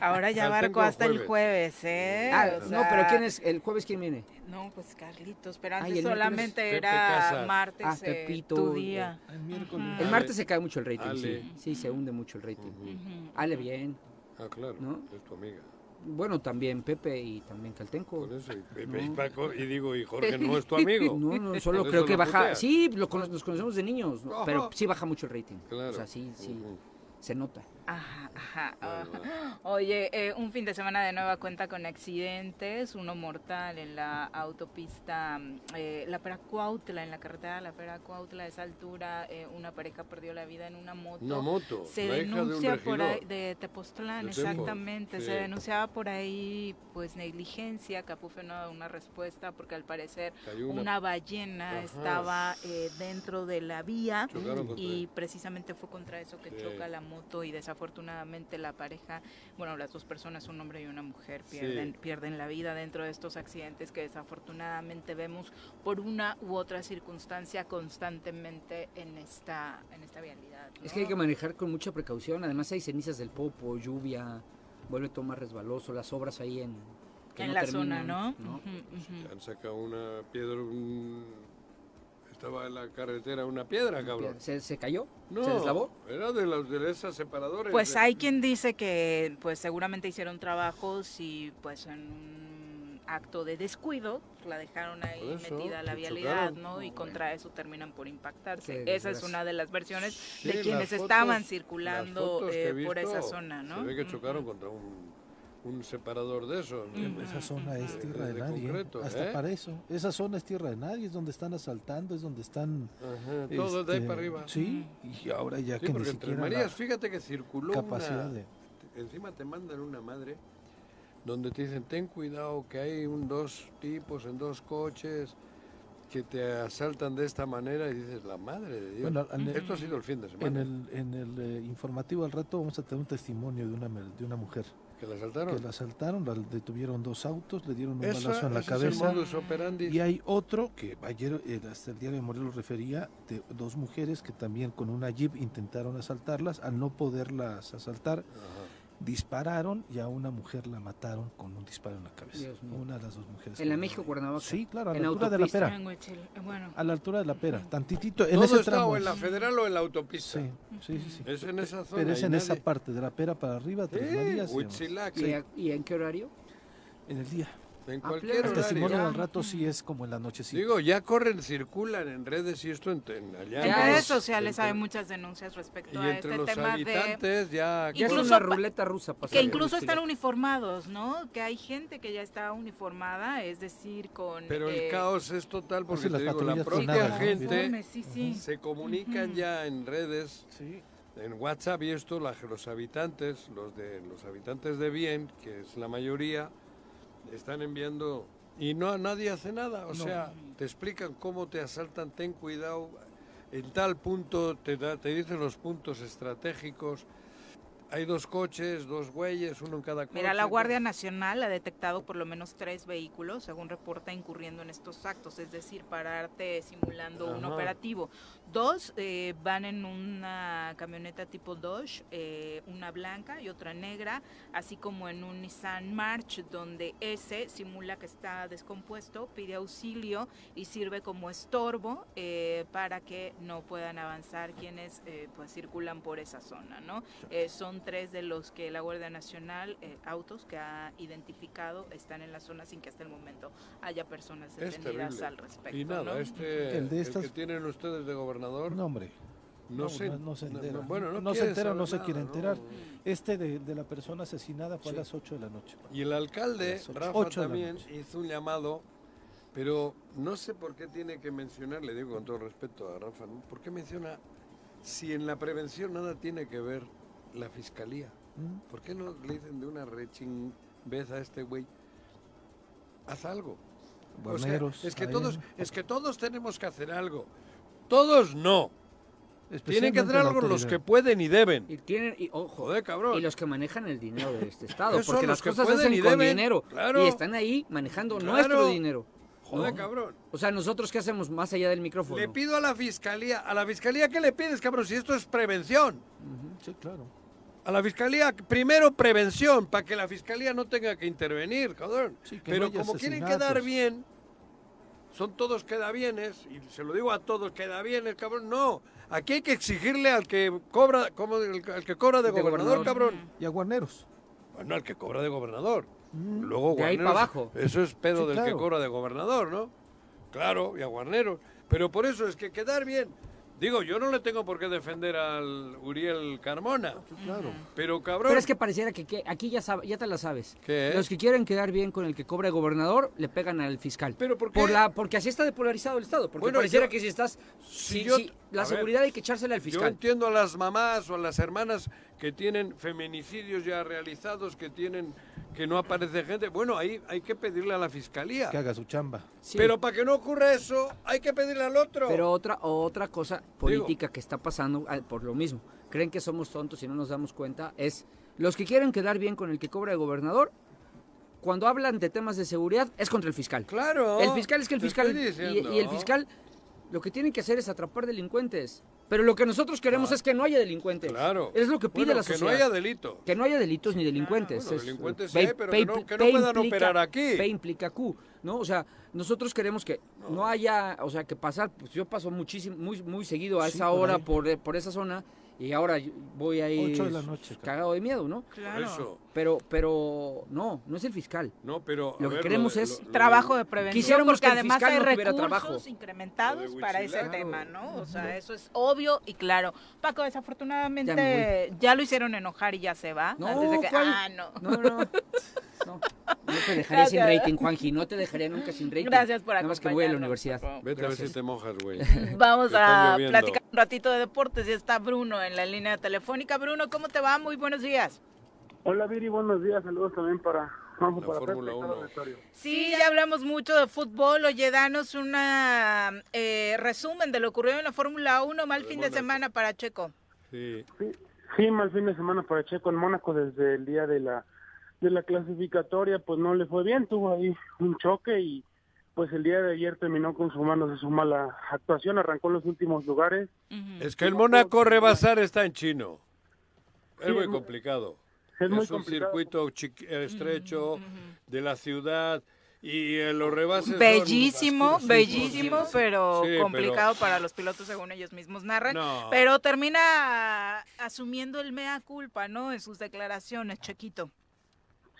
Ahora ya barco hasta el jueves. jueves, ¿eh? Ah, O no, pero ¿quién es? ¿El jueves quién viene? No, pues Carlitos, pero antes solamente era martes Ah, eh, Pepito, tu día. El miércoles. El Ale. martes se cae mucho el rating, Ale. sí. Sí, se hunde mucho el rating. Ujú. Ale bien. Ah, claro, ¿No? es tu amiga. Bueno, también Pepe y también Caltenco. Por eso, y, Pepe No. y Paco, y digo, y Jorge no es tu amigo. No, no, solo creo eso que baja. Sí, lo cono- nos conocemos de niños, pero sí baja mucho el rating. Claro. O sea, sí, sí, se nota. Ajá, ajá. Ajá. Oye, eh, un fin de semana de nueva cuenta con accidentes, uno mortal en la autopista mm, eh, La Pera Cuautla, en la carretera La Pera Cuautla, a esa altura eh, una pareja perdió la vida en una moto. Una moto, Se la hija de denuncia por ahí, de Tepoztlán, exactamente, sí. se denunciaba por ahí pues negligencia, Capufe no da una respuesta porque al parecer una, una- ballena Ajá. estaba eh, dentro de la vía y precisamente fue contra eso que Sí. choca la moto y desafortunadamente la pareja, bueno, las dos personas, un hombre y una mujer, Sí. pierden, pierden la vida dentro de estos accidentes que desafortunadamente vemos por una u otra circunstancia constantemente en esta, en esta vialidad. Es que hay que manejar con mucha precaución. Además hay cenizas del popo, lluvia, vuelve todo más resbaloso, las obras ahí en... que en no la terminan, zona, ¿no? Han sacado una piedra, un... estaba en la carretera una piedra, cabrón. ¿Se, se cayó? No, ¿Se deslavó? era de los de esas separadores. Pues de- hay quien dice que pues seguramente hicieron trabajos y pues en un acto de descuido la dejaron ahí eso, metida a la vialidad, chocaron. ¿no? Y contra eso terminan por impactarse. Qué Esa es una de las versiones Sí, de las quienes fotos- estaban las circulando eh, por esa zona, ¿no? Se ve que chocaron contra un, un separador de esos. ¿no? Esa zona es tierra de, de nadie. concreto, Hasta ¿eh? para eso. Esa zona es tierra de nadie, es donde están asaltando, es donde están. Ajá, todo de ahí este, para arriba. Sí, y ahora ya Sí, que ni siquiera. Marías, la fíjate que circuló capacidad una... de. Encima te mandan una madre donde te dicen, ten cuidado que hay un dos tipos en dos coches que te asaltan de esta manera y dices, la madre de Dios. Bueno, Esto ha sido el fin de semana. En el, en el eh, informativo al rato vamos a tener un testimonio de una, de una mujer ¿Que la asaltaron? que la asaltaron, la detuvieron dos autos, le dieron un Esa- balazo en la cabeza. Y hay otro que ayer eh, hasta el diario de Morelos refería de dos mujeres que también con una jeep intentaron asaltarlas, al no poderlas asaltar, dispararon y a una mujer la mataron con un disparo en la cabeza. Dios mío. Una de las dos mujeres. En la México. Cuernavaca. Sí, claro, a En la altura de la pera. Eh, bueno, A la altura de la pera, tantitito, en ¿Todo ese está tramo. o en la federal o en la autopista? Sí, sí, sí, sí. Es en esa zona. Pero es en esa nadie- parte, de la pera para arriba, Tres Sí, Marías. y demás. Huitzilac, ¿Y, sí. a- y en qué horario? En el día. En cualquier. El testimonio al rato sí es como en la nochecita. Digo, ya corren, circulan en redes y esto en, en- allá. en Ya redes es- sociales hay muchas denuncias respecto Y a entre este los tema de habitantes ya... Ya es Incluso una pa- ruleta rusa. que incluso están uniformados, ¿no? Que hay gente que ya está uniformada, es decir, con Pero el eh, caos es total porque sí, las te digo, la propia ¿no? gente uniformes, sí, sí. se comunican ya en redes, Sí. en WhatsApp y esto, la- los habitantes, los de los habitantes de bien, que es la mayoría, están enviando y no nadie hace nada, o sea, te explican cómo te asaltan, ten cuidado, en tal punto te da, te dicen los puntos estratégicos. Hay dos coches, dos güeyes, uno en cada coche. Mira, la Guardia Nacional ha detectado por lo menos tres vehículos, según reporta, incurriendo en estos actos, es decir, pararte simulando un Ajá. operativo. Dos eh, van en una camioneta tipo Dodge, eh, una blanca y otra negra, así como en un Nissan March, donde ese simula que está descompuesto, pide auxilio y sirve como estorbo eh, para que no puedan avanzar quienes eh, pues circulan por esa zona, ¿no? Eh, son tres de los que la Guardia Nacional, eh, autos que ha identificado, están en la zona sin que hasta el momento haya personas detenidas al respecto. Y nada, ¿no? este, El de el estas- que tienen ustedes de gobernador, No, hombre. no, se, no, no se no- entera. no- bueno, no, no se quiere entera, no se nada, quiere ¿no? enterar. Este de, de la persona asesinada fue Sí. a las 8 de la noche. Y el alcalde, Rafa, también hizo un llamado, pero no sé por qué tiene que mencionar, le digo con todo respeto a Rafa, ¿no? ¿por qué menciona si en la prevención nada tiene que ver la fiscalía? ¿Mm? ¿Por qué no le dicen de una rechinvez a este güey? Haz algo. O sea, Bueneros, es que todos, en- es que todos tenemos que hacer algo. Todos no. Tienen que hacer algo los que pueden y deben. Y tienen, y, ojo, Joder, cabrón. y los que manejan el dinero de este estado, porque las cosas se hacen y con deben, dinero claro. y están ahí manejando Claro. nuestro dinero. Joder, ¿no? cabrón. O sea, nosotros qué hacemos más allá del micrófono. Le pido a la fiscalía, a la fiscalía, ¿qué le pides, cabrón? Si esto es prevención. Sí, claro. A la fiscalía, primero prevención, para que la fiscalía no tenga que intervenir, cabrón. que Pero no como quieren quedar bien, son todos queda bienes, y se lo digo a todos, queda bienes, cabrón. No, aquí hay que exigirle al que cobra, como el, al que cobra de, De gobernador, gobernador. cabrón. Y a Guarneros. Bueno, al que cobra de gobernador. Luego De ahí Guarneros, pa' abajo. Eso es pedo Sí, del que cobra de gobernador, ¿no? Claro, y a Guarneros. Pero por eso es que quedar bien. Digo, yo no le tengo por qué defender al Uriel Carmona. Claro. Pero cabrón. Pero es que pareciera que, que aquí ya, sabe- ya te la sabes. ¿Qué? Los que quieren quedar bien con el que cobra el gobernador le pegan al fiscal. ¿Pero por qué? Por la, porque así está depolarizado el Estado. Porque Bueno, pareciera yo- que si estás... si si- yo- si- la ver, seguridad hay que echársela al Yo fiscal. entiendo a las mamás o a las hermanas que tienen feminicidios ya realizados, que tienen que no aparece gente. Bueno, ahí hay que pedirle a la fiscalía. Que haga su chamba. Sí. Pero para que no ocurra eso, hay que pedirle al otro. Pero otra, otra cosa política que está pasando ah, por lo mismo, creen que somos tontos y no nos damos cuenta, es los que quieren quedar bien con el que cobra el gobernador, cuando hablan de temas de seguridad, es contra el fiscal. Claro. El fiscal es que el fiscal... y el fiscal lo que tiene que hacer es atrapar delincuentes. Pero lo que nosotros queremos es que no haya delincuentes. Claro. Es lo que pide Bueno, la que no sociedad. haya delito. Que no haya delitos ni delincuentes. Bueno, Es- delincuentes sí hay, pero P que no- que no puedan implica- operar aquí. P implica Q, ¿no? O sea, nosotros queremos que no, haya, o sea, que pasar, pues yo paso muchísimo, muy, muy seguido a Sí, esa hora por, eh, por esa zona y ahora voy de la noche, cagado de miedo, ¿no? Claro. Eso. Pero, pero no, no es el fiscal. No, pero. a Lo que ver, queremos es lo- lo Trabajo de prevención, Quisiéramos porque que el además fiscal hay no recursos trabajo. incrementados para ese tema, ¿no? O sea, eso es obvio y claro. Paco, Ya desafortunadamente me ya, lo hicieron enojar y ya se va. No, antes de que, ¿cuál? ah, no. No, no. No, no te dejaré sin rating, Juanji. No te dejaría nunca sin rating. Gracias por Nada más que voy a la acompañarnos, universidad. Vete a ver si te mojas, güey. Vamos a platicar un ratito de deportes y está Bruno en la línea telefónica. Bruno, ¿cómo te va? Muy buenos días. Hola Viri, buenos días, saludos también para, vamos, La para Pepe. Sí, ya hablamos mucho de fútbol. Oye, danos un resumen de lo ocurrido en la Fórmula 1. Mal fin de semana para Checo. Sí. Sí, sí, mal fin de semana para Checo en Mónaco desde el día de la de la clasificatoria, pues no le fue bien, tuvo ahí un choque y pues el día de ayer terminó consumándose su mala actuación, arrancó en los últimos lugares. Es que el Mónaco rebasar está en chino. Es Sí, muy complicado. es muy un complicado. circuito chiqui- estrecho de la ciudad y eh, los rebases. Bellísimo, bellísimo, pero sí, complicado para los pilotos según ellos mismos narran. No. Pero termina asumiendo el mea culpa, ¿no? En sus declaraciones, Chequito.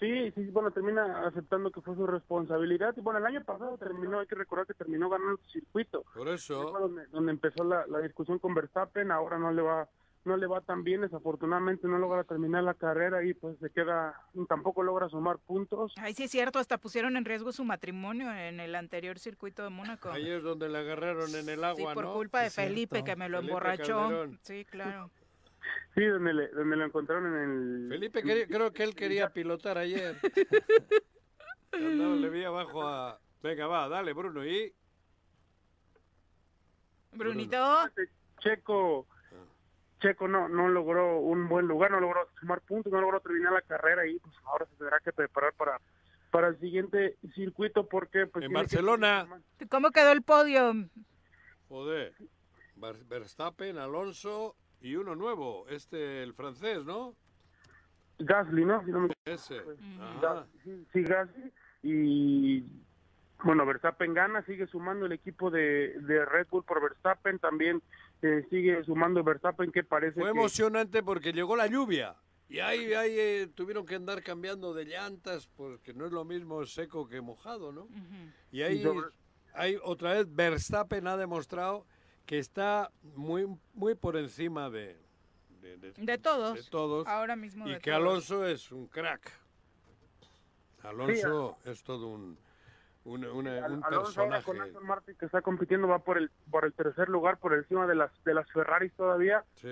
Sí, sí, bueno, termina aceptando que fue su responsabilidad. Y bueno, el año pasado terminó, hay que recordar que terminó ganando el circuito. Por eso. Fue donde, donde empezó la, la discusión con Verstappen, ahora no le va no le va tan bien, desafortunadamente no logra terminar la carrera y pues se queda, tampoco logra sumar puntos. Ay, sí es cierto, hasta pusieron en riesgo su matrimonio en el anterior circuito de Mónaco. Ahí es donde le agarraron en el agua, Sí, por ¿no? culpa de Es Felipe, cierto. que me lo Felipe emborrachó. Calderón. Sí, claro. Sí, donde, le, donde lo encontraron en el... Felipe quería- creo que él quería pilotar ayer. Andaba, le vi abajo a... Venga, va, dale, Bruno, y... Brunito. Checo, Checo no, no logró un buen lugar, no logró sumar puntos, no logró terminar la carrera y pues ahora se tendrá que preparar para, para el siguiente circuito porque pues En tiene que- Barcelona. ¿Cómo quedó el podio? Joder. Ver- Verstappen, Alonso y uno nuevo, este, el francés, ¿no? Gasly, ¿no? Si no me Ese. Ajá. Ga- sí, sí, Gasly y bueno, Verstappen gana, sigue sumando el equipo de, de Red Bull por Verstappen, también eh, sigue sumando Verstappen que parece Fue que emocionante porque llegó la lluvia. Y ahí, ahí eh, tuvieron que andar cambiando de llantas porque no es lo mismo seco que mojado, ¿no? Y ahí, Y sobre- ahí otra vez Verstappen ha demostrado que está muy, muy por encima de, de, de- De todos. de todos. Ahora mismo y de que todos. Alonso es un crack. Alonso es todo un, un, una- un Alonso ahora personaje. con Aston Martin que está compitiendo va por el por el tercer lugar por encima de las de las Ferraris todavía Sí. y,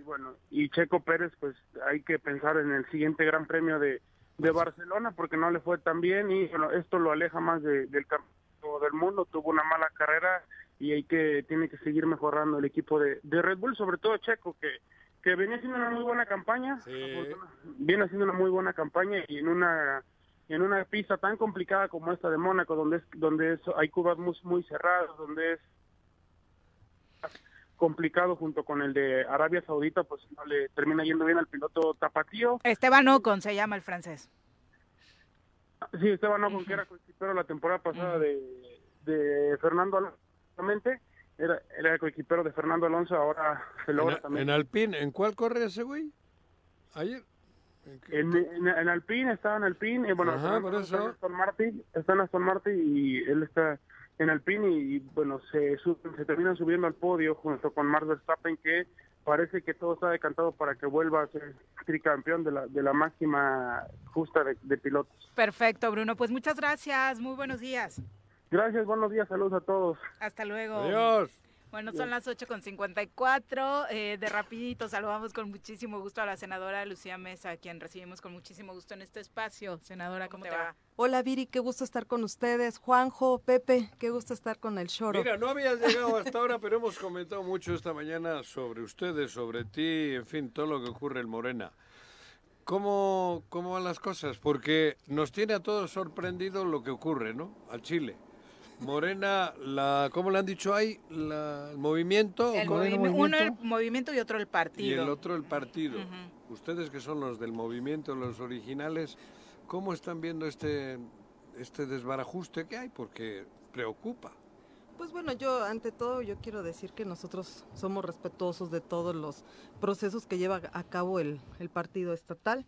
y bueno y Checo Pérez pues hay que pensar en el siguiente Gran Premio de, de Barcelona porque no le fue tan bien y bueno, esto lo aleja más de- del campeonato del mundo tuvo una mala carrera y hay que tiene que seguir mejorando el equipo de, de Red Bull sobre todo Checo que que venía haciendo una muy buena campaña Sí. viene haciendo una muy buena campaña y en una en una pista tan complicada como esta de Mónaco, donde es, donde es, hay curvas muy, muy cerradas, donde es complicado junto con el de Arabia Saudita, pues no le termina yendo bien al piloto tapatío. Esteban Ocon se llama el francés. Sí, Esteban Ocon, que era coequipero la temporada pasada de, de Fernando Alonso, justamente, era, era el coequipero de Fernando Alonso, ahora se logra En, también. en Alpine, ¿en cuál corre ese güey? Ayer. En, en, en Alpine, estaba en Alpine, y bueno, Ajá, Fernando por eso. está en Aston Martin, está en Aston Martin y él está en Alpine y, bueno, se, suben- se terminan subiendo al podio junto con Max Verstappen que parece que todo está decantado para que vuelva a ser tricampeón de la, de la máxima justa de, de pilotos. Perfecto, Bruno. Pues muchas gracias. Muy buenos días. Gracias, buenos días, saludos a todos. Hasta luego. Adiós. Bueno, son las 8 con 54. Eh, de rapidito saludamos con muchísimo gusto a la senadora Lucía Mesa, a quien recibimos con muchísimo gusto en este espacio. Senadora, ¿cómo, te va? Hola Viri, qué gusto estar con ustedes. Juanjo, Pepe, qué gusto estar con el Choro. Mira, no habías llegado hasta ahora, pero hemos comentado mucho esta mañana sobre ustedes, sobre ti, en fin, todo lo que ocurre en Morena. ¿Cómo, cómo van las cosas? Porque nos tiene a todos sorprendido lo que ocurre, ¿no? Al Chile. Morena, la, ¿cómo le han dicho ahí? La, el movimiento. Uno el movimiento y otro el y partido. el otro el partido. Ustedes que son los del movimiento, los originales, ¿cómo están viendo este, este desbarajuste que hay? Porque preocupa. Pues bueno, yo ante todo yo quiero decir que nosotros somos respetuosos de todos los procesos que lleva a cabo el, el partido estatal.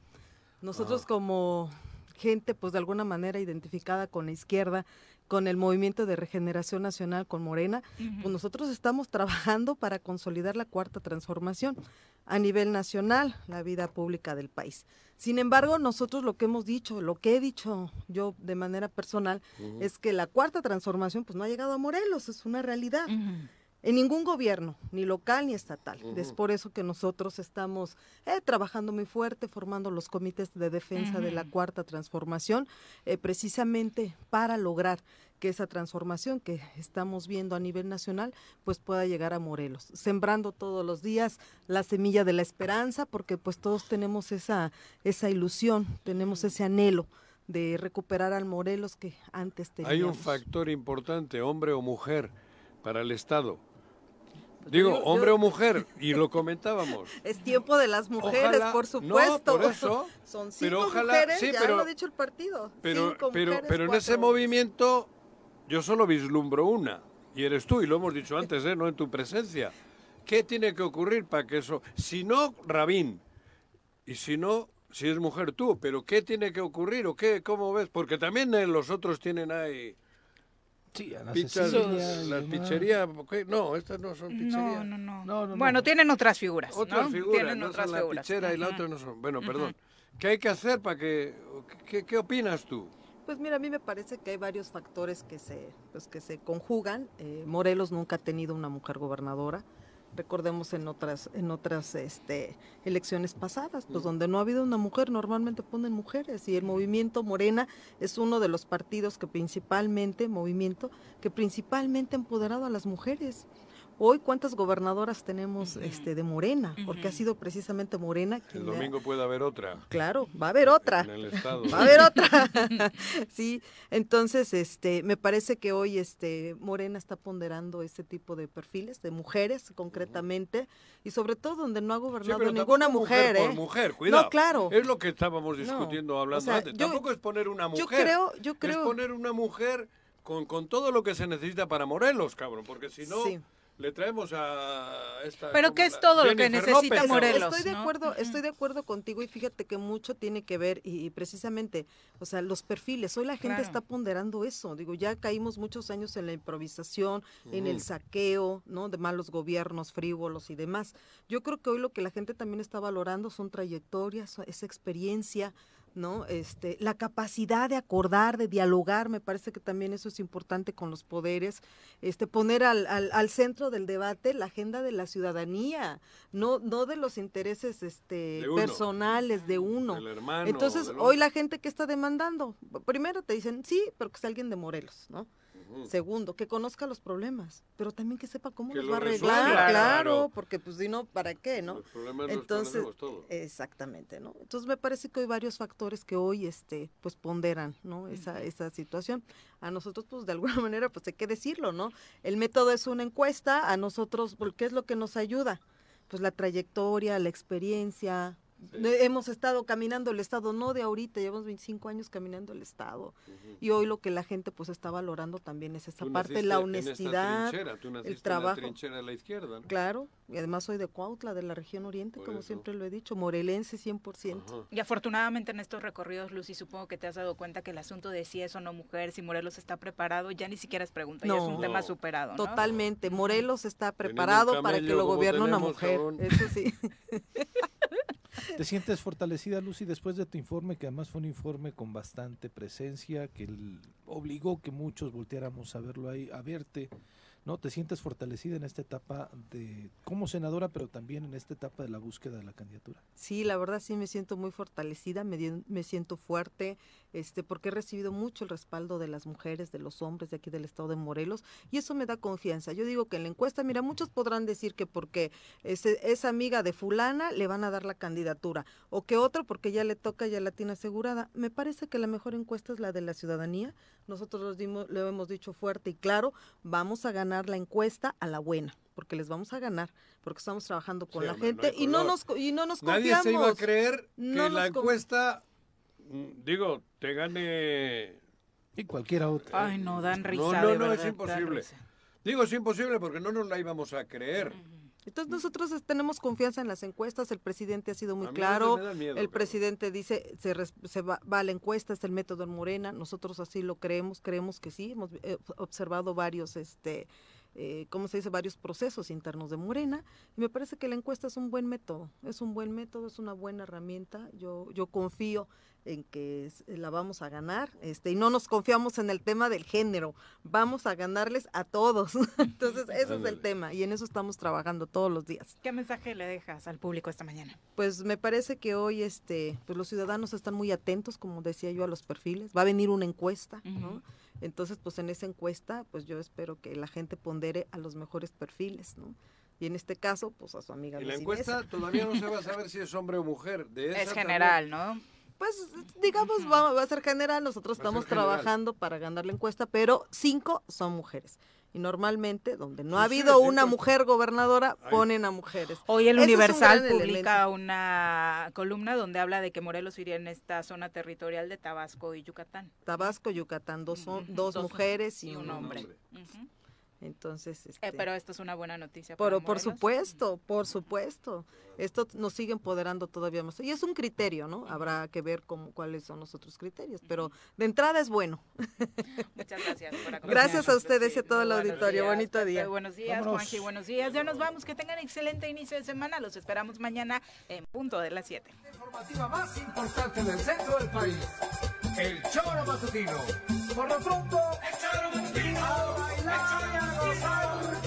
Nosotros Ah. como gente pues de alguna manera identificada con la izquierda, con el movimiento de regeneración nacional, con Morena, pues nosotros estamos trabajando para consolidar la cuarta transformación a nivel nacional, la vida pública del país. Sin embargo, nosotros lo que hemos dicho, lo que he dicho yo de manera personal, es que la cuarta transformación pues no ha llegado a Morelos, es una realidad. En ningún gobierno, ni local ni estatal. Es por eso que nosotros estamos eh, trabajando muy fuerte, formando los comités de defensa de la cuarta transformación, eh, precisamente para lograr que esa transformación que estamos viendo a nivel nacional, pues pueda llegar a Morelos, sembrando todos los días la semilla de la esperanza, porque pues todos tenemos esa, esa ilusión, tenemos ese anhelo de recuperar al Morelos que antes teníamos. Hay un factor importante, hombre o mujer, para el Estado. Digo, yo- hombre o mujer, y lo comentábamos. Es tiempo de las mujeres, Ojalá- por no, supuesto. por eso, Son cinco pero ojalá- mujeres, sí, ya pero- lo ha dicho el partido. Pero, Cinco pero, mujeres, pero en ese cuatro movimiento yo solo vislumbro una, y eres tú, y lo hemos dicho antes, ¿eh? no en tu presencia. ¿Qué tiene que ocurrir para que eso... Si no, Rabín, y si no, si es mujer tú, pero ¿qué tiene que ocurrir o qué, cómo ves? Porque también eh, los otros tienen ahí... Sí, Ana pizzas, Cecilia y las pizzerías, no, estas no son pizzerías. No, no, no. no, Bueno, tienen otras figuras. Otras ¿no? figuras, Tienen no otras son la figuras. pichera y la otra no son. Bueno, perdón. ¿Qué hay que hacer para que... ¿Qué, qué opinas tú? Pues mira, a mí me parece que hay varios factores que se, pues, que se conjugan. Eh, Morelos nunca ha tenido una mujer gobernadora. Recordemos en otras, en otras este, elecciones pasadas, pues donde no ha habido una mujer, normalmente ponen mujeres. Y el movimiento Morena es uno de los partidos que principalmente, movimiento, que principalmente ha empoderado a las mujeres. Hoy, ¿cuántas gobernadoras tenemos este, de Morena? Porque ha sido precisamente Morena El quien ha- domingo puede haber otra. Claro, va a haber otra. En el estado. Va a haber otra. sí, entonces este me parece que hoy este Morena está ponderando este tipo de perfiles de mujeres concretamente y sobre todo donde no ha gobernado ninguna mujer, por ¿eh? mujer, cuidado. No, claro. Es lo que estábamos No, discutiendo, hablando o sea, antes. yo- tampoco es poner una mujer. yo creo- yo Es creo- poner una mujer con, con todo lo que se necesita para Morelos, cabrón, porque si no... Sí. Le traemos a esta... Pero ¿cómo ¿qué es todo lo que necesita López, Morelos? Estoy de ¿no? acuerdo, estoy de acuerdo contigo y fíjate que mucho tiene que ver y, y precisamente, o sea, los perfiles. Hoy la gente Claro. está ponderando eso. Digo, ya caímos muchos años en la improvisación, en el saqueo, ¿no? De malos gobiernos frívolos y demás. Yo creo que hoy lo que la gente también está valorando son trayectorias, esa experiencia, ¿no? Este, la capacidad de acordar, de dialogar, me parece que también eso es importante con los poderes, este, poner al, al, al centro del debate la agenda de la ciudadanía, no, no de los intereses este, De personales de uno. Del hermano, Entonces, del hoy la gente que está demandando, primero te dicen, sí, pero que sea alguien de Morelos, ¿no? Segundo, que conozca los problemas, pero también que sepa cómo Que los lo va a resuelva, arreglar, claro. claro, porque pues si no, ¿para qué, no? Los problemas los Entonces, conocemos todos. exactamente, ¿no? Entonces me parece que hay varios factores que hoy, este, pues ponderan, ¿no? Esa, esa situación. A nosotros, pues de alguna manera, pues hay que decirlo, ¿no? El método es una encuesta, a nosotros, ¿por ¿qué es lo que nos ayuda? Pues la trayectoria, la experiencia. Hemos estado caminando el Estado, no de ahorita, llevamos 25 años caminando el Estado. Y hoy lo que la gente pues está valorando también es esa Tú parte, naciste la honestidad, tú el en la trabajo. trinchera de la izquierda, ¿no? Claro, y además soy de Cuautla, de la región oriente, Por como eso. siempre lo he dicho, morelense 100%. Y afortunadamente en estos recorridos, Lucy, supongo que te has dado cuenta que el asunto de si es o no mujer, si Morelos está preparado, ya ni siquiera es pregunta, ya es un No. tema superado, ¿no? Totalmente, Morelos está preparado para que camello lo gobierne una mujer, cabrón. eso sí. ¿Te sientes fortalecida, Lucy, después de tu informe, que además fue un informe con bastante presencia, que obligó que muchos volteáramos a verlo ahí, a verte, ¿no? ¿Te sientes fortalecida en esta etapa de como senadora, pero también en esta etapa de la búsqueda de la candidatura? Sí, la verdad sí me siento muy fortalecida, me, me siento fuerte, este, porque he recibido mucho el respaldo de las mujeres, de los hombres de aquí del estado de Morelos, y eso me da confianza. Yo digo que en la encuesta, mira, muchos podrán decir que porque es, es amiga de fulana le van a dar la candidatura, o que otro porque ya le toca, ya la tiene asegurada. Me parece que la mejor encuesta es la de la ciudadanía. Nosotros los dimos, lo hemos dicho fuerte y claro, vamos a ganar la encuesta a la buena porque les vamos a ganar, porque estamos trabajando con Sí, la no gente y no nos y no nos Nadie confiamos. se iba a creer No que la encuesta, digo, te gane... Y cualquiera otra. Ay, no, dan risa, No, no, de no, verdad, es imposible. Digo, es imposible porque no nos la íbamos a creer. Entonces nosotros es- tenemos confianza en las encuestas, el presidente ha sido muy A mí claro, me da miedo, el presidente dice se, res- se va, va a la encuesta, es el método en Morena, nosotros así lo creemos, creemos que sí, hemos eh, observado varios, este, eh, ¿cómo se dice? Varios procesos internos de Morena y me parece que la encuesta es un buen método, es un buen método, es una buena herramienta, yo, yo confío en que la vamos a ganar, este, y no nos confiamos en el tema del género, vamos a ganarles a todos, entonces ese es el tema y en eso estamos trabajando todos los días. ¿Qué mensaje le dejas al público esta mañana? Pues me parece que hoy este, pues los ciudadanos están muy atentos, como decía yo, a los perfiles. Va a venir una encuesta, ¿no? Entonces, pues en esa encuesta, pues yo espero que la gente pondere a los mejores perfiles, ¿no? Y en este caso, pues a su amiga Y la encuesta todavía no se va a saber si es hombre o mujer. De esa Es también- general, ¿no? Pues digamos, va, va a ser general, nosotros Va estamos general. trabajando para ganar la encuesta, pero cinco son mujeres. Y normalmente, donde no ha Sí, habido sí, una mujer gobernadora, Ay. ponen a mujeres. Hoy el un Universal publica una columna donde habla de que Morelos iría en esta zona territorial de Tabasco y Yucatán. Tabasco, Yucatán, dos, dos, Dos mujeres y, y un hombre. Entonces, Eh, este, pero esto es una buena noticia. para por, supuesto, por supuesto. Esto nos sigue empoderando todavía más. Y es un criterio, ¿no? Habrá que ver cómo, cuáles son los otros criterios, pero de entrada es bueno. Muchas gracias por acompañarnos. Gracias a ustedes y a todo el auditorio. días, Bonito día. Buenos días, Vámonos. Juanji. Buenos días. Ya nos vamos. Que tengan excelente inicio de semana. Los esperamos mañana en punto de las 7. informativa más importante del centro del país. El Choro Matutino. Por lo pronto, el Choro Matutino. A bailar